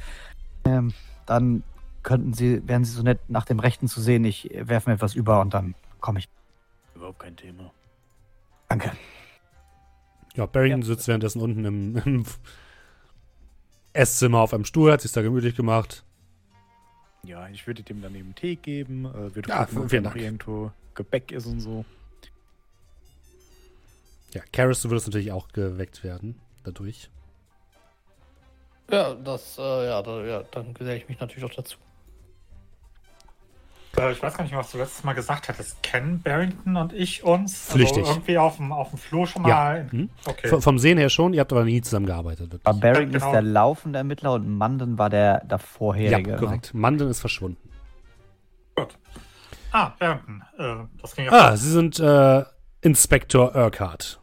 Speaker 2: Ähm, dann könnten Sie, wären Sie so nett, nach dem Rechten zu sehen, ich werfe mir etwas über und dann komme ich.
Speaker 6: Überhaupt kein Thema.
Speaker 2: Danke.
Speaker 1: Ja, Barrington sitzt währenddessen unten im, im Esszimmer auf einem Stuhl, hat sich da gemütlich gemacht.
Speaker 3: Ja, ich würde dem dann eben Tee geben. Äh, würde
Speaker 1: Ja,
Speaker 3: gucken,
Speaker 1: vielen Dank.
Speaker 3: irgendwo Gebäck ist und so.
Speaker 1: Ja, Karis, du würdest natürlich auch geweckt werden dadurch.
Speaker 5: Ja, das, äh, ja, da, ja, dann geselle ich mich natürlich auch dazu.
Speaker 4: Äh, ich weiß gar nicht mehr, was du letztes Mal gesagt hattest. Kennen Barrington und ich uns?
Speaker 1: Flüchtig.
Speaker 4: Also irgendwie auf dem, auf dem Flur schon
Speaker 1: Ja.
Speaker 4: mal.
Speaker 1: Mhm.
Speaker 4: Okay.
Speaker 1: V- Vom Sehen her schon, ihr habt aber nie zusammengearbeitet. Wirklich.
Speaker 2: Aber Barrington
Speaker 4: genau.
Speaker 2: ist der laufende Ermittler und Manden war der davorherige.
Speaker 1: Ja, korrekt. Manden ist verschwunden.
Speaker 4: Gut. Ah, Barrington. Äh, das ging ja
Speaker 1: Ah, Sie sind äh, Inspektor Urquhart.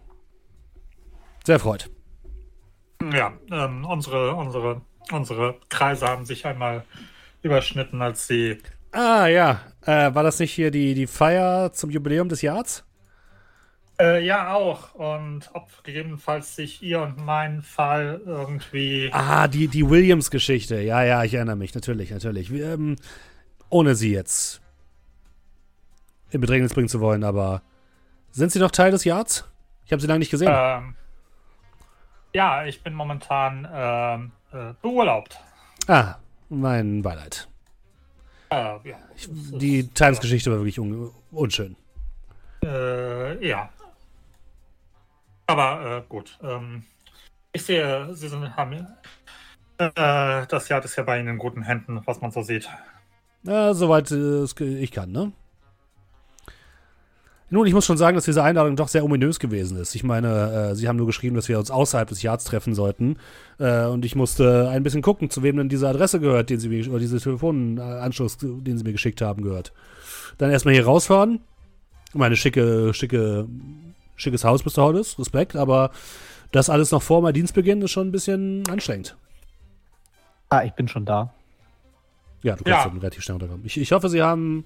Speaker 1: Sehr freut.
Speaker 4: Ja, ähm, unsere, unsere, unsere Kreise haben sich einmal überschnitten, als sie.
Speaker 1: Ah, ja. Äh, war das nicht hier die, die Feier zum Jubiläum des Jahres?
Speaker 4: Äh, ja, auch. Und ob gegebenenfalls sich ihr und mein Fall irgendwie.
Speaker 1: Ah, die, die Williams-Geschichte. Ja, ja, ich erinnere mich. Natürlich, natürlich. Wir, ähm, ohne sie jetzt in Bedrängnis bringen zu wollen, aber sind Sie noch Teil des Jahres? Ich habe Sie lange nicht gesehen.
Speaker 4: Ähm, ja, ich bin momentan ähm, äh, beurlaubt.
Speaker 1: Ah, mein Beileid.
Speaker 4: Äh, ja, ist-
Speaker 1: Die Times-Geschichte war wirklich un unschön.
Speaker 4: Äh, ja. Aber äh, gut. Ähm, ich sehe, Sie sind, haben. Äh, das Jahr ist ja bei Ihnen in guten Händen, was man so sieht.
Speaker 1: Ja, soweit äh, ich kann, ne? Nun, ich muss schon sagen, dass diese Einladung doch sehr ominös gewesen ist. Ich meine, äh, Sie haben nur geschrieben, dass wir uns außerhalb des Jahres treffen sollten. Äh, und ich musste ein bisschen gucken, zu wem denn diese Adresse gehört, den Sie mir, oder diese Telefonanschluss, den Sie mir geschickt haben, gehört. Dann erstmal hier rausfahren. Meine schicke, schicke, schickes Haus, Mr. Hollis, Respekt, aber das alles noch vor meinem Dienstbeginn ist schon ein bisschen anstrengend.
Speaker 2: Ah, ich bin schon da.
Speaker 1: Ja, du kannst
Speaker 4: Ja.
Speaker 1: relativ schnell runterkommen. Ich, ich hoffe, Sie haben.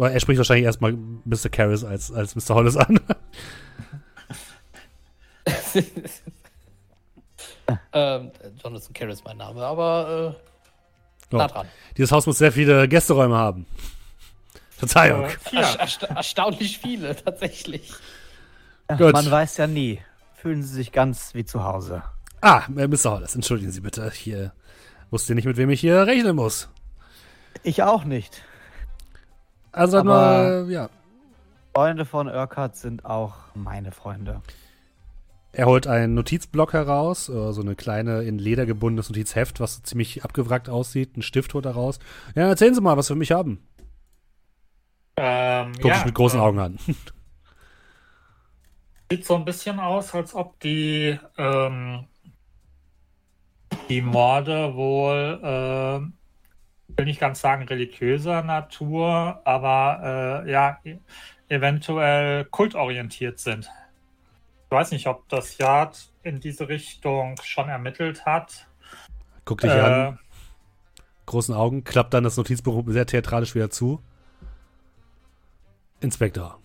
Speaker 1: Weil er spricht wahrscheinlich erstmal Mr. Karras als, als Mr. Hollis an.
Speaker 5: ähm, Jonathan Kerr ist mein Name, aber äh,
Speaker 1: Oh.
Speaker 5: nah dran.
Speaker 1: Dieses Haus muss sehr viele Gästeräume haben. Verzeihung.
Speaker 4: Äh,
Speaker 5: Ersta erstaunlich viele, tatsächlich.
Speaker 1: Gut.
Speaker 2: Man weiß ja nie. Fühlen Sie sich ganz wie zu Hause.
Speaker 1: Ah, äh, Mr. Hollis, entschuldigen Sie bitte. Hier wusste nicht, mit wem ich hier rechnen muss.
Speaker 2: Ich auch nicht.
Speaker 1: Also
Speaker 2: Aber-
Speaker 1: mal, ja.
Speaker 2: Freunde von Urquhart sind auch meine Freunde.
Speaker 1: Er holt einen Notizblock heraus, äh, so eine kleine in Leder gebundenes Notizheft, was ziemlich abgewrackt aussieht. Ein Stift holt er raus. Ja, erzählen Sie mal, was Sie für mich haben.
Speaker 4: Ähm,
Speaker 1: Guck
Speaker 4: ja,
Speaker 1: ich mit großen
Speaker 4: ähm,
Speaker 1: Augen an.
Speaker 4: Sieht so ein bisschen aus, als ob die, ähm, die Morde wohl, ähm, ich will nicht ganz sagen religiöser Natur, aber äh, ja, e- eventuell kultorientiert sind. Ich weiß nicht, ob das Yard in diese Richtung schon ermittelt hat.
Speaker 1: Guck dich
Speaker 4: Äh,
Speaker 1: an. großen Augen, klappt dann das Notizbuch sehr theatralisch wieder zu. Inspektor,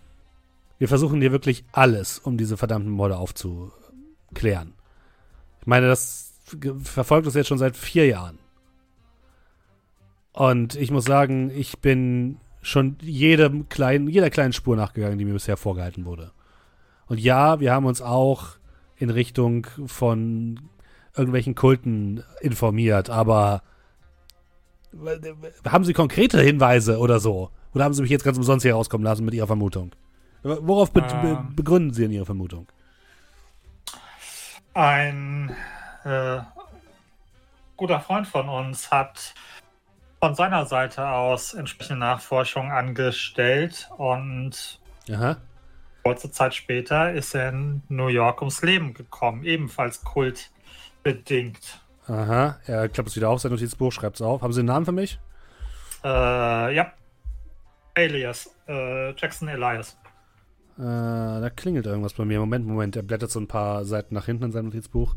Speaker 1: wir versuchen hier wirklich alles, um diese verdammten Morde aufzuklären. Ich meine, das verfolgt uns jetzt schon seit vier Jahren. Und ich muss sagen, ich bin schon jedem kleinen, jeder kleinen Spur nachgegangen, die mir bisher vorgehalten wurde. Und ja, wir haben uns auch in Richtung von irgendwelchen Kulten informiert, aber haben Sie konkrete Hinweise oder so? Oder haben Sie mich jetzt ganz umsonst hier rauskommen lassen mit Ihrer Vermutung? Worauf be be
Speaker 4: Ähm.
Speaker 1: begründen Sie denn Ihre Vermutung?
Speaker 4: Ein äh, guter Freund von uns hat von seiner Seite aus entsprechende Nachforschungen angestellt und
Speaker 1: Aha.
Speaker 4: kurze Zeit später ist er in New York ums Leben gekommen, ebenfalls kultbedingt.
Speaker 1: Aha. Er klappt es wieder auf, sein Notizbuch, schreibt es auf. Haben Sie einen Namen für mich?
Speaker 4: Äh, ja. Alias, äh, Jackson Elias.
Speaker 1: Äh, da klingelt irgendwas bei mir. Moment, Moment. Er blättert so ein paar Seiten nach hinten in seinem Notizbuch.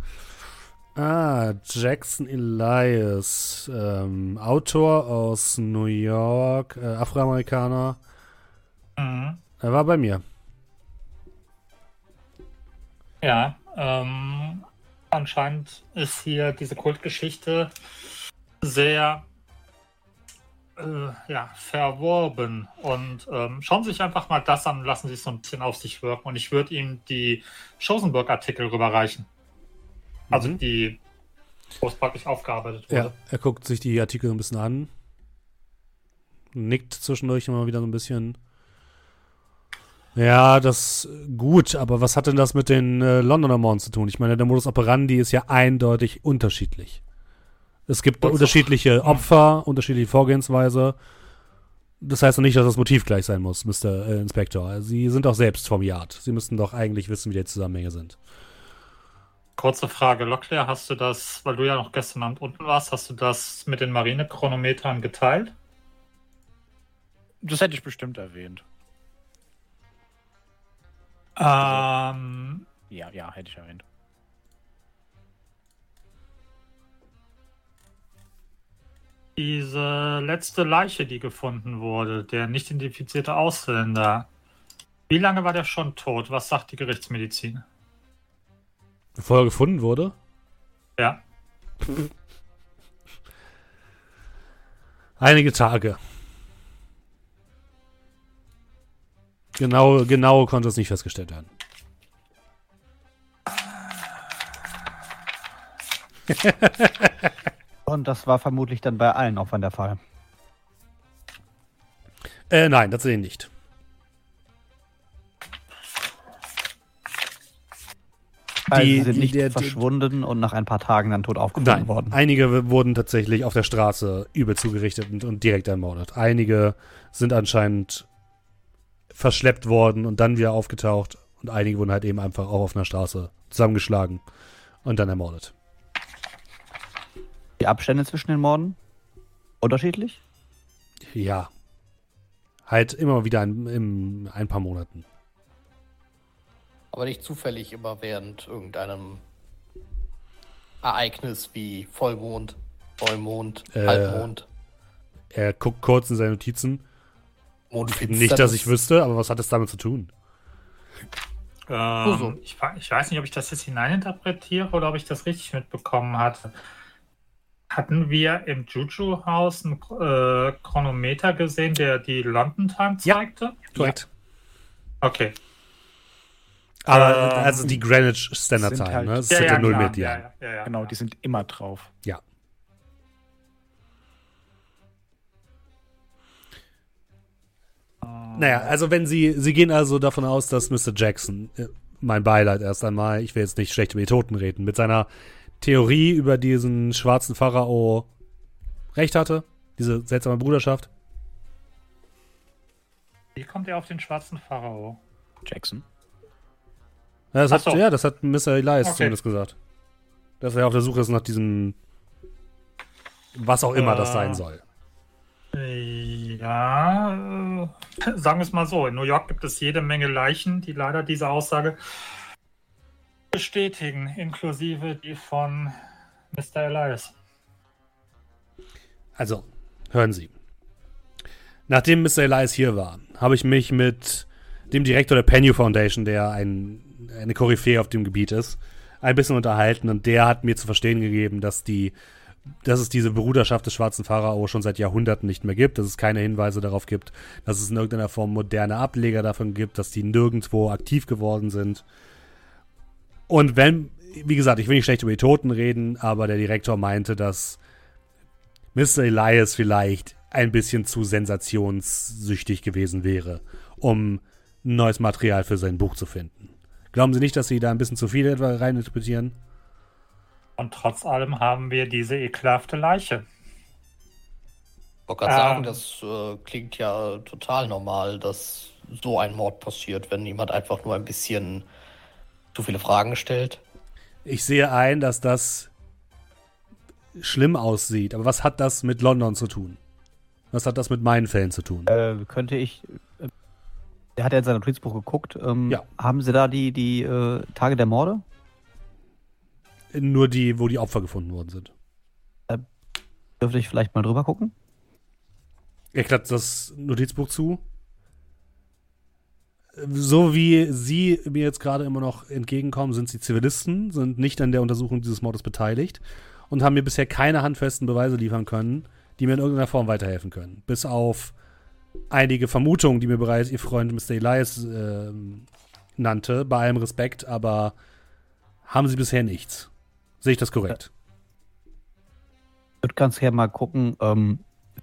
Speaker 1: Ah, Jackson Elias. Ähm, Autor aus New York, äh, Afroamerikaner.
Speaker 4: Mhm.
Speaker 1: Er war bei mir.
Speaker 4: Ja, ähm, anscheinend ist hier diese Kultgeschichte sehr äh, ja, verworben. Und ähm, schauen Sie sich einfach mal das an, lassen Sie es so ein bisschen auf sich wirken. Und ich würde ihm die Chosenberg-Artikel rüberreichen. Also
Speaker 1: Mhm.
Speaker 4: die, wo es praktisch aufgearbeitet
Speaker 1: Ja,
Speaker 4: wurde.
Speaker 1: er guckt sich die Artikel ein bisschen an. Nickt zwischendurch immer wieder so ein bisschen. Ja, das gut, aber was hat denn das mit den äh, Londoner Morden zu tun? Ich meine, der Modus operandi ist ja eindeutig unterschiedlich. Es gibt
Speaker 4: Wollt's
Speaker 1: unterschiedliche Opfer, unterschiedliche Vorgehensweise. Das heißt doch nicht, dass das Motiv gleich sein muss, Mr. Äh, Inspector. Sie sind doch selbst vom Yard. Sie müssten doch eigentlich wissen, wie die Zusammenhänge sind.
Speaker 4: Kurze Frage, Locklear, hast du das, weil du ja noch gestern Abend unten warst, hast du das mit den Marinechronometern geteilt?
Speaker 3: Das hätte ich bestimmt erwähnt.
Speaker 4: Ähm,
Speaker 3: Ja, ja, hätte ich erwähnt.
Speaker 4: diese letzte Leiche, die gefunden wurde, der nicht identifizierte Ausländer, wie lange war der schon tot? Was sagt die Gerichtsmedizin?
Speaker 1: Bevor er gefunden wurde,
Speaker 4: Ja.
Speaker 1: Einige Tage. Genau, genau konnte es nicht festgestellt werden.
Speaker 2: Und das war vermutlich dann bei allen Opfern der Fall.
Speaker 1: Äh, nein, tatsächlich nicht. Die-
Speaker 2: sie sind nicht
Speaker 1: der-
Speaker 2: verschwunden und nach ein paar Tagen dann tot aufgefunden
Speaker 1: Nein,
Speaker 2: worden.
Speaker 1: einige wurden tatsächlich auf der Straße übel zugerichtet und, und direkt ermordet. Einige sind anscheinend verschleppt worden und dann wieder aufgetaucht und einige wurden halt eben einfach auch auf einer Straße zusammengeschlagen und dann ermordet.
Speaker 2: Die Abstände zwischen den Morden? Unterschiedlich?
Speaker 1: Ja. Halt immer wieder ein, in ein paar Monaten.
Speaker 5: Aber nicht zufällig immer während irgendeinem Ereignis wie Vollmond, Neumond,
Speaker 1: Äh,
Speaker 5: Halbmond,
Speaker 1: Er guckt kurz in seine Notizen.
Speaker 5: Mondfinsternis.
Speaker 1: Nicht, dass ich wüsste, aber was hat es damit zu tun?
Speaker 4: Ähm,
Speaker 5: so.
Speaker 4: ich, ich weiß nicht, ob ich das jetzt hineininterpretiere oder ob ich das richtig mitbekommen hatte. Hatten wir im Juju-Haus einen äh, Chronometer gesehen, der die London Time
Speaker 1: Ja.
Speaker 4: zeigte?
Speaker 1: Korrekt.
Speaker 4: Okay.
Speaker 1: Aber
Speaker 4: Ähm,
Speaker 1: also die Greenwich Standard Time,
Speaker 3: halt-
Speaker 1: ne? Das ist halt der ja.
Speaker 4: ja, ja, ja,
Speaker 3: Genau,
Speaker 4: ja.
Speaker 3: die sind immer drauf.
Speaker 1: Ja. Naja, also wenn Sie, Sie gehen also davon aus, dass Mr. Jackson, äh, mein Beileid erst einmal, ich will jetzt nicht schlecht über die Toten reden, mit seiner Theorie über diesen schwarzen Pharao recht hatte, diese seltsame Bruderschaft.
Speaker 4: Wie kommt er auf den schwarzen Pharao?
Speaker 3: Jackson.
Speaker 1: Ja, das,
Speaker 4: Ach
Speaker 1: hat,
Speaker 4: so.
Speaker 1: ja, das hat Mr. Elias
Speaker 4: Okay.
Speaker 1: zumindest gesagt. Dass er auf der Suche ist nach diesem, was auch immer das
Speaker 4: Äh.
Speaker 1: sein soll.
Speaker 4: Ja, äh, sagen wir es mal so. In New York gibt es jede Menge Leichen, die leider diese Aussage bestätigen, inklusive die von Mr. Elias.
Speaker 1: Also, hören Sie. Nachdem Mr. Elias hier war, habe ich mich mit dem Direktor der Penny Foundation, der ein, eine Koryphäe auf dem Gebiet ist, ein bisschen unterhalten und der hat mir zu verstehen gegeben, dass die dass es diese Bruderschaft des schwarzen Pharao schon seit Jahrhunderten nicht mehr gibt, dass es keine Hinweise darauf gibt, dass es in irgendeiner Form moderne Ableger davon gibt, dass die nirgendwo aktiv geworden sind. Und wenn, wie gesagt, ich will nicht schlecht über die Toten reden, aber der Direktor meinte, dass Mr. Elias vielleicht ein bisschen zu sensationssüchtig gewesen wäre, um neues Material für sein Buch zu finden. Glauben Sie nicht, dass Sie da ein bisschen zu viel etwa reininterpretieren?
Speaker 4: Und trotz allem haben wir diese ekelhafte Leiche.
Speaker 5: Ich wollte gerade sagen,
Speaker 4: Ähm.
Speaker 5: das äh, klingt ja total normal, dass so ein Mord passiert, wenn jemand einfach nur ein bisschen zu viele Fragen stellt.
Speaker 1: Ich sehe ein, dass das schlimm aussieht, aber was hat das mit London zu tun? Was hat das mit meinen Fällen zu tun?
Speaker 2: Äh, könnte ich. Äh, der hat ja in sein Notizbuch geguckt. Ähm,
Speaker 1: Ja.
Speaker 2: Haben Sie da die, die äh, Tage der Morde?
Speaker 1: Nur die, wo die Opfer gefunden worden sind.
Speaker 2: Dürfte ich vielleicht mal drüber gucken?
Speaker 1: Er klappt das Notizbuch zu. So wie Sie mir jetzt gerade immer noch entgegenkommen, sind Sie Zivilisten, sind nicht an der Untersuchung dieses Mordes beteiligt und haben mir bisher keine handfesten Beweise liefern können, die mir in irgendeiner Form weiterhelfen können. Bis auf einige Vermutungen, die mir bereits ihr Freund Mr. Elias äh, nannte, bei allem Respekt, aber haben sie bisher nichts. Sehe ich das korrekt?
Speaker 2: Ich würde ganz gerne mal gucken. Ähm,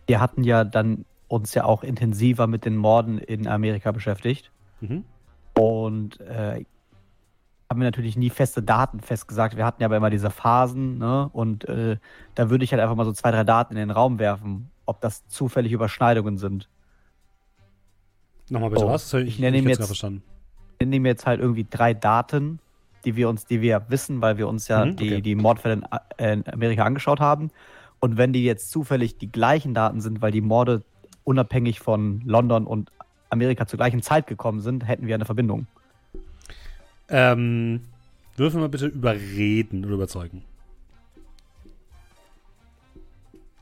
Speaker 2: wir hatten ja dann uns ja auch intensiver mit den Morden in Amerika beschäftigt.
Speaker 1: Mhm.
Speaker 2: Und äh, haben wir natürlich nie feste Daten festgesagt. Wir hatten ja aber immer diese Phasen, ne? Und äh, da würde ich halt einfach mal so zwei, drei Daten in den Raum werfen, ob das zufällig Überschneidungen sind.
Speaker 1: Nochmal bitte
Speaker 2: Oh,
Speaker 1: was? Das hab
Speaker 2: ich nenne ihm jetzt-
Speaker 1: verstanden.
Speaker 2: Wir nehmen jetzt halt irgendwie drei Daten, die wir uns, die wir wissen, weil wir uns ja
Speaker 1: Mhm,
Speaker 2: die,
Speaker 1: okay.
Speaker 2: die Mordfälle in, äh, in Amerika angeschaut haben. Und wenn die jetzt zufällig die gleichen Daten sind, weil die Morde unabhängig von London und Amerika zur gleichen Zeit gekommen sind, hätten wir eine Verbindung.
Speaker 1: Ähm, würfeln wir bitte überreden oder überzeugen.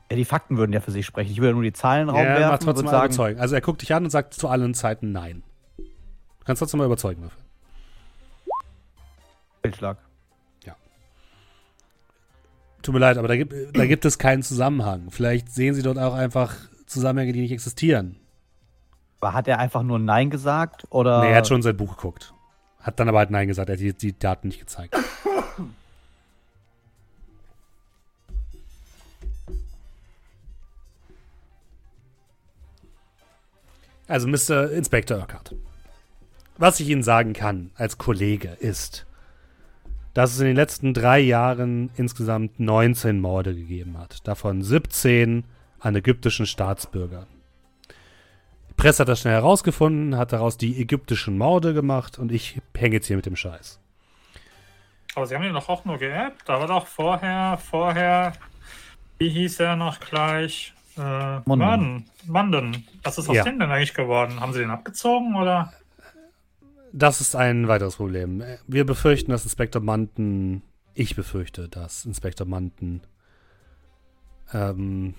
Speaker 2: Ja, die Fakten würden ja für sich sprechen. Ich würde nur die Zahlen in den Raum
Speaker 1: Ja,
Speaker 2: und
Speaker 1: trotzdem mal
Speaker 2: sagen,
Speaker 1: überzeugen. Also er guckt dich an und sagt zu allen Zeiten nein. Du kannst trotzdem mal überzeugen. Würfel.
Speaker 2: Fehlschlag.
Speaker 1: Tut mir leid, aber da gibt, da gibt es keinen Zusammenhang. Vielleicht sehen sie dort auch einfach Zusammenhänge, die nicht existieren.
Speaker 2: Aber hat er einfach nur Nein gesagt? Oder
Speaker 1: nee, er hat schon sein Buch geguckt. Hat dann aber halt Nein gesagt, er hat die, die Daten nicht gezeigt. Also, Mr. Inspector Urquhart. Was ich Ihnen sagen kann als Kollege ist, dass es in den letzten drei Jahren insgesamt 19 Morde gegeben hat. Davon 17 an ägyptischen Staatsbürgern. Die Presse hat das schnell herausgefunden, hat daraus die ägyptischen Morde gemacht und ich hänge jetzt hier mit dem Scheiß.
Speaker 4: Aber sie haben ihn doch auch nur geappt. Da war doch vorher, vorher, wie hieß er noch gleich? Äh,
Speaker 2: Munden.
Speaker 4: Mann, Manden. Was ist aus
Speaker 1: Ja.
Speaker 4: dem denn eigentlich geworden? Haben sie den abgezogen oder?
Speaker 1: Das ist ein weiteres Problem. Wir befürchten, dass Inspektor Munton, ich befürchte, dass Inspektor Munton ähm,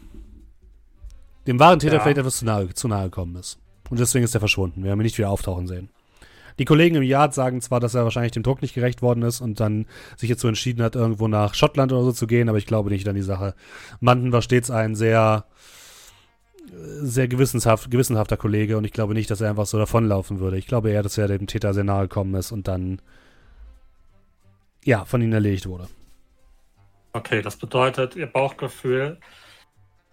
Speaker 1: dem wahren Täter
Speaker 4: Ja.
Speaker 1: vielleicht etwas zu nahe, zu nahe gekommen ist. Und deswegen ist er verschwunden. Wir haben ihn nicht wieder auftauchen sehen. Die Kollegen im Yard sagen zwar, dass er wahrscheinlich dem Druck nicht gerecht worden ist und dann sich jetzt so entschieden hat, irgendwo nach Schottland oder so zu gehen, aber ich glaube nicht an die Sache. Munton war stets ein sehr, sehr gewissenshaft, gewissenhafter Kollege und ich glaube nicht, dass er einfach so davonlaufen würde. Ich glaube eher, dass er dem Täter sehr nahe gekommen ist und dann ja, von ihnen erledigt wurde.
Speaker 4: Okay, das bedeutet, ihr Bauchgefühl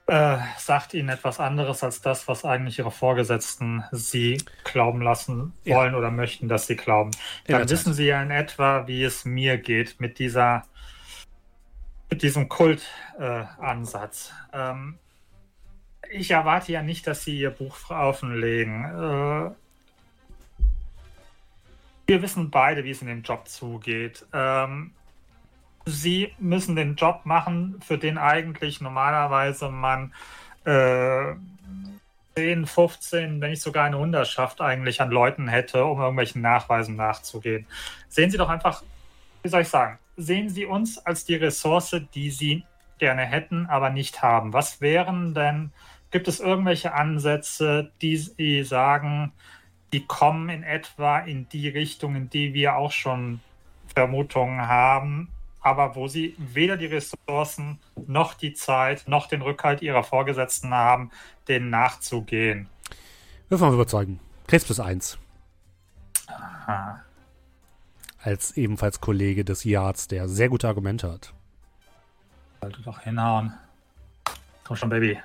Speaker 4: äh, sagt ihnen etwas anderes als das, was eigentlich ihre Vorgesetzten sie glauben lassen
Speaker 1: Ja.
Speaker 4: wollen oder möchten, dass sie glauben. Dann wissen sie ja in etwa, wie es mir geht mit dieser mit diesem Kultansatz. Äh, ähm, ich erwarte ja nicht, dass sie ihr Buch offenlegen. Äh, wir wissen beide, wie es in dem Job zugeht. Ähm, sie müssen den Job machen, für den eigentlich normalerweise man äh, 10, 15, wenn nicht sogar eine Hunderschaft eigentlich an Leuten hätte, um irgendwelchen Nachweisen nachzugehen. Sehen Sie doch einfach, wie soll ich sagen, sehen Sie uns als die Ressource, die Sie gerne hätten, aber nicht haben. Was wären denn, gibt es irgendwelche Ansätze, die Sie sagen, die kommen in etwa in die Richtung, in die wir auch schon Vermutungen haben, aber wo sie weder die Ressourcen noch die Zeit noch den Rückhalt ihrer Vorgesetzten haben, denen nachzugehen.
Speaker 1: Wir mal überzeugen. Krebs plus eins.
Speaker 4: Aha.
Speaker 1: Als ebenfalls Kollege des Yards, der sehr gute Argumente hat.
Speaker 4: Sollte doch hinhauen. Komm schon, Baby.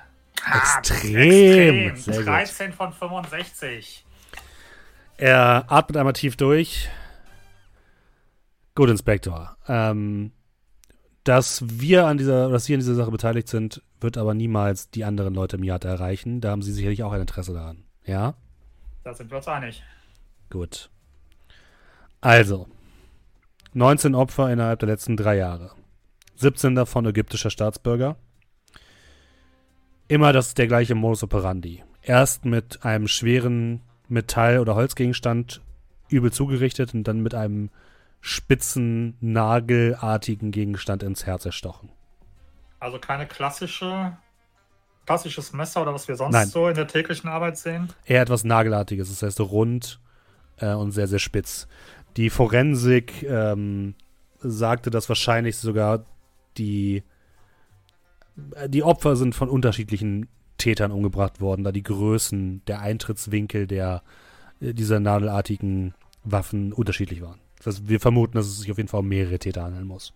Speaker 1: Extrem.
Speaker 4: extrem.
Speaker 1: Sehr gut.
Speaker 4: 13 von 65.
Speaker 1: Er atmet einmal tief durch. Gut, Inspektor. Ähm, dass wir an dieser, dass Sie an dieser Sache beteiligt sind, wird aber niemals die anderen Leute im Yard erreichen. Da haben Sie sicherlich auch ein Interesse daran. Ja?
Speaker 4: Da sind wir uns einig.
Speaker 1: Gut. Also, 19 Opfer innerhalb der letzten drei Jahre. 17 davon ägyptischer Staatsbürger. Immer das der gleiche Modus operandi. Erst mit einem schweren Metall- oder Holzgegenstand übel zugerichtet und dann mit einem spitzen, nagelartigen Gegenstand ins Herz erstochen.
Speaker 4: Also keine klassische, klassisches Messer oder was wir sonst
Speaker 1: Nein.
Speaker 4: so in der täglichen Arbeit sehen.
Speaker 1: Eher etwas Nagelartiges, das heißt rund äh, und sehr, sehr spitz. Die Forensik ähm, sagte, dass wahrscheinlich sogar die die Opfer sind von unterschiedlichen Tätern umgebracht worden, da die Größen, der Eintrittswinkel der äh, dieser nadelartigen Waffen unterschiedlich waren. Das wir vermuten, dass es sich auf jeden Fall um mehrere Täter handeln muss.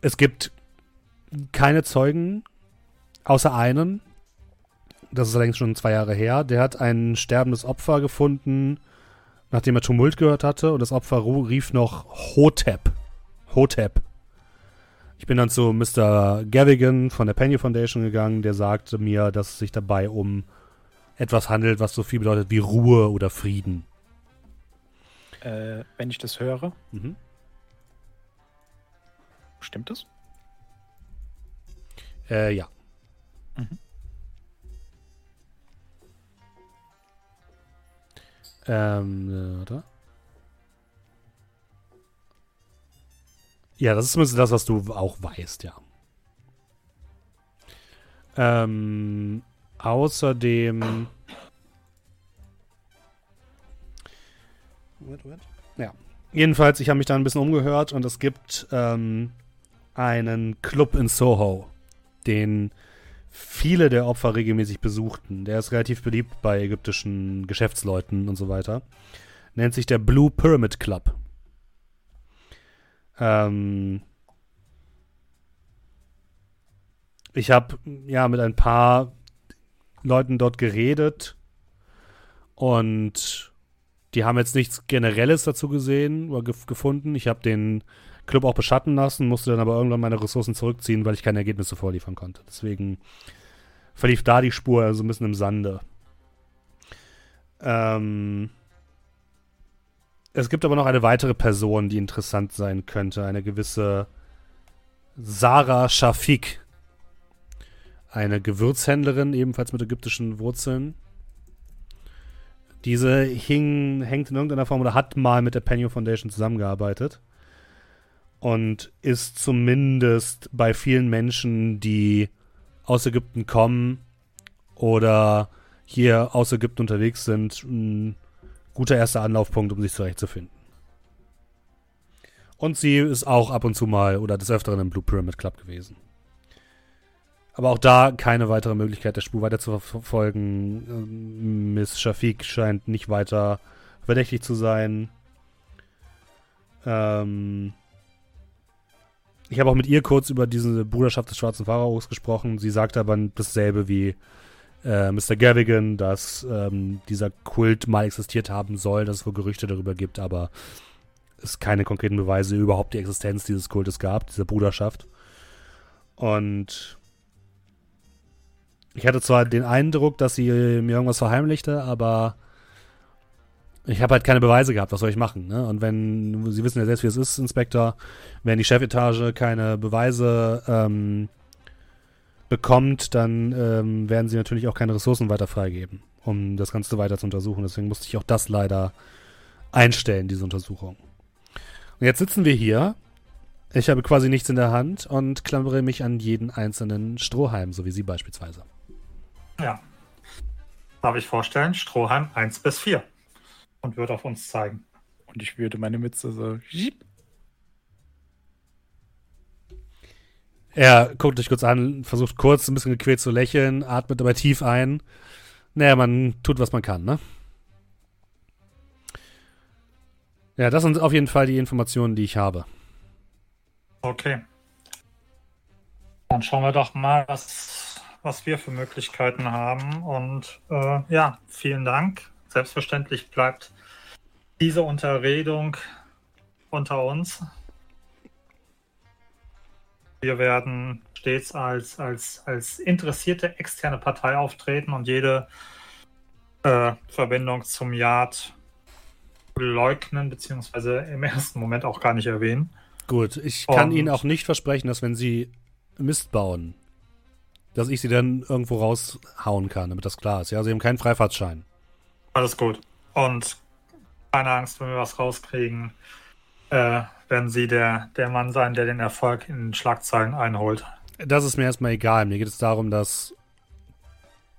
Speaker 1: Es gibt keine Zeugen, außer einen. Das ist allerdings schon zwei Jahre her. Der hat ein sterbendes Opfer gefunden, nachdem er Tumult gehört hatte. Und das Opfer rief noch Hotep. Hotep. Ich bin dann zu Mr. Gavigan von der Penny Foundation gegangen. Der sagte mir, dass es sich dabei um etwas handelt, was so viel bedeutet wie Ruhe oder Frieden.
Speaker 3: Äh, wenn ich das höre,
Speaker 1: Mhm.
Speaker 3: stimmt das?
Speaker 1: Äh, ja.
Speaker 3: Mhm.
Speaker 1: Ähm, äh, oder? Ja, das ist zumindest das, was du auch weißt, ja. Ähm, außerdem. Moment, Moment. Ja. Jedenfalls, ich habe mich da ein bisschen umgehört und es gibt ähm, einen Club in Soho, den viele der Opfer regelmäßig besuchten. Der ist relativ beliebt bei ägyptischen Geschäftsleuten und so weiter. Nennt sich der Blue Pyramid Club. Ähm ich habe ja mit ein paar Leuten dort geredet und die haben jetzt nichts Generelles dazu gesehen oder gef gefunden. Ich habe den Club auch beschatten lassen, musste dann aber irgendwann meine Ressourcen zurückziehen, weil ich keine Ergebnisse vorliefern konnte. Deswegen verlief da die Spur so ein bisschen im Sande. Ähm es gibt aber noch eine weitere Person, die interessant sein könnte. Eine gewisse Sarah Shafik. Eine Gewürzhändlerin, ebenfalls mit ägyptischen Wurzeln. Diese hing, hängt in irgendeiner Form oder hat mal mit der Penny Foundation zusammengearbeitet und ist zumindest bei vielen Menschen, die aus Ägypten kommen oder hier aus Ägypten unterwegs sind, ein guter erster Anlaufpunkt, um sich zurechtzufinden. Und sie ist auch ab und zu mal oder des Öfteren im Blue Pyramid Club gewesen. Aber auch da keine weitere Möglichkeit, der Spur weiter zu verfolgen. Ähm, Miss Shafik scheint nicht weiter verdächtig zu sein. Ähm, ich habe auch mit ihr kurz über diese Bruderschaft des Schwarzen Pharaos gesprochen. Sie sagte aber dasselbe wie äh, Mr. Gavigan, dass ähm, dieser Kult mal existiert haben soll, dass es wohl Gerüchte darüber gibt, aber es keine konkreten Beweise überhaupt die Existenz dieses Kultes gab, dieser Bruderschaft. Und ich hatte zwar den Eindruck, dass sie mir irgendwas verheimlichte, aber ich habe halt keine Beweise gehabt. Was soll ich machen? Ne? Und wenn, Sie wissen ja selbst, wie es ist, Inspektor, wenn die Chefetage keine Beweise ähm, bekommt, dann ähm, werden sie natürlich auch keine Ressourcen weiter freigeben, um das Ganze weiter zu untersuchen. Deswegen musste ich auch das leider einstellen, diese Untersuchung. Und jetzt sitzen wir hier. Ich habe quasi nichts in der Hand und klammere mich an jeden einzelnen Strohhalm, so wie Sie beispielsweise.
Speaker 4: Ja. Darf ich vorstellen? Strohhalm 1 bis 4. Und wird auf uns zeigen.
Speaker 3: Und ich würde meine Mütze so.
Speaker 1: Er guckt dich kurz an, versucht kurz ein bisschen gequält zu lächeln, atmet dabei tief ein. Naja, man tut, was man kann, ne? Ja, das sind auf jeden Fall die Informationen, die ich habe.
Speaker 4: Okay. Dann schauen wir doch mal, was, was wir für Möglichkeiten haben. Und äh, ja, vielen Dank. Selbstverständlich bleibt diese Unterredung unter uns. Wir werden stets als, als, als interessierte externe Partei auftreten und jede äh, Verbindung zum Yard leugnen, beziehungsweise im ersten Moment auch gar nicht erwähnen.
Speaker 1: Gut, ich kann
Speaker 4: Und-
Speaker 1: Ihnen auch nicht versprechen, dass wenn Sie Mist bauen, dass ich Sie dann irgendwo raushauen kann, damit das klar ist. Ja, Sie haben keinen Freifahrtschein.
Speaker 4: Alles gut. Und keine Angst, wenn wir was rauskriegen, äh, werden Sie der, der Mann sein, der den Erfolg in Schlagzeilen einholt.
Speaker 1: Das ist mir erstmal egal. Mir geht es darum, dass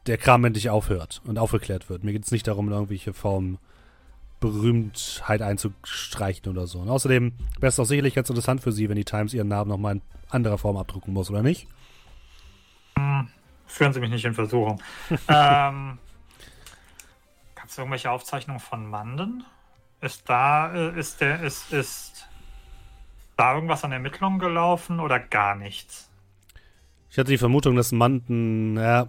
Speaker 1: der Kram endlich aufhört und aufgeklärt wird. Mir geht es nicht darum, irgendwelche Form Berühmtheit einzustreichen oder so. Und außerdem wäre es doch sicherlich ganz interessant für Sie, wenn die Times ihren Namen nochmal in anderer Form abdrucken muss, oder nicht?
Speaker 4: Führen Sie mich nicht in Versuchung. ähm, Gab es irgendwelche Aufzeichnungen von Manden? Ist da, äh, ist der, ist, ist da irgendwas an Ermittlungen gelaufen oder gar nichts?
Speaker 1: Ich hatte die Vermutung, dass Manden, ja,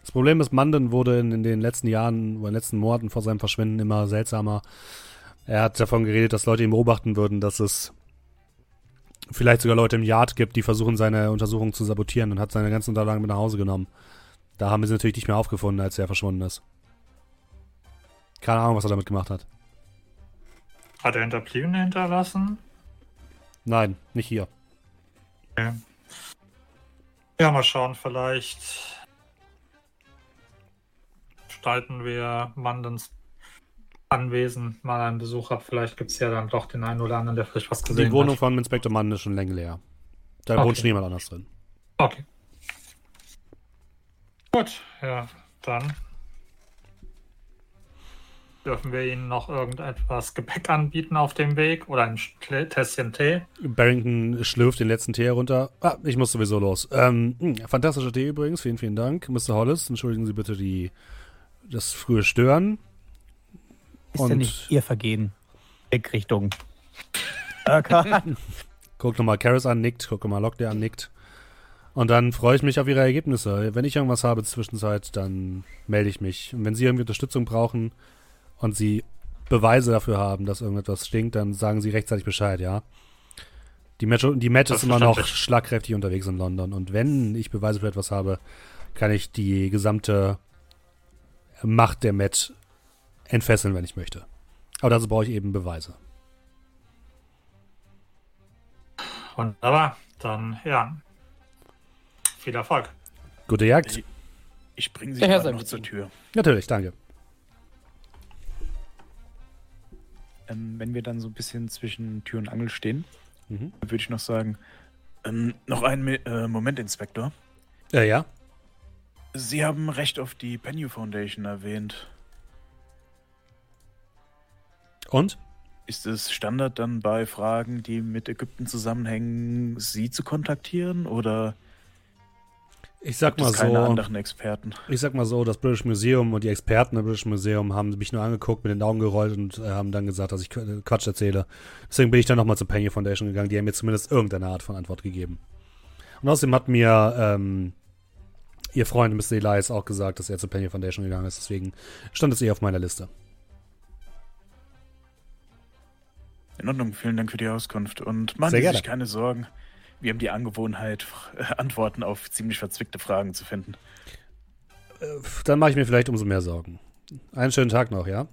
Speaker 1: das Problem ist, Manden wurde in, in den letzten Jahren oder in den letzten Monaten vor seinem Verschwinden immer seltsamer. Er hat davon geredet, dass Leute ihn beobachten würden, dass es vielleicht sogar Leute im Yard gibt, die versuchen, seine Untersuchung zu sabotieren und hat seine ganzen Unterlagen mit nach Hause genommen. Da haben wir sie natürlich nicht mehr aufgefunden, als er verschwunden ist. Keine Ahnung, was er damit gemacht hat.
Speaker 4: Hat er Hinterbliebene hinterlassen?
Speaker 1: Nein, nicht hier.
Speaker 4: Okay. Ja, mal schauen, vielleicht gestalten wir Mandens Anwesen mal einen Besuch ab. Vielleicht gibt es ja dann doch den einen oder anderen, der vielleicht was gesehen
Speaker 1: Die Wohnung
Speaker 4: hat.
Speaker 1: von Inspektor Manden ist schon länger leer. Da
Speaker 4: Okay.
Speaker 1: wohnt schon jemand anders drin.
Speaker 4: Okay. Gut, ja, dann dürfen wir Ihnen noch irgendetwas Gepäck anbieten auf dem Weg oder ein Sch- Tässchen Tee.
Speaker 1: Barrington schlürft den letzten Tee herunter. Ah, ich muss sowieso los. Ähm, mh, fantastischer Tee übrigens. Vielen, vielen Dank. Mr. Hollis, entschuldigen Sie bitte die, das frühe Stören.
Speaker 2: Ist ja
Speaker 1: Und-
Speaker 2: nicht ihr Vergehen. Blickrichtung. Erkan.
Speaker 1: Guck nochmal Karis an, nickt. Guck nochmal Locklear an, nickt. Und dann freue ich mich auf Ihre Ergebnisse. Wenn ich irgendwas habe Zwischenzeit, dann melde ich mich. Und wenn Sie irgendwie Unterstützung brauchen und Sie Beweise dafür haben, dass irgendetwas stinkt, dann sagen Sie rechtzeitig Bescheid, ja? Die Match, die Match ist immer noch schlagkräftig unterwegs in London. Und wenn ich Beweise für etwas habe, kann ich die gesamte Macht der Met entfesseln, wenn ich möchte. Aber dazu brauche ich eben Beweise.
Speaker 4: Wunderbar. Dann, ja. Viel Erfolg.
Speaker 1: Gute Jagd.
Speaker 6: Ich bringe sie
Speaker 5: sei
Speaker 6: noch zur. Tür.
Speaker 1: Natürlich, danke.
Speaker 3: Ähm, wenn wir dann so ein bisschen zwischen Tür und Angel stehen,
Speaker 1: Mhm.
Speaker 3: würde ich noch sagen,
Speaker 6: Ähm, noch einen äh, Moment, Inspektor.
Speaker 1: Äh, ja.
Speaker 6: Sie haben Recht auf die Penny Foundation erwähnt.
Speaker 1: Und?
Speaker 6: Ist es Standard dann bei Fragen, die mit Ägypten zusammenhängen, Sie zu kontaktieren oder
Speaker 1: Ich sag mal
Speaker 6: keine
Speaker 1: so,
Speaker 6: anderen Experten?
Speaker 1: ich sag mal so, das British Museum und die Experten im British Museum haben mich nur angeguckt, mit den Augen gerollt und äh, haben dann gesagt, dass ich Qu- Quatsch erzähle. Deswegen bin ich dann nochmal zur Penny Foundation gegangen. Die haben mir zumindest irgendeine Art von Antwort gegeben. Und außerdem hat mir ähm, ihr Freund Mr. Elias auch gesagt, dass er zur Penny Foundation gegangen ist. Deswegen stand es eh auf meiner Liste.
Speaker 6: In Ordnung, vielen Dank für die Auskunft. Und machen Sie sich keine Sorgen. Wir haben die Angewohnheit, Antworten auf ziemlich verzwickte Fragen zu finden.
Speaker 1: Äh, Dann mache ich mir vielleicht umso mehr Sorgen. Einen schönen Tag noch, ja?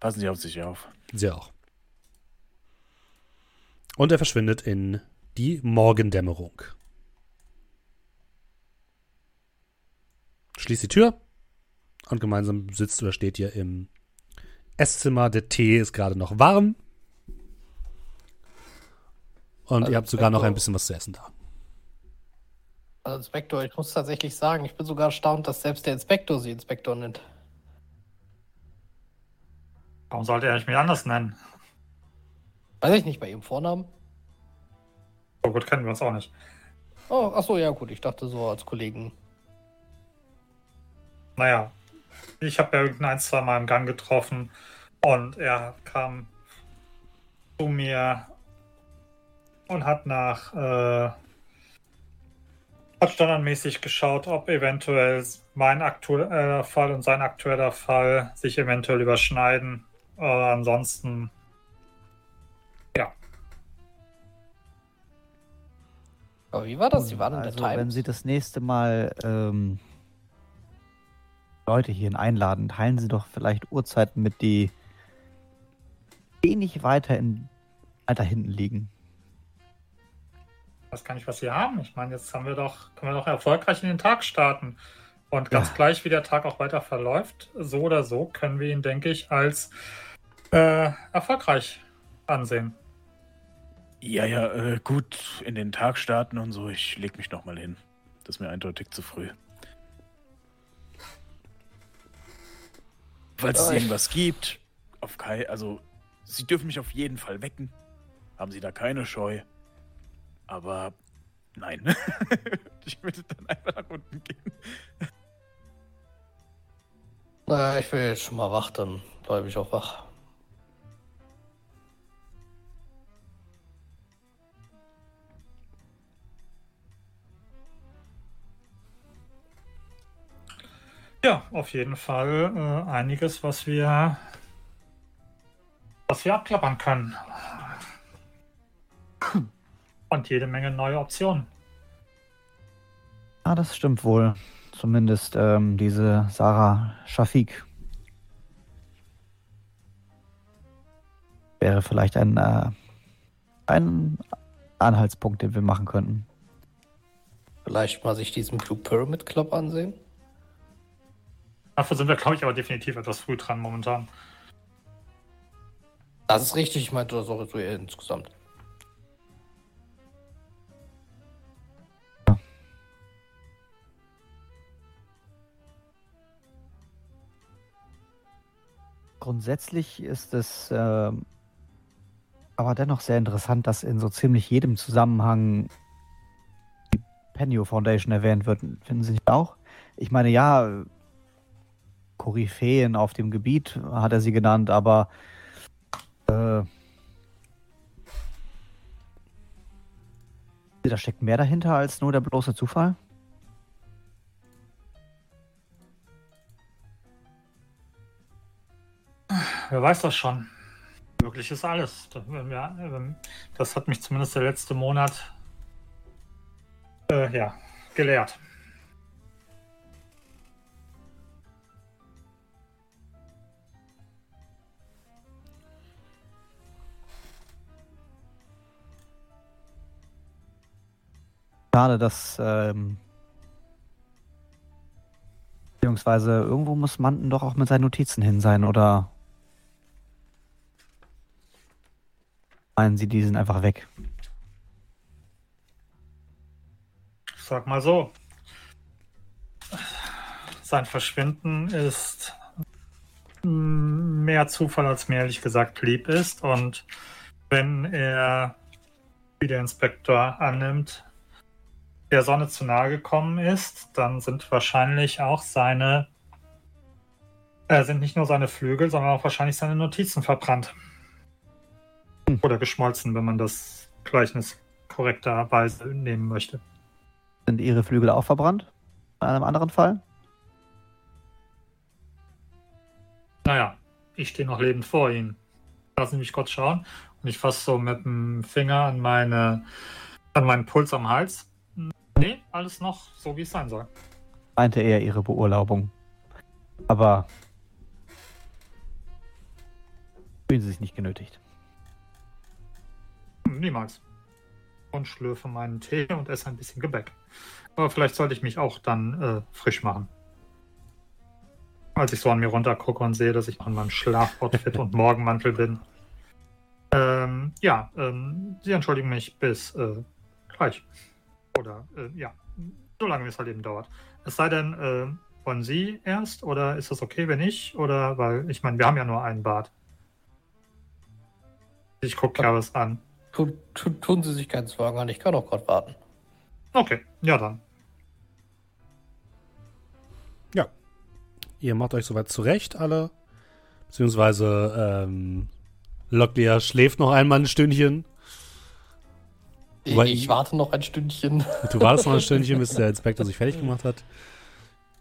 Speaker 6: Passen Sie auf sich auf.
Speaker 1: Sie auch. Und er verschwindet in die Morgendämmerung. Schließt die Tür und gemeinsam sitzt oder steht ihr im Esszimmer. Der Tee ist gerade noch warm. Und
Speaker 5: Also,
Speaker 1: ihr habt sogar noch ein bisschen was zu essen da.
Speaker 5: Also Inspektor, ich muss tatsächlich sagen, ich bin sogar erstaunt, dass selbst der Inspektor sie Inspektor nennt.
Speaker 4: Warum sollte er mich anders nennen?
Speaker 5: Weiß ich nicht, bei ihrem Vornamen?
Speaker 4: So gut kennen wir uns auch nicht.
Speaker 5: Oh, ach so, ja gut, ich dachte so als Kollegen.
Speaker 4: Naja, ich habe ja irgendein ein, zwei Mal im Gang getroffen und er kam zu mir und hat nach äh, hat standardmäßig geschaut, ob eventuell mein aktueller Fall und sein aktueller Fall sich eventuell überschneiden. Äh, ansonsten
Speaker 5: Aber wie war das? Sie waren in
Speaker 2: also,
Speaker 5: der
Speaker 2: wenn
Speaker 5: Times.
Speaker 2: Sie das nächste Mal ähm, Leute hierhin einladen, teilen Sie doch vielleicht Uhrzeiten mit, die wenig weiter, in, weiter hinten liegen.
Speaker 4: weiß gar nicht, was sie haben. Ich meine, jetzt haben wir doch, können wir doch erfolgreich in den Tag starten. Und ganz
Speaker 2: Ja.
Speaker 4: gleich, wie der Tag auch weiter verläuft, so oder so können wir ihn, denke ich, als äh, erfolgreich ansehen.
Speaker 6: Ja, ja, äh, gut, in den Tag starten und so. Ich leg mich noch mal hin. Das ist mir eindeutig zu früh. Falls es irgendwas gibt, auf Kai, also Sie dürfen mich auf jeden Fall wecken. Haben Sie da keine Scheu. Aber nein. ich würde dann einfach nach unten gehen.
Speaker 5: Naja, ich will jetzt schon mal wach, dann bleibe ich auch wach.
Speaker 4: Ja, auf jeden Fall äh, einiges, was wir, was wir abklappern können. Und jede Menge neue Optionen.
Speaker 2: Ah, das stimmt wohl. Zumindest ähm, diese Sarah Shafik. Wäre vielleicht ein, äh, ein Anhaltspunkt, den wir machen könnten.
Speaker 5: Vielleicht mal sich diesen Blue Pyramid Club ansehen.
Speaker 4: Dafür sind wir, glaube ich, aber definitiv etwas früh dran momentan.
Speaker 5: Das ist richtig, ich meinte das auch so eher insgesamt.
Speaker 2: Grundsätzlich ist es ähm, aber dennoch sehr interessant, dass in so ziemlich jedem Zusammenhang die Penio Foundation erwähnt wird. Finden Sie nicht auch? Ich meine, ja, Koryphäen auf dem Gebiet hat er sie genannt, aber äh, da steckt mehr dahinter als nur der bloße Zufall.
Speaker 4: Wer weiß das schon? Möglich ist alles. Wenn- das hat mich zumindest der letzte Monat äh, ja, gelehrt.
Speaker 2: Schade, dass ähm, beziehungsweise irgendwo muss Manten doch auch mit seinen Notizen hin sein, oder meinen Sie, die sind einfach weg?
Speaker 4: Sag mal so. Sein Verschwinden ist mehr Zufall, als mir ehrlich gesagt lieb ist. Und wenn er, wie der Inspektor annimmt, der Sonne zu nahe gekommen ist, dann sind wahrscheinlich auch seine, äh, sind nicht nur seine Flügel, sondern auch wahrscheinlich seine Notizen verbrannt. Oder geschmolzen, wenn man das Gleichnis korrekterweise nehmen möchte.
Speaker 2: Sind Ihre Flügel auch verbrannt? In einem anderen Fall?
Speaker 4: Naja, ich stehe noch lebend vor Ihnen. Lassen Sie mich kurz schauen. Und ich fasse so mit dem Finger an, meine, an meinen Puls am Hals. Nee, alles noch so, wie es sein soll.
Speaker 2: Meinte er Ihre Beurlaubung. Aber fühlen Sie sich nicht genötigt.
Speaker 4: Hm, Niemals. Und schlürfe meinen Tee und esse ein bisschen Gebäck. Aber vielleicht sollte ich mich auch dann äh, frisch machen. Als ich so an mir runtergucke und sehe, dass ich noch in meinem Schlafoutfit und Morgenmantel bin. Ähm, ja, ähm, Sie entschuldigen mich bis äh, gleich. Oder, äh, ja, solange wie es halt eben dauert. Es sei denn, äh, wollen Sie erst oder ist das okay, wenn ich? Oder, weil, ich meine, wir haben ja nur ein Bad. Ich gucke ja was an.
Speaker 5: Tun, tun, tun Sie sich keinen Sorgen an, ich kann auch gerade warten.
Speaker 4: Okay, ja dann.
Speaker 1: Ihr macht euch soweit zurecht, alle. Beziehungsweise, ähm, Locklear schläft noch einmal ein Stündchen.
Speaker 5: Ich, ich warte noch ein Stündchen.
Speaker 1: Du wartest noch ein Stündchen, bis der Inspektor sich fertig gemacht hat.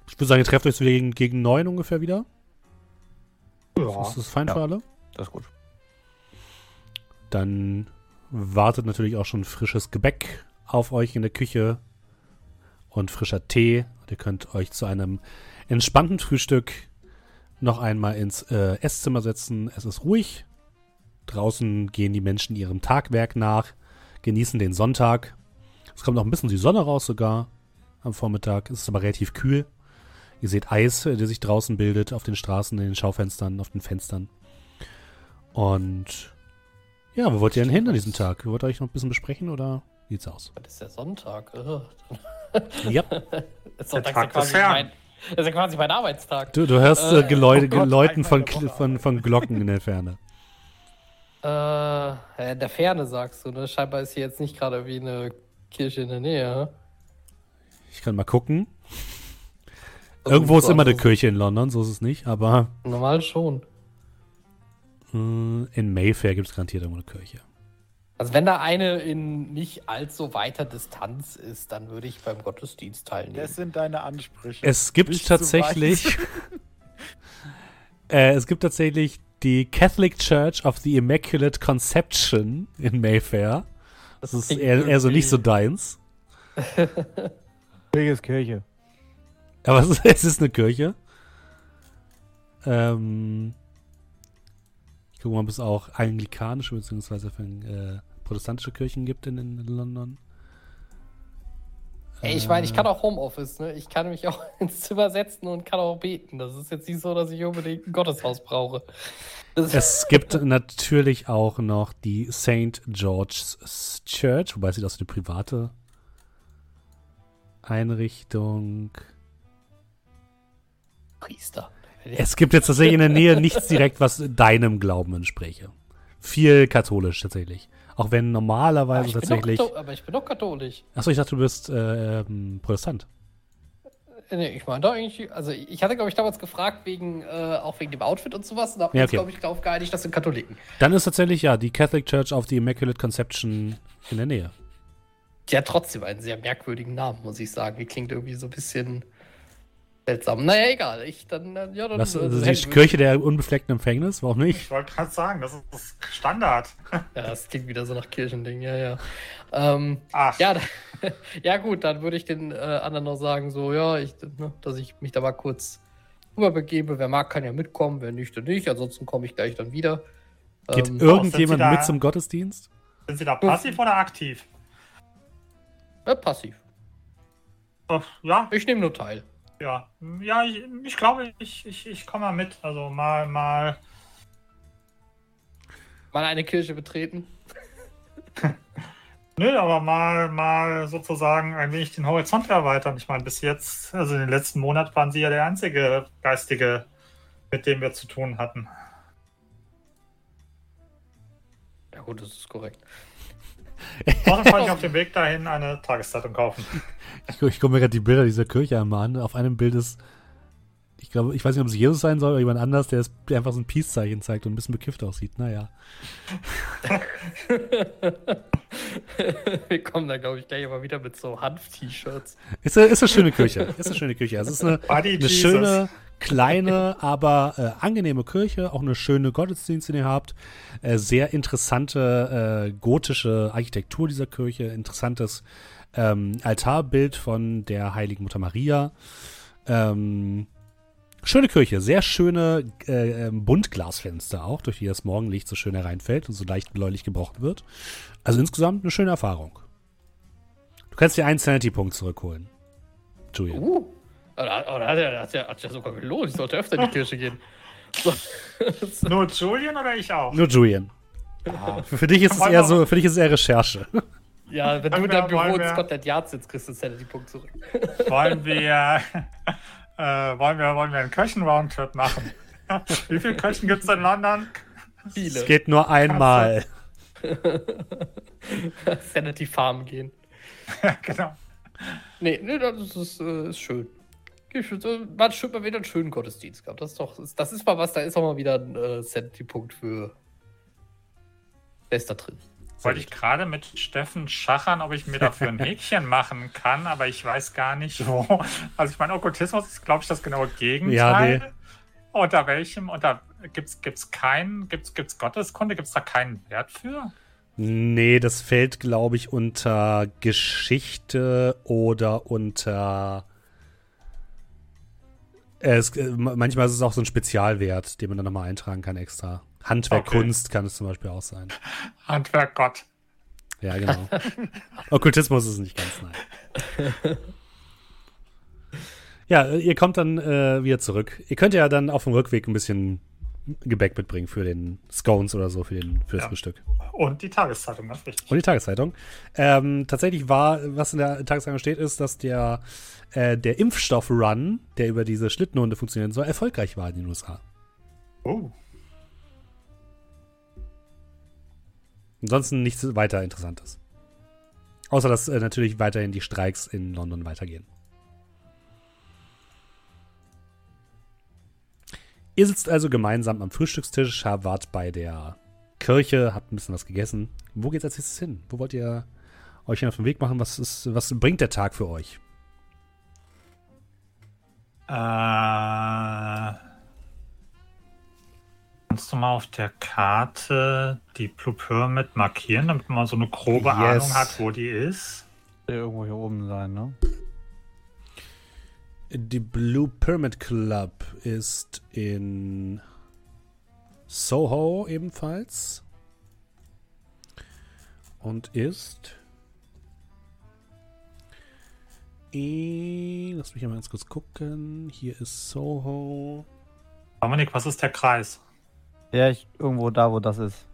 Speaker 1: Ich würde sagen, ihr trefft euch so gegen, gegen neun ungefähr wieder.
Speaker 4: Ja.
Speaker 1: Ist das fein
Speaker 2: Ja.
Speaker 1: für alle?
Speaker 2: Das ist gut.
Speaker 1: Dann wartet natürlich auch schon frisches Gebäck auf euch in der Küche und frischer Tee. Und ihr könnt euch zu einem entspannten Frühstück noch einmal ins äh, Esszimmer setzen. Es ist ruhig. Draußen gehen die Menschen ihrem Tagwerk nach, genießen den Sonntag. Es kommt noch ein bisschen die Sonne raus sogar am Vormittag. Es ist aber relativ kühl. Ihr seht Eis, äh, der sich draußen bildet auf den Straßen, in den Schaufenstern, auf den Fenstern. Und ja, wo wollt ihr denn hin an diesem Tag? Wollt ihr euch noch ein bisschen besprechen oder wie sieht's aus?
Speaker 5: Das ist der Sonntag.
Speaker 1: Ja,
Speaker 5: Ist
Speaker 4: Der Tag des Herrn.
Speaker 5: das ist ja quasi mein Arbeitstag.
Speaker 1: du, du hörst äh,
Speaker 5: Äh,
Speaker 1: Geläute,
Speaker 5: oh Gott,
Speaker 1: Geläuten von, von, von, Glocken in der Ferne.
Speaker 5: Äh, in der Ferne sagst du, ne? Scheinbar ist hier jetzt nicht gerade wie eine Kirche in der Nähe.
Speaker 1: Ich kann mal gucken. Irgendwo ist immer eine Kirche in London, so ist es nicht, aber
Speaker 5: Normal schon.
Speaker 1: äh, in Mayfair gibt es garantiert irgendwo eine Kirche.
Speaker 5: Also wenn da eine in nicht allzu weiter Distanz ist, dann würde ich beim Gottesdienst teilnehmen.
Speaker 6: Das sind deine Ansprüche.
Speaker 1: Es gibt
Speaker 6: Nicht
Speaker 1: tatsächlich. äh, es gibt tatsächlich die Catholic Church of the Immaculate Conception in Mayfair. Das ist eher, eher so nicht so deins.
Speaker 2: Kirche ist Kirche.
Speaker 1: Aber es ist, es ist eine Kirche. Ähm, ich gucke mal, ob es auch anglikanische bzw. äh, protestantische Kirchen gibt in, in London.
Speaker 5: Ey, ich meine, ich kann auch Homeoffice, ne? Ich kann mich auch ins Zimmer setzen und kann auch beten. Das ist jetzt nicht so, dass ich unbedingt ein Gotteshaus brauche. Das
Speaker 1: Es gibt natürlich auch noch die St. George's Church, wobei sie das eine private Einrichtung.
Speaker 5: Priester.
Speaker 1: Es gibt jetzt tatsächlich in der Nähe nichts direkt, was deinem Glauben entspräche. Viel katholisch tatsächlich. Auch wenn
Speaker 5: aber,
Speaker 1: normalerweise
Speaker 5: doch
Speaker 1: tatsächlich.
Speaker 5: Aber ich bin doch katholisch.
Speaker 1: Achso, ich dachte, du bist äh, ähm, Protestant.
Speaker 5: Äh, Nee, ich meine da eigentlich, also ich hatte, glaube ich, damals gefragt, wegen, äh, auch wegen dem Outfit und sowas, und wir
Speaker 1: Ja, okay.
Speaker 5: glaube ich, darauf geeinigt, das sind Katholiken.
Speaker 1: Dann ist tatsächlich ja die Catholic Church of the Immaculate Conception in der Nähe.
Speaker 5: Die hat trotzdem einen sehr merkwürdigen Namen, muss ich sagen. Die klingt irgendwie so ein bisschen seltsam. Naja, egal. Ich dann, äh, ja, dann. Äh,
Speaker 1: also
Speaker 5: hätten
Speaker 1: die Kirche der unbefleckten Empfängnis, warum nicht?
Speaker 4: Ich wollte gerade sagen, das ist Standard.
Speaker 5: Ja, das klingt wieder so nach Kirchending, ja, ja. Ähm,
Speaker 4: Ach,
Speaker 5: ja, da, ja, gut, dann würde ich den äh, anderen noch sagen, so, ja, ich, ne, dass ich mich da mal kurz rüberbegebe. Wer mag, kann ja mitkommen, wer nicht, dann nicht. Ansonsten komme ich gleich dann wieder.
Speaker 1: Geht
Speaker 5: Ähm,
Speaker 1: irgendjemand mit zum Gottesdienst?
Speaker 4: sind Sie da passiv oder aktiv?
Speaker 5: äh, passiv.
Speaker 4: Oh, ja,
Speaker 5: Ich nehme nur teil.
Speaker 4: Ja. Ja, ich, ich glaube, ich, ich, ich komme mal mit. Also mal, mal.
Speaker 5: Mal eine Kirche betreten.
Speaker 4: Nö, aber mal, mal sozusagen ein wenig den Horizont erweitern. Ich meine, bis jetzt, also in den letzten Monaten waren Sie ja der einzige Geistige, mit dem wir zu tun hatten.
Speaker 5: Ja, gut, das ist korrekt.
Speaker 4: Sonst wollte ich auf dem Weg dahin eine Tageszeitung kaufen.
Speaker 1: Ich, ich gucke mir gerade die Bilder dieser Kirche einmal an. Auf einem Bild ist, ich glaube, ich weiß nicht, ob es Jesus sein soll oder jemand anders, der, ist, der einfach so ein Peace-Zeichen zeigt und ein bisschen bekifft aussieht. Naja.
Speaker 5: Wir kommen da, glaube ich, gleich aber wieder mit so Hanf-T-Shirts.
Speaker 1: Ist, eine- ist eine schöne Kirche. Ist eine schöne Kirche. Also es ist eine, eine schöne, kleine, aber äh, angenehme Kirche. Auch eine schöne Gottesdienst, den ihr habt. Äh, sehr interessante äh, gotische Architektur dieser Kirche. Interessantes ähm, Altarbild von der heiligen Mutter Maria. Ähm, schöne Kirche. Sehr schöne äh, ähm, Buntglasfenster auch, durch die das Morgenlicht so schön hereinfällt und so leicht bläulich gebrochen wird. Also insgesamt eine schöne Erfahrung. Du kannst dir einen Sanity-Punkt zurückholen. Julian.
Speaker 5: Uh, aber aber da hat er hat ja, hat ja sogar gelohnt. Ich sollte öfter in die Kirche gehen. So.
Speaker 4: Nur Julian oder ich auch?
Speaker 1: Nur Julian. Für, für dich ist es eher so, für dich ist es eher Recherche.
Speaker 5: Ja, wenn
Speaker 4: Wollen
Speaker 5: du in deinem Büro in Scotland Yard sitzt, kriegst du den Punkt zurück.
Speaker 4: Wollen wir, äh, wollen wir, wollen wir einen Kirchen-Roundtrip machen? Wie viele Kirchen gibt es in London?
Speaker 5: Viele.
Speaker 1: Es geht nur einmal.
Speaker 5: Sanity Farm gehen.
Speaker 4: genau.
Speaker 5: Nee, nee, das ist, äh, ist schön. Man hat schön mal wieder einen schönen Gottesdienst gehabt. Das ist doch, das ist mal was, da ist auch mal wieder ein äh, Sanity-Punkt für. Wer ist da drin?
Speaker 4: Wollte ich gerade mit Steffen schachern, ob ich mir dafür ein Häkchen machen kann, aber ich weiß gar nicht wo. Also ich meine, Okkultismus ist, glaube ich, das genaue Gegenteil.
Speaker 1: Ja, nee.
Speaker 4: Unter welchem? Unter gibt's gibt's keinen? Gibt's gibt's Gotteskunde? Gibt's da keinen Wert für?
Speaker 1: Nee, das fällt, glaube ich, unter Geschichte oder unter. Äh, Es, äh, ma- manchmal ist es auch so ein Spezialwert, den man dann nochmal eintragen kann extra. Handwerk,
Speaker 4: Okay.
Speaker 1: Kunst kann es zum Beispiel auch sein.
Speaker 4: Handwerk Gott.
Speaker 1: Ja, genau. Okkultismus ist nicht ganz nein. Ja, ihr kommt dann äh, wieder zurück. Ihr könnt ja dann auf dem Rückweg ein bisschen Gebäck mitbringen für den Scones oder so, für, den, für das
Speaker 4: Ja.
Speaker 1: Frühstück.
Speaker 4: Und die Tageszeitung, ganz wichtig.
Speaker 1: Und die Tageszeitung. Ähm, tatsächlich war, was in der Tageszeitung steht, ist, dass der, äh, der Impfstoff-Run, der über diese Schlittenhunde funktionieren soll, erfolgreich war in den USA.
Speaker 4: Oh.
Speaker 1: Ansonsten nichts weiter Interessantes. Außer, dass äh, natürlich weiterhin die Streiks in London weitergehen. Ihr sitzt also gemeinsam am Frühstückstisch, wart bei der Kirche, habt ein bisschen was gegessen. Wo geht's als nächstes hin? Wo wollt ihr euch denn auf den Weg machen? Was, ist, was bringt der Tag für euch?
Speaker 4: Äh, kannst du mal auf der Karte die Blue Pyramid markieren, damit man so eine grobe
Speaker 1: Yes.
Speaker 4: Ahnung hat, wo die ist?
Speaker 2: Irgendwo hier oben sein, ne?
Speaker 1: Die Blue Pyramid Club ist in Soho ebenfalls. Und ist. Lass mich mal ganz kurz gucken. Hier ist Soho.
Speaker 4: Dominik, was ist der Kreis?
Speaker 2: Ja, ich, irgendwo da, wo das ist.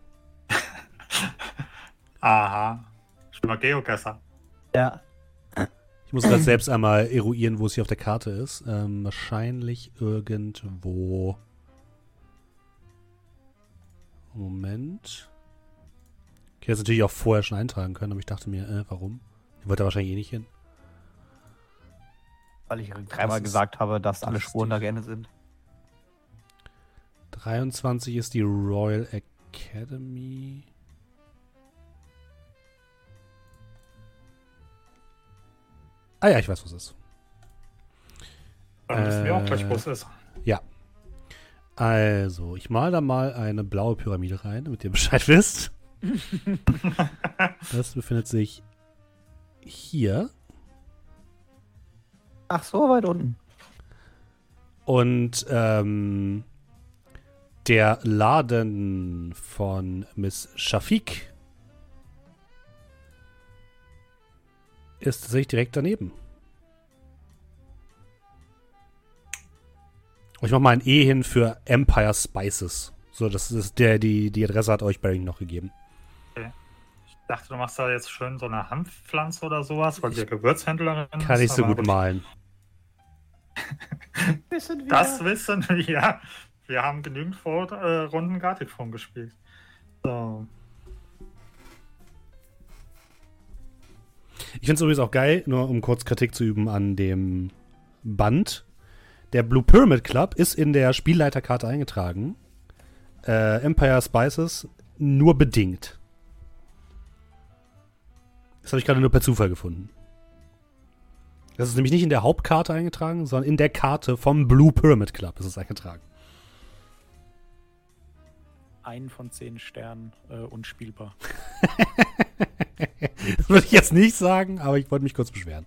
Speaker 4: Aha. Ich bin mal Geogesser.
Speaker 2: Ja.
Speaker 1: Ich muss gerade selbst einmal eruieren, wo es hier auf der Karte ist. Ähm, wahrscheinlich irgendwo. Moment. Ich hätte es natürlich auch vorher schon eintragen können, aber ich dachte mir, äh, warum? Ihr wollt da wahrscheinlich eh nicht hin.
Speaker 2: Weil ich dreimal gesagt habe, dass alle
Speaker 1: das
Speaker 2: Spuren da gerne sind.
Speaker 1: 23 ist die Royal Academy. Ah ja, ich weiß, was es ist.
Speaker 4: Dann wissen wir auch gleich, wo
Speaker 1: Äh,
Speaker 4: es ist.
Speaker 1: Also, ich mal da mal eine blaue Pyramide rein, damit ihr Bescheid wisst. Das befindet sich hier.
Speaker 2: Ach, so weit unten.
Speaker 1: Und ähm, der Laden von Miss Shafik ist tatsächlich direkt daneben. Und Ich mach mal ein E hin für Empire Spices. So, das ist der, die, die Adresse hat euch Barring noch gegeben.
Speaker 4: Ich dachte, du machst da jetzt schön so eine Hanfpflanze oder sowas, weil du ja Gewürzhändlerin
Speaker 1: Kann
Speaker 4: bist,
Speaker 1: ich so gut malen.
Speaker 2: Wissen
Speaker 4: Das wissen wir. Wir haben genügend Vor äh, Runden Gartic-Phone gespielt. So.
Speaker 1: Ich finde es übrigens auch geil, nur um kurz Kritik zu üben an dem Band. Der Blue Pyramid Club ist in der Spielleiterkarte eingetragen. Äh, Empire Spices nur bedingt. Das habe ich gerade nur per Zufall gefunden. Das ist nämlich nicht in der Hauptkarte eingetragen, sondern in der Karte vom Blue Pyramid Club ist es eingetragen.
Speaker 3: Ein von zehn Sternen äh, unspielbar.
Speaker 1: Das würde ich jetzt nicht sagen, aber ich wollte mich kurz beschweren.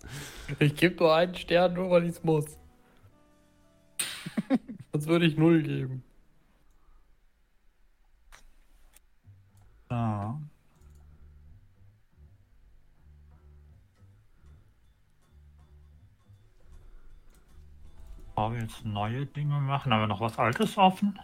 Speaker 5: Ich gebe nur einen Stern, nur weil ich es muss. Sonst würde ich null geben.
Speaker 4: so. Bevor wir jetzt neue Dinge machen, haben wir noch was Altes offen?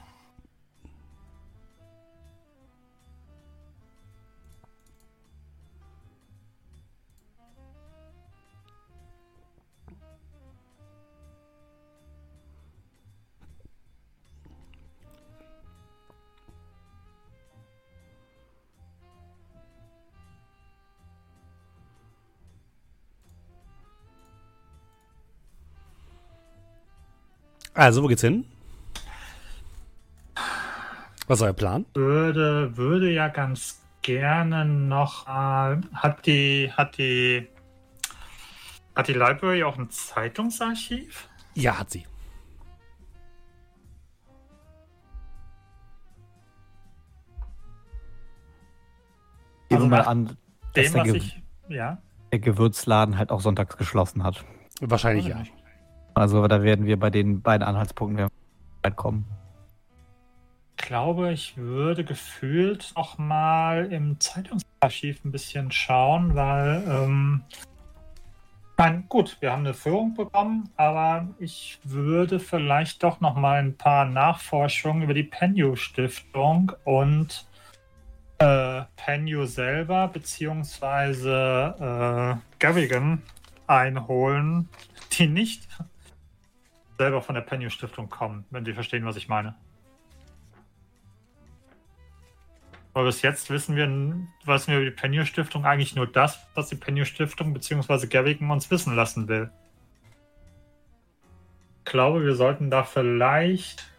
Speaker 1: Also, wo geht's hin? Was ist euer Plan?
Speaker 4: würde, würde ja ganz gerne noch. Äh, hat die, hat die, hat die Library auch ein Zeitungsarchiv?
Speaker 1: Ja, hat sie.
Speaker 4: Also
Speaker 2: wir mal an, dass
Speaker 4: Dem,
Speaker 2: der,
Speaker 4: was
Speaker 2: Ge
Speaker 4: ich. Ja.
Speaker 2: der Gewürzladen halt auch sonntags geschlossen hat.
Speaker 1: Wahrscheinlich ja.
Speaker 2: Also da werden wir bei den beiden Anhaltspunkten weit kommen.
Speaker 4: Ich glaube, ich würde gefühlt noch mal im Zeitungsarchiv ein bisschen schauen, weil, ähm, nein, gut, wir haben eine Führung bekommen, aber ich würde vielleicht doch noch mal ein paar Nachforschungen über die Penyu Stiftung und äh, Penyu selber beziehungsweise äh, Gavigan einholen, die nicht selber von der Penyu Stiftung kommen, wenn Sie verstehen, was ich meine. Aber bis jetzt wissen wir, wissen wir über die Penny Stiftung eigentlich nur das, was die Penny Stiftung bzw. Gavigan uns wissen lassen will. Ich glaube, wir sollten da vielleicht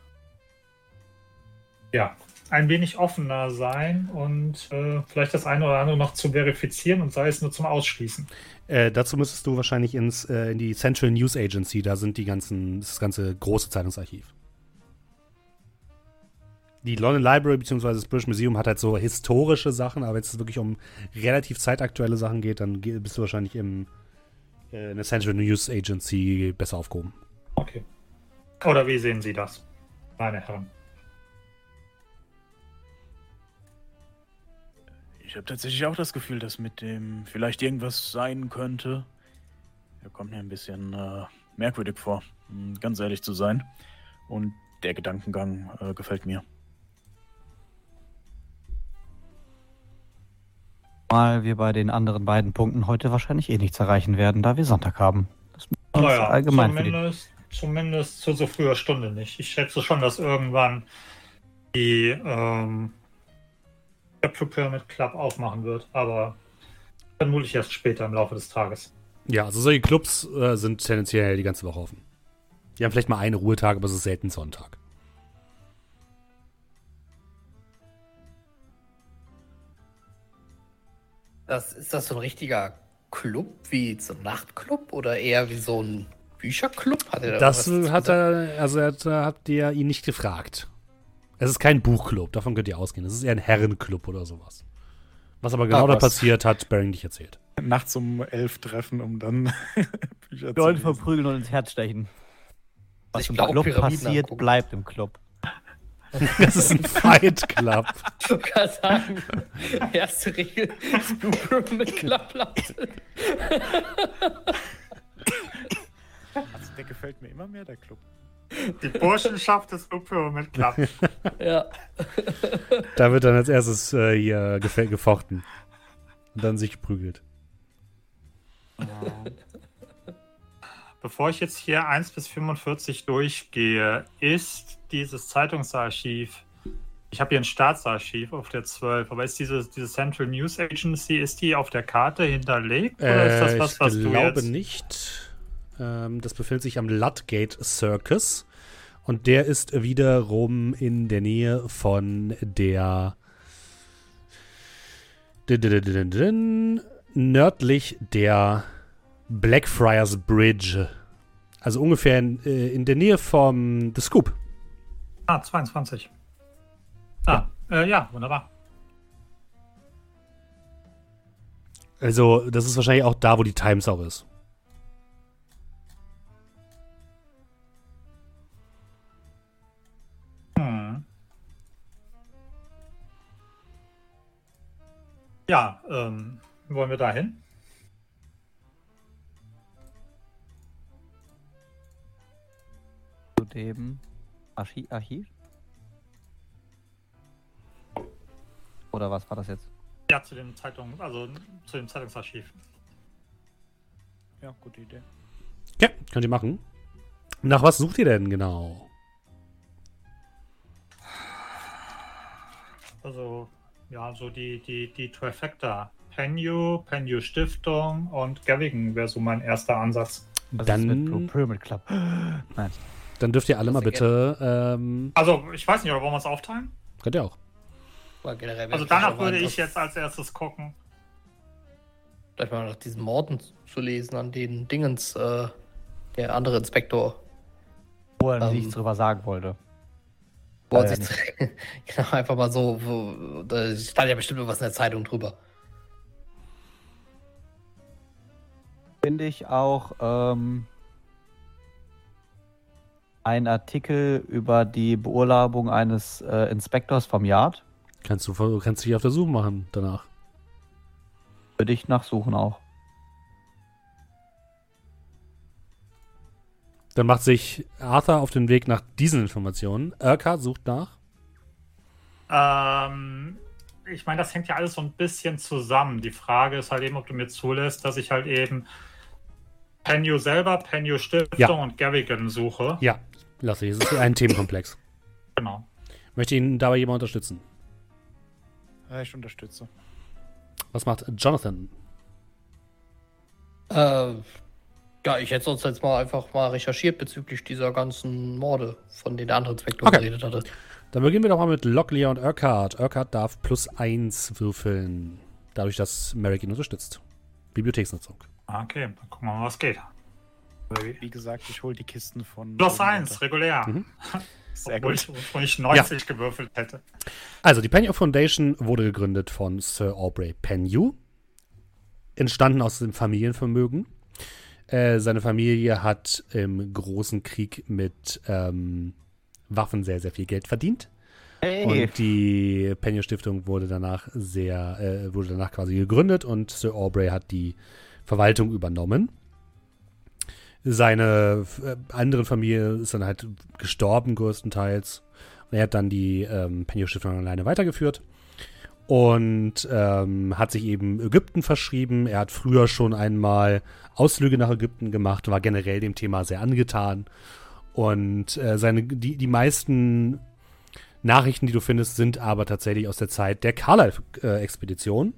Speaker 4: ja, ein wenig offener sein und äh, vielleicht das eine oder andere noch zu verifizieren und sei es nur zum Ausschließen.
Speaker 1: Äh, dazu müsstest du wahrscheinlich ins, äh, in die Central News Agency, da sind die ganzen, das ganze große Zeitungsarchiv. Die London Library bzw. das British Museum hat halt so historische Sachen, aber wenn es wirklich um relativ zeitaktuelle Sachen geht, dann bist du wahrscheinlich im, äh, in der Central News Agency besser aufgehoben.
Speaker 4: Okay. Oder wie sehen Sie das, meine Herren?
Speaker 6: Ich habe tatsächlich auch das Gefühl, dass mit dem vielleicht irgendwas sein könnte. Er kommt mir ein bisschen äh, merkwürdig vor, um ganz ehrlich zu sein. Und der Gedankengang äh, gefällt mir.
Speaker 2: Mal wir bei den anderen beiden Punkten heute wahrscheinlich eh nichts erreichen werden, da wir Sonntag haben. Das ist
Speaker 4: Naja,
Speaker 2: allgemein
Speaker 4: zumindest, zumindest zu so früher Stunde nicht. Ich schätze schon, dass irgendwann die ähm, der Blue Pyramid Club aufmachen wird, aber vermutlich erst später im Laufe des Tages.
Speaker 1: Ja, also solche Clubs äh, sind tendenziell die ganze Woche offen. Die haben vielleicht mal einen Ruhetag, aber es ist selten Sonntag.
Speaker 5: Das, ist das so ein richtiger Club wie so ein Nachtclub oder eher wie so ein Bücherclub? Hat er da
Speaker 1: Das hat er, also er hat, habt ihr ihn nicht gefragt. Es ist kein Buchclub, davon könnt ihr ausgehen. Es ist eher ein Herrenclub oder sowas. Was aber genau
Speaker 3: Ah,
Speaker 1: da passiert, hat Baring nicht erzählt.
Speaker 3: Nachts um elf treffen, um dann Bücher zu
Speaker 2: Leute
Speaker 3: lesen.
Speaker 2: verprügeln und ins Herz stechen. Was
Speaker 5: Ich
Speaker 2: im
Speaker 5: glaub,
Speaker 2: Club
Speaker 5: Pyramiden
Speaker 2: passiert,
Speaker 5: angucken.
Speaker 2: bleibt im Club.
Speaker 1: Das ist ein Fight Club.
Speaker 5: Ich kann sagen, erste Regel Blue Pyramid Club lautet.
Speaker 3: Also, der gefällt mir immer mehr, der Club.
Speaker 4: Die Burschenschaft des Blue Pyramid Club.
Speaker 5: Ja.
Speaker 1: Da wird dann als erstes äh, hier gef- gefochten. Und dann sich geprügelt.
Speaker 4: Bevor ich jetzt hier 1 bis 45 durchgehe, ist dieses Zeitungsarchiv, ich habe hier ein Staatsarchiv auf der 12, aber ist diese, diese Central News Agency, ist die auf der Karte hinterlegt? Oder ist das
Speaker 1: Äh,
Speaker 4: was,
Speaker 1: ich
Speaker 4: was du
Speaker 1: glaube
Speaker 4: jetzt...
Speaker 1: nicht. Ähm, das befindet sich am Ludgate Circus. Und der ist wiederum in der Nähe von der nördlich der Blackfriars Bridge. Also ungefähr in, äh, in der Nähe vom The Scoop.
Speaker 4: Ah, 22. Ah, ja, äh, ja wunderbar.
Speaker 1: Also, das ist wahrscheinlich auch da, wo die Times auch ist.
Speaker 4: Ja, ähm, wollen wir dahin?
Speaker 2: Zu dem Archi Archiv? Oder was war das jetzt?
Speaker 4: Ja, zu den Zeitungen, also zu dem Zeitungsarchiv.
Speaker 3: Ja, gute Idee.
Speaker 1: Ja, könnt ihr machen. Nach was sucht ihr denn genau?
Speaker 4: Also, ja, so die, die, die Trifecta. Penyu, Penyu Stiftung und Gavigan wäre so mein erster Ansatz.
Speaker 2: Was
Speaker 1: Dann-
Speaker 2: ist mit Blue Pyramid Club? Nein.
Speaker 1: Dann dürft ihr alle mal bitte. Ähm,
Speaker 4: Also, ich weiß nicht, oder wollen wir es aufteilen?
Speaker 1: könnt ihr auch.
Speaker 4: Also, danach würde ich jetzt als erstes gucken.
Speaker 5: Vielleicht mal nach diesen Morden zu lesen, an den Dingens, äh, der andere Inspektor.
Speaker 2: Wo er
Speaker 5: Ähm.
Speaker 2: nichts drüber sagen wollte.
Speaker 5: Wo sich genau, einfach mal so, wo, da stand ja bestimmt was in der Zeitung drüber.
Speaker 2: Finde ich auch ähm, ein Artikel über die Beurlaubung eines äh, Inspektors vom Yard.
Speaker 1: Kannst du du kannst dich auf der Suche machen danach.
Speaker 2: Würde ich nachsuchen auch.
Speaker 1: Dann macht sich Arthur auf den Weg nach diesen Informationen. Urquhart sucht nach.
Speaker 4: Ähm, ich meine, das hängt ja alles so ein bisschen zusammen. Die Frage ist halt eben, ob du mir zulässt, dass ich halt eben Penyu selber, Penyu Stiftung
Speaker 1: Ja.
Speaker 4: und Gavigan suche.
Speaker 1: Ja, lasse ich. Es ist ein Themenkomplex.
Speaker 4: Genau.
Speaker 1: Möchte ihn dabei jemand unterstützen?
Speaker 3: Ja, ich unterstütze.
Speaker 1: Was macht Jonathan?
Speaker 5: Äh, Ja, ich hätte sonst jetzt mal einfach mal recherchiert bezüglich dieser ganzen Morde, von denen der andere Inspektor
Speaker 1: Okay.
Speaker 5: geredet hatte.
Speaker 1: Dann beginnen wir doch mal mit Locklear und Urquhart. Urquhart darf plus 1 würfeln, dadurch, dass Merrick ihn unterstützt. Bibliotheksnutzung.
Speaker 4: Okay, dann gucken wir mal, was geht.
Speaker 3: Wie gesagt, ich hole die Kisten von.
Speaker 4: Plus
Speaker 3: oben
Speaker 4: eins,
Speaker 3: runter.
Speaker 4: regulär.
Speaker 1: Mhm.
Speaker 3: Sehr
Speaker 4: Obwohl
Speaker 3: gut.
Speaker 4: ich, obwohl ich 90 gewürfelt hätte.
Speaker 1: Also, die Penny Foundation wurde gegründet von Sir Aubrey Penhew. Entstanden aus dem Familienvermögen. Äh, seine Familie hat im großen Krieg mit ähm, Waffen sehr, sehr viel Geld verdient.
Speaker 2: Hey.
Speaker 1: Und die Penny Stiftung wurde danach sehr, äh, wurde danach quasi gegründet und Sir Aubrey hat die Verwaltung übernommen. Seine äh, anderen Familie ist dann halt gestorben größtenteils. Und er hat dann die ähm, Penny Stiftung alleine weitergeführt und ähm, hat sich eben Ägypten verschrieben. Er hat früher schon einmal Ausflüge nach Ägypten gemacht, war generell dem Thema sehr angetan. Und äh, seine, die, die meisten Nachrichten, die du findest, sind aber tatsächlich aus der Zeit der Carlyle-Expedition.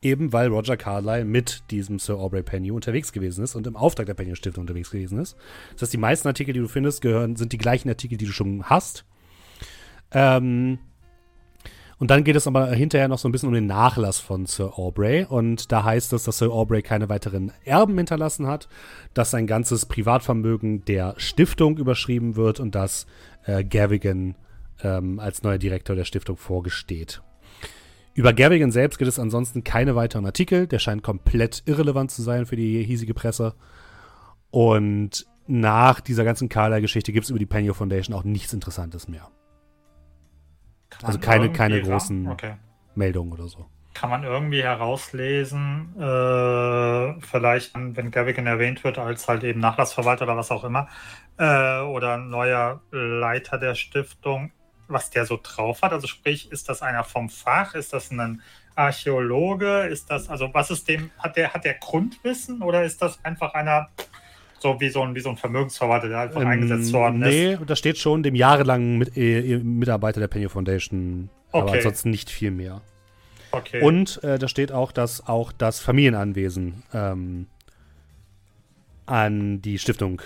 Speaker 1: Eben weil Roger Carlyle mit diesem Sir Aubrey Penny unterwegs gewesen ist und im Auftrag der Penny Stiftung unterwegs gewesen ist. Das heißt, die meisten Artikel, die du findest, gehören, sind die gleichen Artikel, die du schon hast. Ähm, und dann geht es aber hinterher noch so ein bisschen um den Nachlass von Sir Aubrey. Und da heißt es, dass Sir Aubrey keine weiteren Erben hinterlassen hat, dass sein ganzes Privatvermögen der Stiftung überschrieben wird und dass äh, Gavigan ähm, als neuer Direktor der Stiftung vorgesteht. Über Gavigan selbst gibt es ansonsten keine weiteren Artikel. Der scheint komplett irrelevant zu sein für die hiesige Presse. Und nach dieser ganzen Carlyle-Geschichte gibt es über die Penny Foundation auch nichts Interessantes mehr. Also keine- keine großen-
Speaker 4: Okay.
Speaker 1: Meldungen oder so.
Speaker 4: Kann man irgendwie herauslesen, äh, vielleicht, wenn Gavigan erwähnt wird, als halt eben Nachlassverwalter oder was auch immer, äh, oder neuer Leiter der Stiftung, was der so drauf hat? Also sprich, ist das einer vom Fach? Ist das ein Archäologe? Ist das, also was ist dem, hat der, hat der Grundwissen oder ist das einfach einer, so wie so ein, wie so ein Vermögensverwalter, der einfach eingesetzt worden ist?
Speaker 1: Ähm, Nee, das steht schon dem jahrelangen mit, äh, Mitarbeiter der Penny Foundation, aber
Speaker 4: Okay.
Speaker 1: ansonsten nicht viel mehr.
Speaker 4: Okay.
Speaker 1: Und äh, da steht auch, dass auch das Familienanwesen ähm, an die Stiftung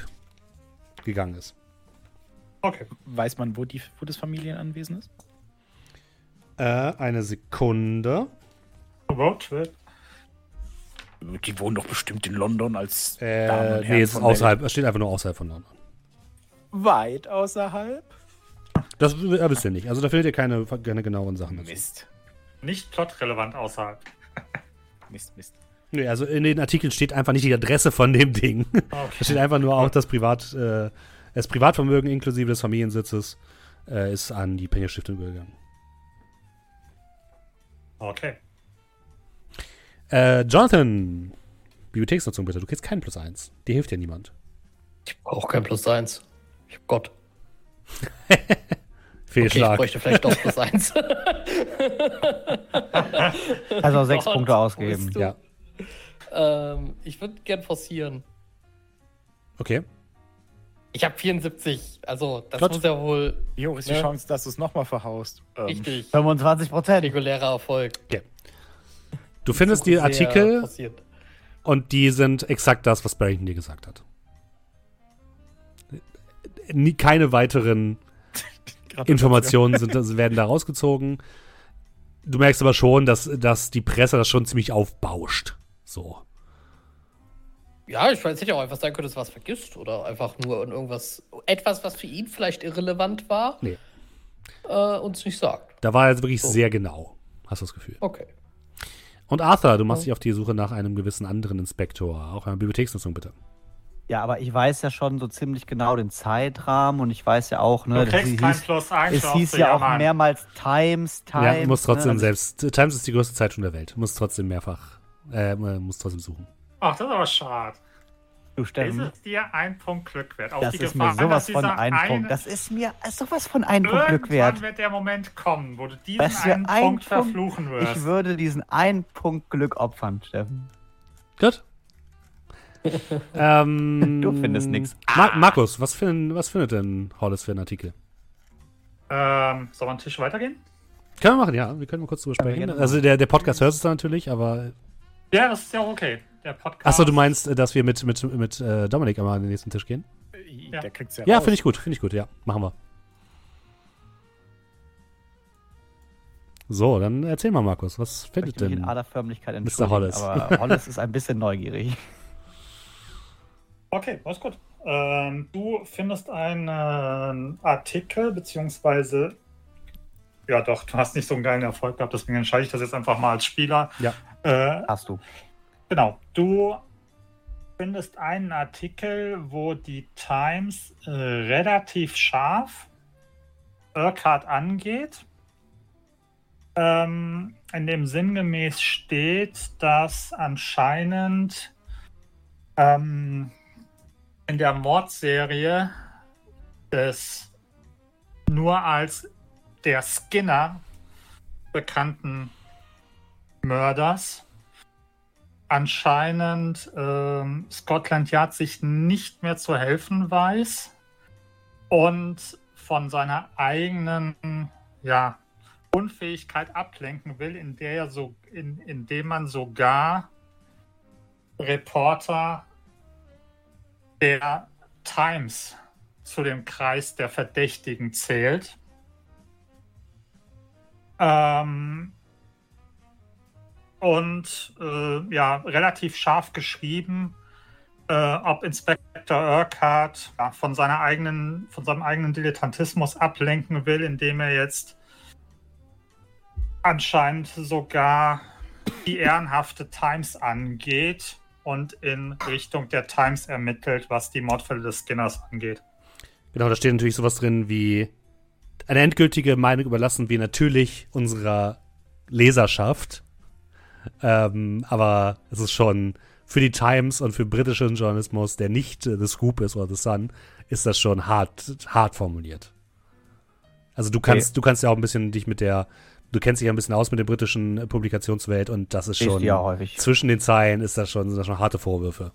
Speaker 1: gegangen ist.
Speaker 4: okay.
Speaker 3: Weiß man, wo, die, wo das Familienanwesen ist?
Speaker 1: Äh, eine Sekunde.
Speaker 4: Roadtrip.
Speaker 6: Die wohnen doch bestimmt in London als Damen
Speaker 1: Äh,
Speaker 6: und Herren
Speaker 1: nee,
Speaker 6: von
Speaker 1: außerhalb, es steht einfach nur außerhalb von London.
Speaker 3: Weit außerhalb?
Speaker 1: Das äh, wisst ihr nicht. Also da findet ihr keine, keine genaueren Sachen dazu.
Speaker 3: Mist.
Speaker 4: Nicht plotrelevant außerhalb.
Speaker 3: Mist, Mist.
Speaker 1: Nee, also in den Artikeln steht einfach nicht die Adresse von dem Ding. Da steht einfach nur auch das Privat, äh, das Privatvermögen inklusive des Familiensitzes äh, ist an die Penny Stiftung übergegangen.
Speaker 4: Okay.
Speaker 1: Äh, Jonathan, Bibliotheksnutzung bitte. Du kriegst keinen Plus 1. Dir hilft ja niemand.
Speaker 5: Ich brauche kein Plus eins. Ich hab Gott. Okay, ich
Speaker 1: Fehlschlag.
Speaker 5: bräuchte vielleicht doch Plus eins.
Speaker 2: Also sechs
Speaker 5: Gott,
Speaker 2: Punkte
Speaker 5: wo
Speaker 2: ausgeben.
Speaker 1: ja,
Speaker 5: ähm, ich würde gern forcieren.
Speaker 1: okay.
Speaker 5: Ich habe 74. Also, das
Speaker 1: Gut.
Speaker 5: muss ja wohl
Speaker 3: Wie hoch ist die
Speaker 5: Ja.
Speaker 3: Chance, dass du es nochmal verhaust? Ähm,
Speaker 5: richtig
Speaker 2: 25 Prozent.
Speaker 5: regulärer Erfolg.
Speaker 1: Du findest die Artikel und die sind exakt das, was Barrington dir gesagt hat. Nie, keine weiteren. Informationen sind, werden da rausgezogen. Du merkst aber schon, dass, dass die Presse das schon ziemlich aufbauscht. So.
Speaker 5: Ja, ich weiß, ja auch einfach sein können, dass was vergisst oder einfach nur irgendwas, etwas, was für ihn vielleicht irrelevant war,
Speaker 1: Nee.
Speaker 5: äh, uns nicht sagt.
Speaker 1: Da war er jetzt wirklich
Speaker 5: So.
Speaker 1: sehr genau, hast du das Gefühl.
Speaker 5: Okay.
Speaker 1: Und Arthur, du machst dich auf die Suche nach einem gewissen anderen Inspektor. Auch eine Bibliotheksnutzung, bitte.
Speaker 2: Ja, aber ich weiß ja schon so ziemlich genau den Zeitrahmen und ich weiß ja auch, ne,
Speaker 4: Du
Speaker 2: das
Speaker 4: kriegst kein
Speaker 2: hieß,
Speaker 4: Plus 1.
Speaker 2: es hieß ja auch mehrmals Times, Times.
Speaker 1: ja, du musst trotzdem
Speaker 2: ne,
Speaker 1: selbst. Times ist die größte Zeitung der Welt. Du musst trotzdem mehrfach. Äh, musst trotzdem suchen.
Speaker 4: Ach, das ist aber schade.
Speaker 2: Du
Speaker 4: Ist
Speaker 2: Steffen,
Speaker 4: es dir ein Punkt Glück wert? Auf
Speaker 2: das
Speaker 4: die
Speaker 2: ist
Speaker 4: Gefahr
Speaker 2: mir sowas
Speaker 4: dass
Speaker 2: von
Speaker 4: dieser
Speaker 2: ein Punkt. Das ist mir sowas von ein Punkt Glück
Speaker 4: Irgendwann
Speaker 2: wert.
Speaker 4: wird der Moment kommen, wo du diesen
Speaker 2: du,
Speaker 4: einen
Speaker 2: ein
Speaker 4: Punkt
Speaker 2: Punkt-
Speaker 4: verfluchen wirst.
Speaker 2: Ich würde diesen einen Punkt Glück opfern, Steffen.
Speaker 1: Gut. ähm,
Speaker 2: Du findest nix.
Speaker 1: Ma Markus, was, ein, was findet denn Hollis für einen Artikel?
Speaker 4: ähm, soll man den Tisch weitergehen?
Speaker 1: Können wir machen, ja. Wir können mal kurz drüber sprechen. Also der, der Podcast hört es da natürlich, aber
Speaker 4: Ja, das ist ja auch okay. Der Podcast.
Speaker 1: Achso, du meinst, äh, dass wir mit, mit, mit äh, Dominik einmal an den nächsten Tisch gehen?
Speaker 4: Ja.
Speaker 3: Der kriegt's ja
Speaker 1: Ja, finde ich gut, finde ich gut, ja. Machen wir. So, dann erzähl mal, Markus, was findet
Speaker 2: in
Speaker 1: denn?
Speaker 2: aller Förmlichkeit
Speaker 1: Mr. Hollis.
Speaker 2: aber Hollis ist ein bisschen neugierig.
Speaker 4: Okay, alles gut. Ähm, du findest einen Artikel, beziehungsweise, ja doch, du hast nicht so einen geilen Erfolg gehabt, deswegen entscheide ich das jetzt einfach mal als Spieler.
Speaker 1: Ja.
Speaker 4: Äh,
Speaker 2: Hast du.
Speaker 4: Genau, du findest einen Artikel, wo die Times äh, relativ scharf Urquhart angeht. Ähm, in dem sinngemäß steht, dass anscheinend ähm, in der Mordserie des nur als der Skinner bekannten Mörders anscheinend ähm, Scotland Yard sich nicht mehr zu helfen weiß und von seiner eigenen ja, Unfähigkeit ablenken will, in der er so, in, indem man sogar Reporter der Times zu dem Kreis der Verdächtigen zählt. Ähm, und äh, ja, relativ scharf geschrieben, äh, ob Inspektor Urquhart ja, von, seiner eigenen, von seinem eigenen Dilettantismus ablenken will, indem er jetzt anscheinend sogar die ehrenhafte Times angeht und in Richtung der Times ermittelt, was die Mordfälle des Skinners angeht.
Speaker 1: Genau, da steht natürlich sowas drin wie eine endgültige Meinung überlassen wir natürlich unserer Leserschaft. Ähm, aber es ist schon für die Times und für britischen Journalismus, der nicht äh, The Scoop ist oder The Sun, ist das schon hart, hart formuliert. Also du kannst, du kannst ja auch ein bisschen dich mit der, du kennst dich ja ein bisschen aus mit der britischen Publikationswelt und das ist schon
Speaker 2: ja häufig.
Speaker 1: zwischen den Zeilen ist das schon, sind das schon harte Vorwürfe.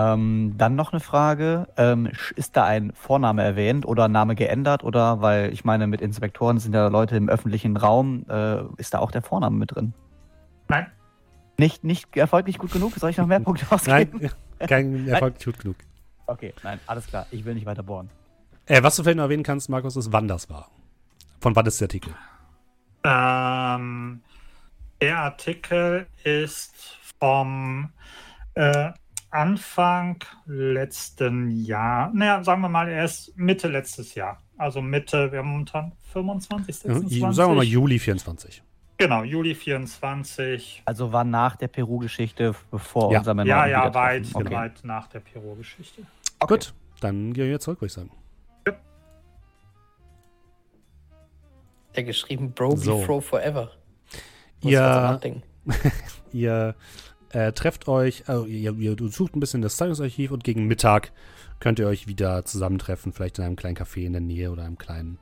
Speaker 2: Ähm, dann noch eine Frage. Ähm, ist da ein Vorname erwähnt oder Name geändert? Oder, weil ich meine, mit Inspektoren sind ja Leute im öffentlichen Raum, äh, ist da auch der Vorname mit drin?
Speaker 4: Nein,
Speaker 2: Nicht, nicht erfolgreich gut genug? Soll ich noch mehr Punkte ausgeben?
Speaker 1: Nein, kein Erfolg gut genug.
Speaker 2: Okay, nein, alles klar. Ich will nicht weiter bohren.
Speaker 1: Äh, was du vielleicht noch erwähnen kannst, Markus, ist, wann das war. Von wann ist der Artikel?
Speaker 4: Ähm, der Artikel ist vom äh, Anfang letzten Jahr. Naja, sagen wir mal, er ist Mitte letztes Jahr. Also Mitte, wir haben momentan 25, 26.
Speaker 1: Sagen wir mal Juli 24.
Speaker 4: Genau, Juli 24.
Speaker 2: Also war nach der Peru-Geschichte, bevor
Speaker 1: Ja.
Speaker 2: unser Männer
Speaker 4: Ja, ja, weit,
Speaker 2: Okay.
Speaker 4: weit nach der Pyro-Geschichte.
Speaker 1: Gut, dann gehen wir zurück, würde ich sagen.
Speaker 5: Der geschrieben Bro
Speaker 1: So.
Speaker 5: be Fro Forever. Muss
Speaker 1: Ihr-. Ihr äh, trefft euch, äh, ihr, ihr sucht ein bisschen das Zeitungsarchiv und gegen Mittag könnt ihr euch wieder zusammentreffen, vielleicht in einem kleinen Café in der Nähe oder einem kleinen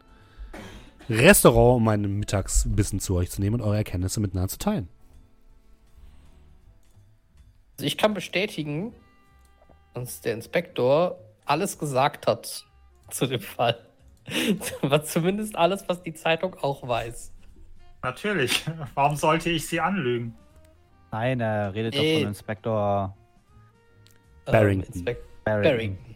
Speaker 1: Restaurant, um einen Mittagsbissen zu euch zu nehmen und eure Erkenntnisse miteinander zu teilen.
Speaker 5: Also ich kann bestätigen, dass der Inspektor alles gesagt hat zu dem Fall. Was zumindest alles, was die Zeitung auch weiß.
Speaker 4: Natürlich. Warum sollte ich sie anlügen?
Speaker 2: Nein, er redet doch
Speaker 5: Äh.
Speaker 2: von Inspektor
Speaker 1: Barrington.
Speaker 5: Ähm, Inspek-
Speaker 2: Barrington.
Speaker 5: Barrington.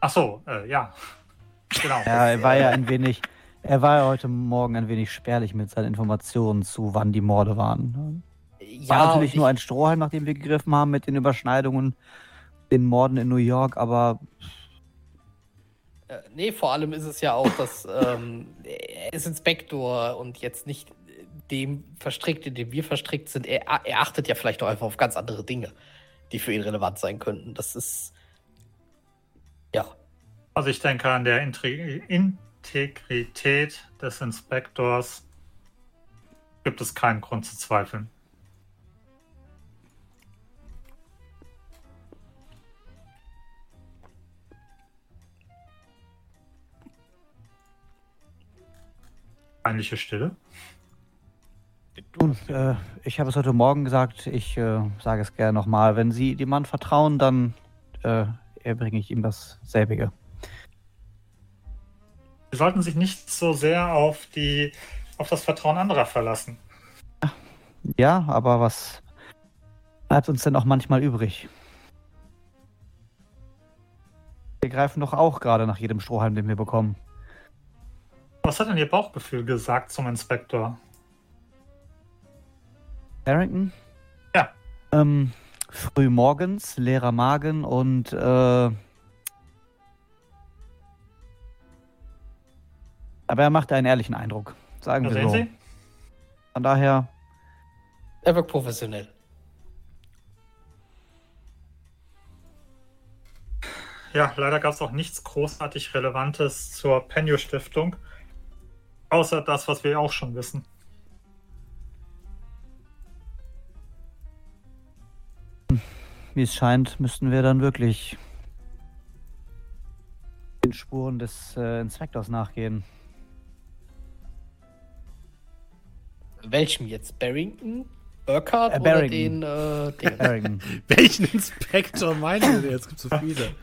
Speaker 4: Ach so, äh, ja. Genau.
Speaker 2: Ja, er war ja ein wenig, er war ja heute Morgen ein wenig spärlich mit seinen Informationen zu, wann die Morde waren. War
Speaker 5: Ja,
Speaker 2: natürlich
Speaker 5: und
Speaker 2: nur ein Strohhalm, nachdem wir gegriffen haben mit den Überschneidungen, den Morden in New York, aber
Speaker 5: Äh, nee, vor allem ist es ja auch, dass ähm, er ist Inspektor und jetzt nicht dem verstrickt, in dem wir verstrickt sind. Er, er achtet ja vielleicht auch einfach auf ganz andere Dinge, die für ihn relevant sein könnten. Das ist. Ja.
Speaker 4: Also ich denke an der Intri- Integrität des Inspektors gibt es keinen Grund zu zweifeln. Peinliche Stille.
Speaker 2: Nun, äh, ich habe es heute Morgen gesagt, ich äh, sage es gerne nochmal. Wenn Sie dem Mann vertrauen, dann äh, erbringe ich ihm dasselbige.
Speaker 4: Sie sollten sich nicht so sehr auf die auf das Vertrauen anderer verlassen.
Speaker 2: Ja, aber was bleibt uns denn auch manchmal übrig? Wir greifen doch auch gerade nach jedem Strohhalm, den wir bekommen.
Speaker 4: Was hat denn Ihr Bauchgefühl gesagt zum Inspektor?
Speaker 2: Barrington?
Speaker 4: Ja.
Speaker 2: Ähm, früh morgens, leerer Magen und äh, aber er macht einen ehrlichen Eindruck, sagen
Speaker 4: Da
Speaker 2: wir
Speaker 4: sehen
Speaker 2: so.
Speaker 4: Sie?
Speaker 2: Von daher,
Speaker 5: Er wirkt professionell.
Speaker 4: Ja, leider gab es auch nichts großartig Relevantes zur Penio Stiftung. Außer das, was wir auch schon wissen.
Speaker 2: Wie es scheint, müssten wir dann wirklich den Spuren des äh, Inspektors nachgehen.
Speaker 5: Welchem jetzt? Barrington? Urquhart
Speaker 2: Äh,
Speaker 5: oder
Speaker 2: Barrington.
Speaker 5: den, äh, den?
Speaker 1: Welchen Inspektor meinen Sie? Jetzt gibt es so viele.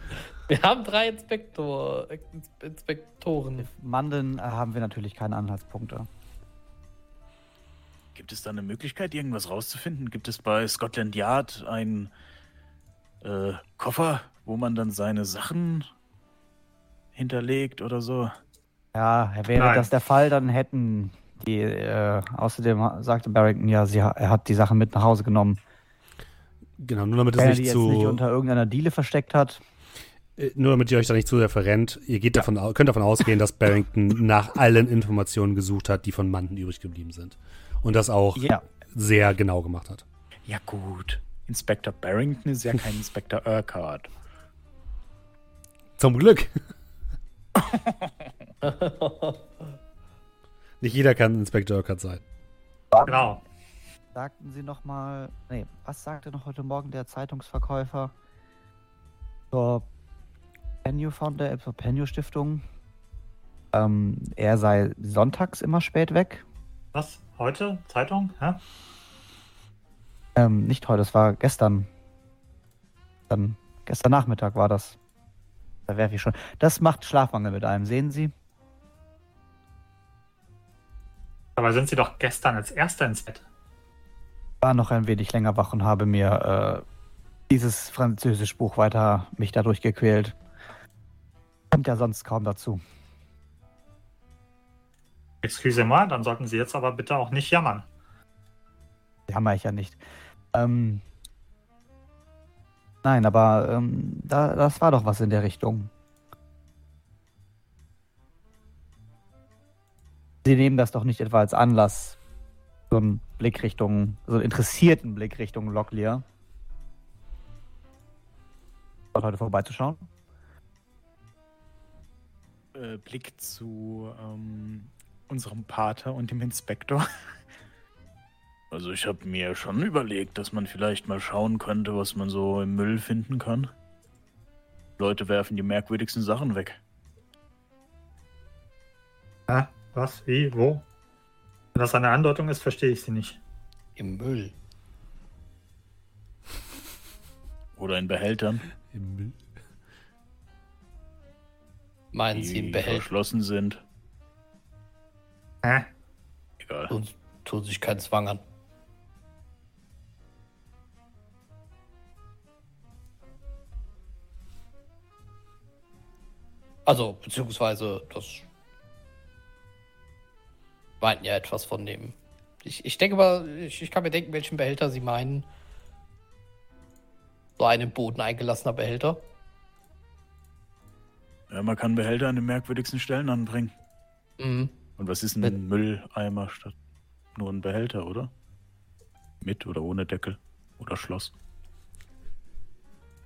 Speaker 5: Wir haben drei Inspektor, Ins- Inspektoren.
Speaker 2: Manden äh, haben wir natürlich keine Anhaltspunkte.
Speaker 6: Gibt es da eine Möglichkeit, irgendwas rauszufinden? Gibt es bei Scotland Yard einen äh, Koffer, wo man dann seine Sachen hinterlegt oder so?
Speaker 2: Ja, wäre
Speaker 4: Nein.
Speaker 2: das der Fall, dann hätten die, äh, außerdem sagte Barrington ja, sie, er hat die Sachen mit nach Hause genommen.
Speaker 1: Genau, nur damit es
Speaker 2: Wenn er
Speaker 1: nicht
Speaker 2: die jetzt
Speaker 1: zu.
Speaker 2: nicht unter irgendeiner Diele versteckt hat.
Speaker 1: Äh, Nur damit ihr euch da nicht zu sehr verrennt, ihr geht davon, könnt davon ausgehen, dass Barrington nach allen Informationen gesucht hat, die von Manden übrig geblieben sind. Und das auch
Speaker 2: Ja.
Speaker 1: sehr genau gemacht hat.
Speaker 3: Ja, gut. Inspektor Barrington ist ja kein Inspektor Urquhart.
Speaker 1: Zum Glück. nicht jeder kann Inspektor Urquhart sein.
Speaker 4: Genau.
Speaker 2: Sagten Sie noch mal, nee, was sagte noch heute Morgen der Zeitungsverkäufer zur Penio Founder, äh, zur Penio Stiftung? Ähm, er sei sonntags immer spät weg.
Speaker 4: Was? Heute? Zeitung? Hä?
Speaker 2: Ähm, nicht heute, das war gestern. Dann, gestern Nachmittag war das. Da werfe ich schon. Das macht Schlafmangel mit einem, sehen Sie?
Speaker 4: Dabei sind Sie doch gestern als Erster ins Bett.
Speaker 2: War noch ein wenig länger wach und habe mir äh, dieses französische Buch weiter mich dadurch gequält. Kommt ja sonst kaum dazu.
Speaker 4: Excusez-moi, dann sollten Sie jetzt aber bitte auch nicht jammern.
Speaker 2: Jammer ich ja nicht. Ähm, nein, aber ähm, da, das war doch was in der Richtung. Sie nehmen das doch nicht etwa als Anlass, so einen Blick Richtung, so einen interessierten Blick Richtung Locklear. Dort heute vorbeizuschauen.
Speaker 3: Äh, Blick zu ähm, unserem Pater und dem Inspektor.
Speaker 6: Also ich habe mir schon überlegt, dass man vielleicht mal schauen könnte, was man so im Müll finden kann. Leute werfen die merkwürdigsten Sachen weg.
Speaker 4: Hä? Was? Wie? Wo? Wenn das eine Andeutung ist, verstehe ich sie nicht.
Speaker 5: Im Müll.
Speaker 6: Oder in Behältern,
Speaker 1: Im Müll.
Speaker 5: Meinen Sie im
Speaker 6: die
Speaker 5: Behälter?
Speaker 6: verschlossen sind.
Speaker 4: Hä?
Speaker 6: Egal.
Speaker 5: Tun, tun sich keinen Zwang an. Also, beziehungsweise, das meinten ja etwas von dem. Ich, ich denke mal, ich, ich kann mir denken, welchen Behälter Sie meinen. So ein im Boden eingelassener Behälter.
Speaker 6: Ja, man kann Behälter an den merkwürdigsten Stellen anbringen.
Speaker 5: Mhm.
Speaker 6: Und was ist ein
Speaker 5: Wenn-
Speaker 6: Mülleimer statt nur ein Behälter, oder? Mit oder ohne Deckel oder Schloss?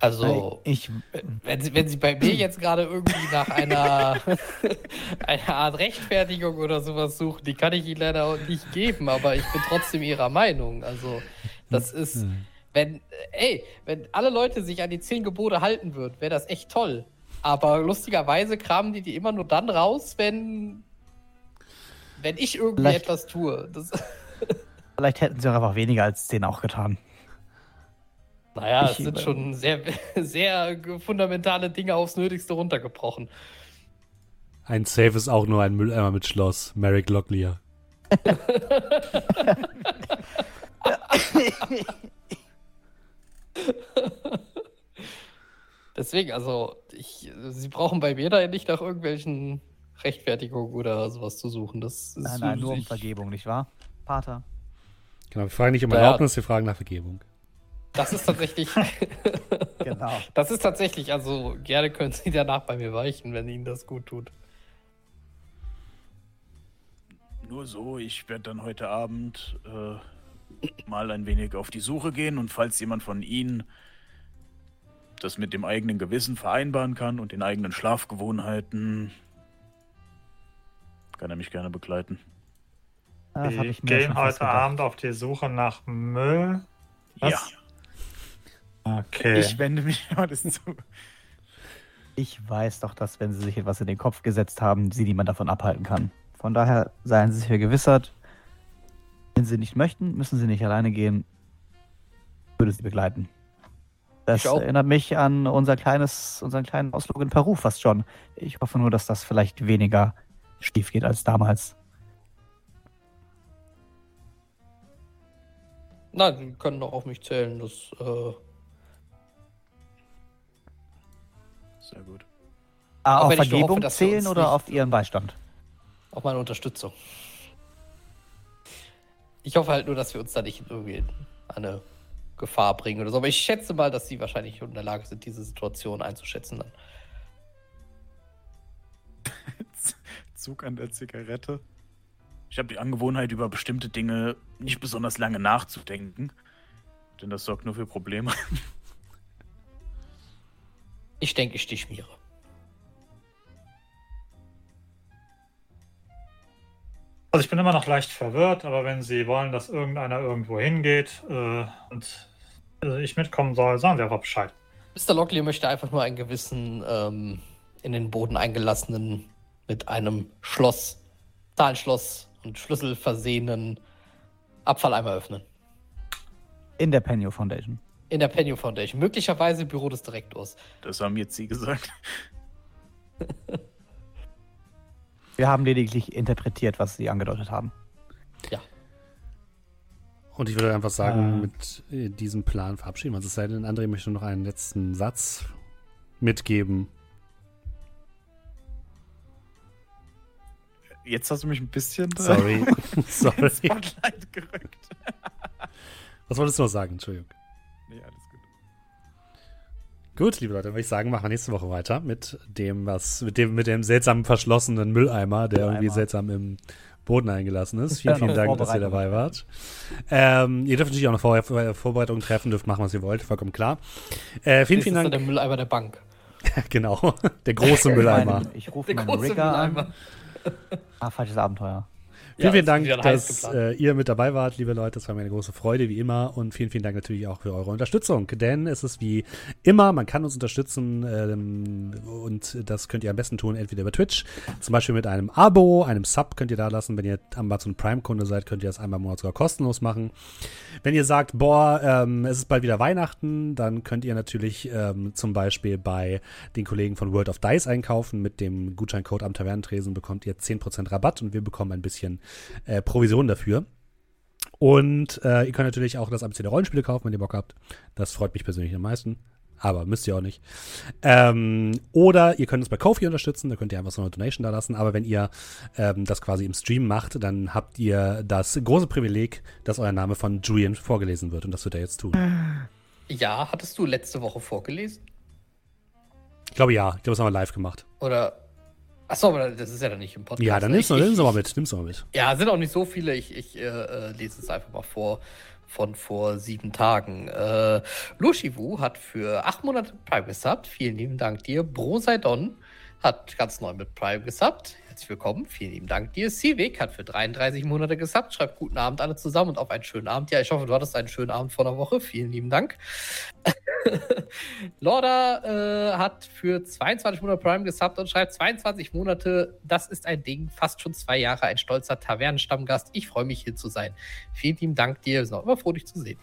Speaker 5: Also,
Speaker 2: Ich,
Speaker 5: Wenn Sie, wenn Sie bei mir jetzt gerade irgendwie nach einer, einer Art Rechtfertigung oder sowas suchen, die kann ich Ihnen leider auch nicht geben, aber ich bin trotzdem Ihrer Meinung. Also, das ist, wenn, ey, wenn alle Leute sich an die zehn Gebote halten würden, wäre das echt toll. Aber lustigerweise kramen die die immer nur dann raus, wenn, wenn ich irgendwie
Speaker 2: Vielleicht-
Speaker 5: etwas tue. Das,
Speaker 2: vielleicht hätten sie auch einfach weniger als 10 auch getan.
Speaker 5: Naja, es sind schon sehr, sehr fundamentale Dinge aufs Nötigste runtergebrochen.
Speaker 1: Ein Safe ist auch nur ein Mülleimer mit Schloss. Merrick Locklear.
Speaker 5: Deswegen, also, ich, sie brauchen bei mir da nicht nach irgendwelchen Rechtfertigungen oder sowas zu suchen. Das ist
Speaker 2: Nein, nein, nur um Vergebung, nicht wahr? Pater.
Speaker 1: Genau, wir fragen nicht um. Erlaubnis, wir fragen nach Vergebung.
Speaker 5: Das ist tatsächlich.
Speaker 2: Genau.
Speaker 5: Das ist tatsächlich, also gerne können Sie danach bei mir weichen, wenn Ihnen das gut tut.
Speaker 6: Nur so, ich werde dann heute Abend äh, mal ein wenig auf die Suche gehen und falls jemand von Ihnen das mit dem eigenen Gewissen vereinbaren kann und den eigenen Schlafgewohnheiten, kann er mich gerne begleiten.
Speaker 4: Wir
Speaker 2: ich schon fast
Speaker 4: heute. Abend auf die Suche nach Müll. Was?
Speaker 6: Ja,
Speaker 4: Okay.
Speaker 3: Ich wende mich alles zu.
Speaker 2: Ich weiß doch, dass wenn sie sich etwas in den Kopf gesetzt haben, sie niemand davon abhalten kann. Von daher seien sie sich vergewissert. Wenn sie nicht möchten, müssen sie nicht alleine gehen. Ich würde sie begleiten. Das
Speaker 5: Ich auch.
Speaker 2: erinnert mich an unser kleines, unseren kleinen Ausflug in Peru fast schon. Ich hoffe nur, dass das vielleicht weniger schief geht als damals.
Speaker 5: Nein, Sie können doch auf mich zählen. Das, äh,
Speaker 6: sehr gut.
Speaker 2: Ah, auf Vergebung
Speaker 5: hoffe,
Speaker 2: zählen oder auf ihren Beistand?
Speaker 5: auf meine Unterstützung. Ich hoffe halt nur, dass wir uns da nicht irgendwie in eine Gefahr bringen oder so. Aber ich schätze mal, dass Sie wahrscheinlich in der Lage sind, diese Situation einzuschätzen. Dann.
Speaker 3: Zug an der Zigarette.
Speaker 6: Ich habe die Angewohnheit, über bestimmte Dinge nicht besonders lange nachzudenken, denn das sorgt nur für Probleme.
Speaker 5: Ich denke, ich die schmiere.
Speaker 4: Also ich bin immer noch leicht verwirrt, aber wenn Sie wollen, dass irgendeiner irgendwo hingeht äh, und äh, ich mitkommen soll, sagen Sie einfach Bescheid.
Speaker 5: Mr. Lockley möchte einfach nur einen gewissen ähm, in den Boden eingelassenen, mit einem Schloss, Zahlenschloss und Schlüssel versehenen Abfalleimer öffnen.
Speaker 2: In der Penio Foundation.
Speaker 5: In der Penny Foundation. Möglicherweise im Büro des Direktors.
Speaker 6: Das haben jetzt Sie gesagt.
Speaker 2: Wir haben lediglich interpretiert, was sie angedeutet haben.
Speaker 5: Ja.
Speaker 1: Und ich würde einfach sagen, mit äh, diesem Plan verabschieden wir uns. Es sei denn, André möchte noch einen letzten Satz mitgeben.
Speaker 3: Jetzt hast du mich ein bisschen
Speaker 1: Sorry. Sorry.
Speaker 3: Spotlight gerückt.
Speaker 1: Was wolltest du noch sagen? Entschuldigung.
Speaker 3: Gut.
Speaker 1: Liebe Leute, dann würde ich sagen, machen wir nächste Woche weiter mit dem, was, mit dem, mit dem seltsamen verschlossenen Mülleimer, der irgendwie
Speaker 2: Mülleimer.
Speaker 1: seltsam im Boden eingelassen ist.
Speaker 2: Das
Speaker 1: Vielen, vielen Dank, dass ihr dabei wart. Ähm, ihr dürft natürlich auch noch Vor Vor Vorbereitungen treffen, dürft machen, was ihr wollt, vollkommen klar. Äh, vielen,
Speaker 5: Das
Speaker 1: vielen
Speaker 5: ist dann
Speaker 1: Dank.
Speaker 5: der Mülleimer der Bank.
Speaker 1: genau, der große Mülleimer.
Speaker 2: Ich rufe meinen Rigger an. Ah, falsches Abenteuer.
Speaker 1: Vielen, vielen Dank, dass äh, ihr mit dabei wart, liebe Leute. Es war mir eine große Freude, wie immer. Und vielen, vielen Dank natürlich auch für eure Unterstützung. Denn es ist wie immer, man kann uns unterstützen ähm, und das könnt ihr am besten tun, entweder über Twitch, zum Beispiel mit einem Abo, einem Sub könnt ihr da lassen. Wenn ihr Amazon Prime-Kunde seid, könnt ihr das einmal im Monat sogar kostenlos machen. Wenn ihr sagt, boah, ähm, es ist bald wieder Weihnachten, dann könnt ihr natürlich ähm, zum Beispiel bei den Kollegen von World of Dice einkaufen. Mit dem Gutscheincode am Tavernentresen bekommt ihr 10% Rabatt und wir bekommen ein bisschen äh, Provision dafür. Und äh, ihr könnt natürlich auch das ABC der Rollenspiele kaufen, wenn ihr Bock habt. Das freut mich persönlich am meisten. Aber müsst ihr auch nicht. Ähm, oder ihr könnt uns bei Kofi unterstützen, da könnt ihr einfach so eine Donation da lassen. Aber wenn ihr ähm, das quasi im Stream macht, dann habt ihr das große Privileg, dass euer Name von Julian vorgelesen wird. Und das wird er jetzt tun.
Speaker 5: Ja, hattest du letzte Woche vorgelesen?
Speaker 1: Ich glaube ja, ich glaube, das haben wir live gemacht.
Speaker 5: Oder. Achso, aber das ist ja dann nicht im Podcast.
Speaker 1: Ja, dann nimmst du,
Speaker 5: Ich-
Speaker 1: mal mit. Nimmst du mal mit.
Speaker 5: Ja, sind auch nicht so viele. Ich, ich äh, äh, lese es einfach mal vor von vor sieben Tagen. Äh, Lushiwu hat für acht Monate Prime gesubbt. Vielen lieben Dank dir. Broseidon hat ganz neu mit Prime gesubbt. Herzlich willkommen. Vielen lieben Dank dir. Civic hat für 33 Monate gesubbt. Schreibt guten Abend alle zusammen und auf einen schönen Abend. Ja, ich hoffe, du hattest einen schönen Abend vor einer Woche. Vielen lieben Dank. Lorda äh, hat für 22 Monate Prime gesubbt und schreibt 22 Monate, das ist ein Ding, fast schon zwei Jahre, ein stolzer Tavernenstammgast. Ich freue mich hier zu sein. Vielen lieben Dank dir, wir sind auch immer froh, dich zu sehen.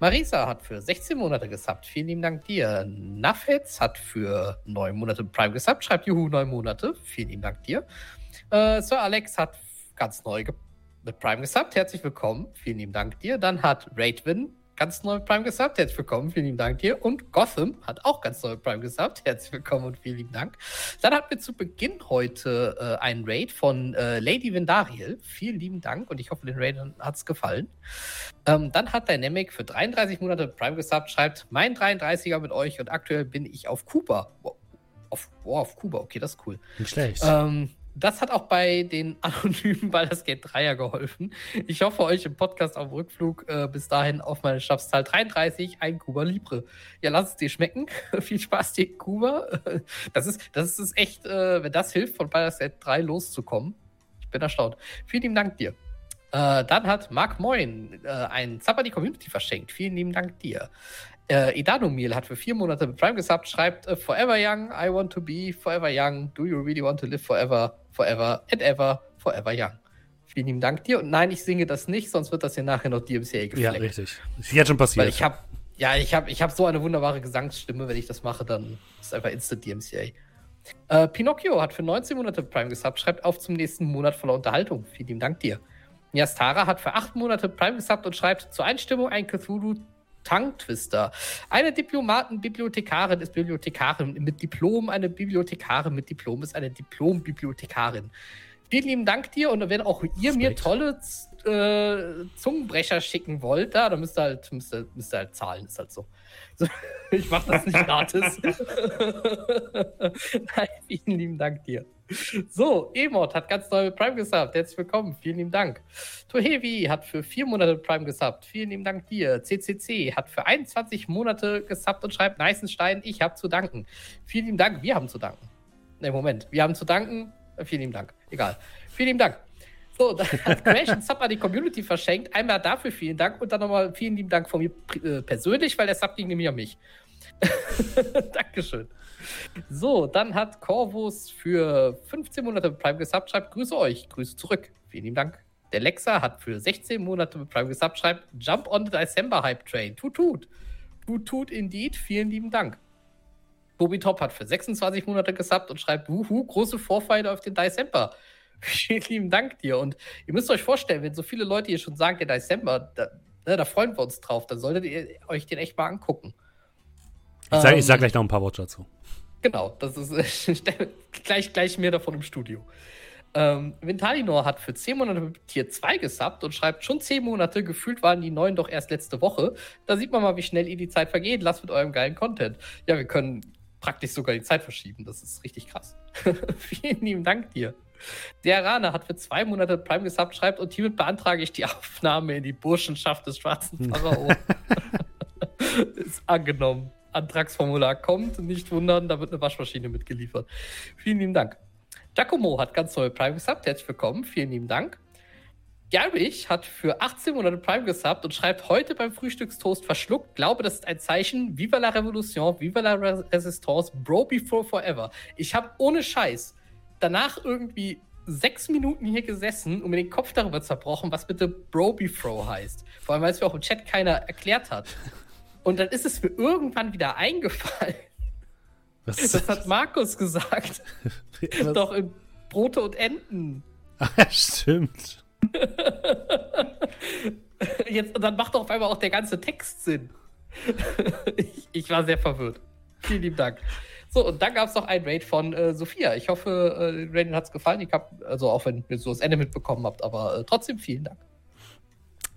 Speaker 5: Marisa hat für 16 Monate gesubbt. Vielen lieben Dank dir. Nafetz hat für 9 Monate Prime gesubbt. Schreibt Juhu, 9 Monate. Vielen lieben Dank dir. Äh, Sir Alex hat ganz neu mit Prime gesubbt. Herzlich willkommen. Vielen lieben Dank dir. Dann hat Raidwin ganz neu Prime gesubbt. Herzlich willkommen, vielen lieben Dank dir. Und Gotham hat auch ganz neu Prime gesubbt. Herzlich willkommen und vielen lieben Dank. Dann hatten wir zu Beginn heute äh, einen Raid von äh, Lady Vendariel. Vielen lieben Dank und ich hoffe, den Raidern hat es gefallen. Ähm, dann hat Dynamic für 33 Monate Prime gesubbt, schreibt mein 33er mit euch und aktuell bin ich auf Kuba. Wow, auf, wow, auf Kuba, okay, das ist cool.
Speaker 1: Nicht schlecht.
Speaker 5: Ähm, das hat auch bei den anonymen Baldur's Gate 3er geholfen. Ich hoffe, euch im Podcast auf Rückflug äh, bis dahin auf meine Schaffzahl 33 ein Kuba Libre. Ja, lasst es dir schmecken. Viel Spaß dir, Kuba. Das ist, das ist echt, äh, wenn das hilft, von Baldur's Gate 3 loszukommen. Ich bin erstaunt. Vielen lieben Dank dir. Äh, dann hat Mark Moin äh, ein Zapper die Community verschenkt. Vielen lieben Dank dir. Äh, Edanomil hat für vier Monate mit Prime gesubbt, schreibt äh, Forever Young, I want to be forever young. Do you really want to live forever, forever and ever, forever young? Vielen lieben Dank dir. Und nein, ich singe das nicht, sonst wird das hier nachher noch DMCA gefleckt.
Speaker 1: ja, richtig. Ist jetzt schon passiert.
Speaker 5: Weil ich habe ja, ich habe ich hab so eine wunderbare Gesangsstimme, wenn ich das mache, dann ist es einfach Instant DMCA. Äh, Pinocchio hat für 19 Monate Prime gesubbt, schreibt auf zum nächsten Monat voller Unterhaltung. Vielen lieben Dank dir. Yastara hat für 8 Monate Prime gesubbt und schreibt zur Einstimmung ein Cthulhu Tongue Twister. Eine Diplomaten-Bibliothekarin ist Bibliothekarin mit Diplom. Eine Bibliothekarin mit Diplom ist eine Diplom-Bibliothekarin. Vielen lieben Dank dir und wenn auch ihr mir tolle äh, Zungenbrecher schicken wollt, da, dann müsst ihr halt, müsst ihr, müsst ihr halt zahlen, ist halt so. so ich mache das nicht gratis. Nein, vielen lieben Dank dir. So, Emot hat ganz neu Prime gesubbt. Herzlich willkommen. Vielen lieben Dank. Tohevi hat für vier Monate Prime gesubbt. Vielen lieben Dank dir. CCC hat für 21 Monate gesubbt und schreibt Neißenstein, ich habe zu danken. Vielen lieben Dank. Wir haben zu danken. Ne, Moment. Wir haben zu danken. Äh, Vielen lieben Dank. Egal. Vielen lieben Dank. So, da hat Crash einen Sub an die Community verschenkt. Einmal dafür vielen Dank und dann nochmal vielen lieben Dank von mir äh, persönlich, weil der Sub ging nämlich an mich. Dankeschön. So, dann hat Corvus für 15 Monate mit Prime gesubbt, Grüße euch, Grüße zurück. Vielen lieben Dank. Der Lexa hat für 16 Monate mit Prime gesubbt, Jump on the December Hype Train. Tut, tut. Tut, tut, indeed. Vielen lieben Dank. Bobby Top hat für 26 Monate gesubbt und schreibt, wuhu, große Vorfreude auf den December. Vielen lieben Dank dir. Und ihr müsst euch vorstellen, wenn so viele Leute hier schon sagen, der December, da, ne, da freuen wir uns drauf, dann solltet ihr euch den echt mal angucken.
Speaker 1: Ich sage
Speaker 5: Ähm,
Speaker 1: sag gleich noch ein paar Worte dazu.
Speaker 5: Genau, das ist gleich, gleich mehr davon im Studio. Ähm, Ventalinor hat für 10 Monate mit Tier 2 gesubbt und schreibt schon 10 Monate, gefühlt waren die neuen doch erst letzte Woche. Da sieht man mal, wie schnell ihr die Zeit vergeht. Lasst mit eurem geilen Content. Ja, wir können praktisch sogar die Zeit verschieben. Das ist richtig krass. Vielen lieben Dank dir. Der Rane hat für zwei Monate Prime gesubbt, schreibt und hiermit beantrage ich die Aufnahme in die Burschenschaft des schwarzen Pharao. ist angenommen. Antragsformular kommt, nicht wundern, da wird eine Waschmaschine mitgeliefert. Vielen lieben Dank. Giacomo hat ganz neue Prime gesubbt, herzlich willkommen, vielen lieben Dank. Garich hat für 18 Monate Prime gesubbt und schreibt heute beim Frühstückstoast verschluckt, glaube, das ist ein Zeichen, Viva la Revolution, Viva la Re- Resistance, Bro before forever. Ich habe ohne Scheiß danach irgendwie sechs Minuten hier gesessen und mir den Kopf darüber zerbrochen, was bitte Bro before heißt. Vor allem, weil es mir auch im Chat keiner erklärt hat. Und dann ist es mir irgendwann wieder eingefallen.
Speaker 1: Was,
Speaker 5: Das hat Markus gesagt.
Speaker 1: was,
Speaker 5: Doch in Brote und Enten.
Speaker 1: Stimmt.
Speaker 5: Jetzt, und dann macht doch auf einmal auch der ganze Text Sinn. ich, ich war sehr verwirrt. Vielen lieben Dank. So, und dann gab es noch ein Raid von äh, Sophia. Ich hoffe, äh, den Raiden hat es gefallen. Ich habe, also auch wenn ihr so das Ende mitbekommen habt, aber äh, trotzdem vielen Dank.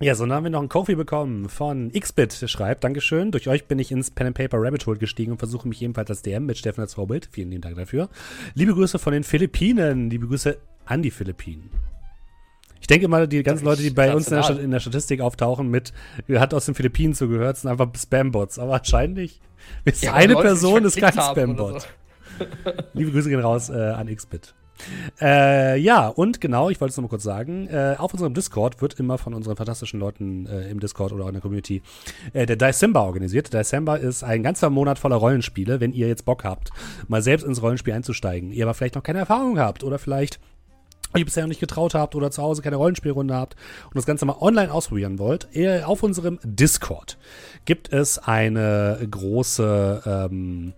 Speaker 1: Ja, so dann haben wir noch einen Kofi bekommen von Xbit, der schreibt, Dankeschön, durch euch bin ich ins Pen and Paper Rabbit Hole gestiegen und versuche mich ebenfalls als DM mit Steffen als Vorbild. Vielen lieben Dank dafür. Liebe Grüße von den Philippinen, liebe Grüße an die Philippinen. Ich denke mal, die ganzen Leute, die bei uns in der, in der Statistik auftauchen mit, hat aus den Philippinen zugehört, sind einfach Spambots. Aber wahrscheinlich ist
Speaker 5: Ja,
Speaker 1: eine
Speaker 5: Leute,
Speaker 1: Person ist kein Spambot. Liebe Grüße gehen raus äh, an Xbit. Äh, ja, und genau, ich wollte es noch mal kurz sagen, äh, auf unserem Discord wird immer von unseren fantastischen Leuten äh, im Discord oder auch in der Community äh, der December organisiert. December ist ein ganzer Monat voller Rollenspiele, wenn ihr jetzt Bock habt, mal selbst ins Rollenspiel einzusteigen, ihr aber vielleicht noch keine Erfahrung habt oder vielleicht euch bisher noch nicht getraut habt oder zu Hause keine Rollenspielrunde habt und das Ganze mal online ausprobieren wollt, ihr, auf unserem Discord gibt es eine große ähm,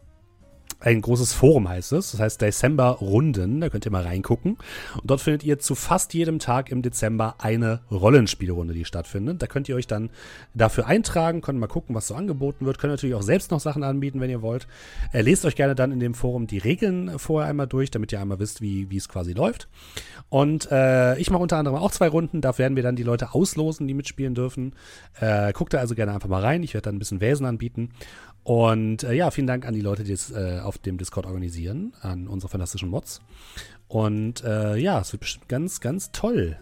Speaker 1: ein großes Forum heißt es. Das heißt Dezember Runden. Da könnt ihr mal reingucken. Und dort findet ihr zu fast jedem Tag im Dezember eine Rollenspielrunde, die stattfindet. Da könnt ihr euch dann dafür eintragen, könnt mal gucken, was so angeboten wird. Könnt natürlich auch selbst noch Sachen anbieten, wenn ihr wollt. Äh, lest euch gerne dann in dem Forum die Regeln vorher einmal durch, damit ihr einmal wisst, wie, es quasi läuft. Und äh, ich mache unter anderem auch zwei Runden. Da werden wir dann die Leute auslosen, die mitspielen dürfen. Äh, guckt da also gerne einfach mal rein. Ich werde dann ein bisschen Wesen anbieten. Und äh, ja, vielen Dank an die Leute, die es äh, auf dem Discord organisieren, an unsere fantastischen Mods. Und äh, ja, es wird bestimmt ganz, ganz toll.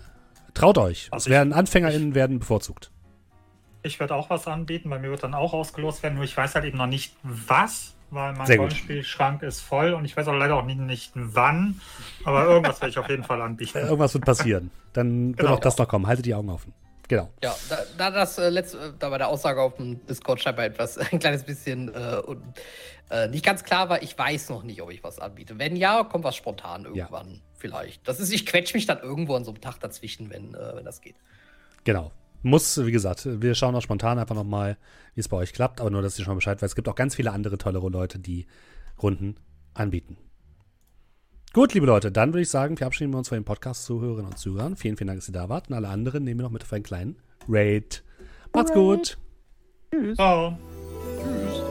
Speaker 1: Traut euch.
Speaker 4: Also
Speaker 1: es werden AnfängerInnen werden bevorzugt.
Speaker 4: Ich werde auch was anbieten, bei mir wird dann auch ausgelost werden, nur ich weiß halt eben noch nicht was, weil mein. Rollenspielschrank ist voll und ich weiß auch leider auch nicht, nicht wann, aber irgendwas werde ich auf jeden Fall
Speaker 1: Äh,
Speaker 4: anbieten.
Speaker 1: Irgendwas wird passieren. Dann wird
Speaker 4: Genau.
Speaker 1: auch das noch kommen. Haltet die Augen offen. Genau.
Speaker 5: Ja, da, da das äh, letzte, da bei der Aussage auf dem Discord scheinbar etwas, ein kleines bisschen äh, und, äh, nicht ganz klar war, ich weiß noch nicht, ob ich was anbiete. Wenn ja, kommt was spontan irgendwann vielleicht. Das ist, ich quetsche mich dann irgendwo an so einem Tag dazwischen, wenn, äh, wenn das geht.
Speaker 1: Genau. Muss, wie gesagt, wir schauen auch spontan einfach nochmal, wie es bei euch klappt, aber nur, dass ihr schon Bescheid weiß. Es gibt auch ganz viele andere tolle Leute, die Runden anbieten. Gut, liebe Leute, dann würde ich sagen, wir wir uns von den Podcast-Zuhörern und Zuhörern. Vielen, vielen Dank, dass ihr da wart. Und alle anderen nehmen wir noch mit auf einen kleinen Raid. Macht's Raid. gut. Tschüss.
Speaker 4: Ciao. Tschüss.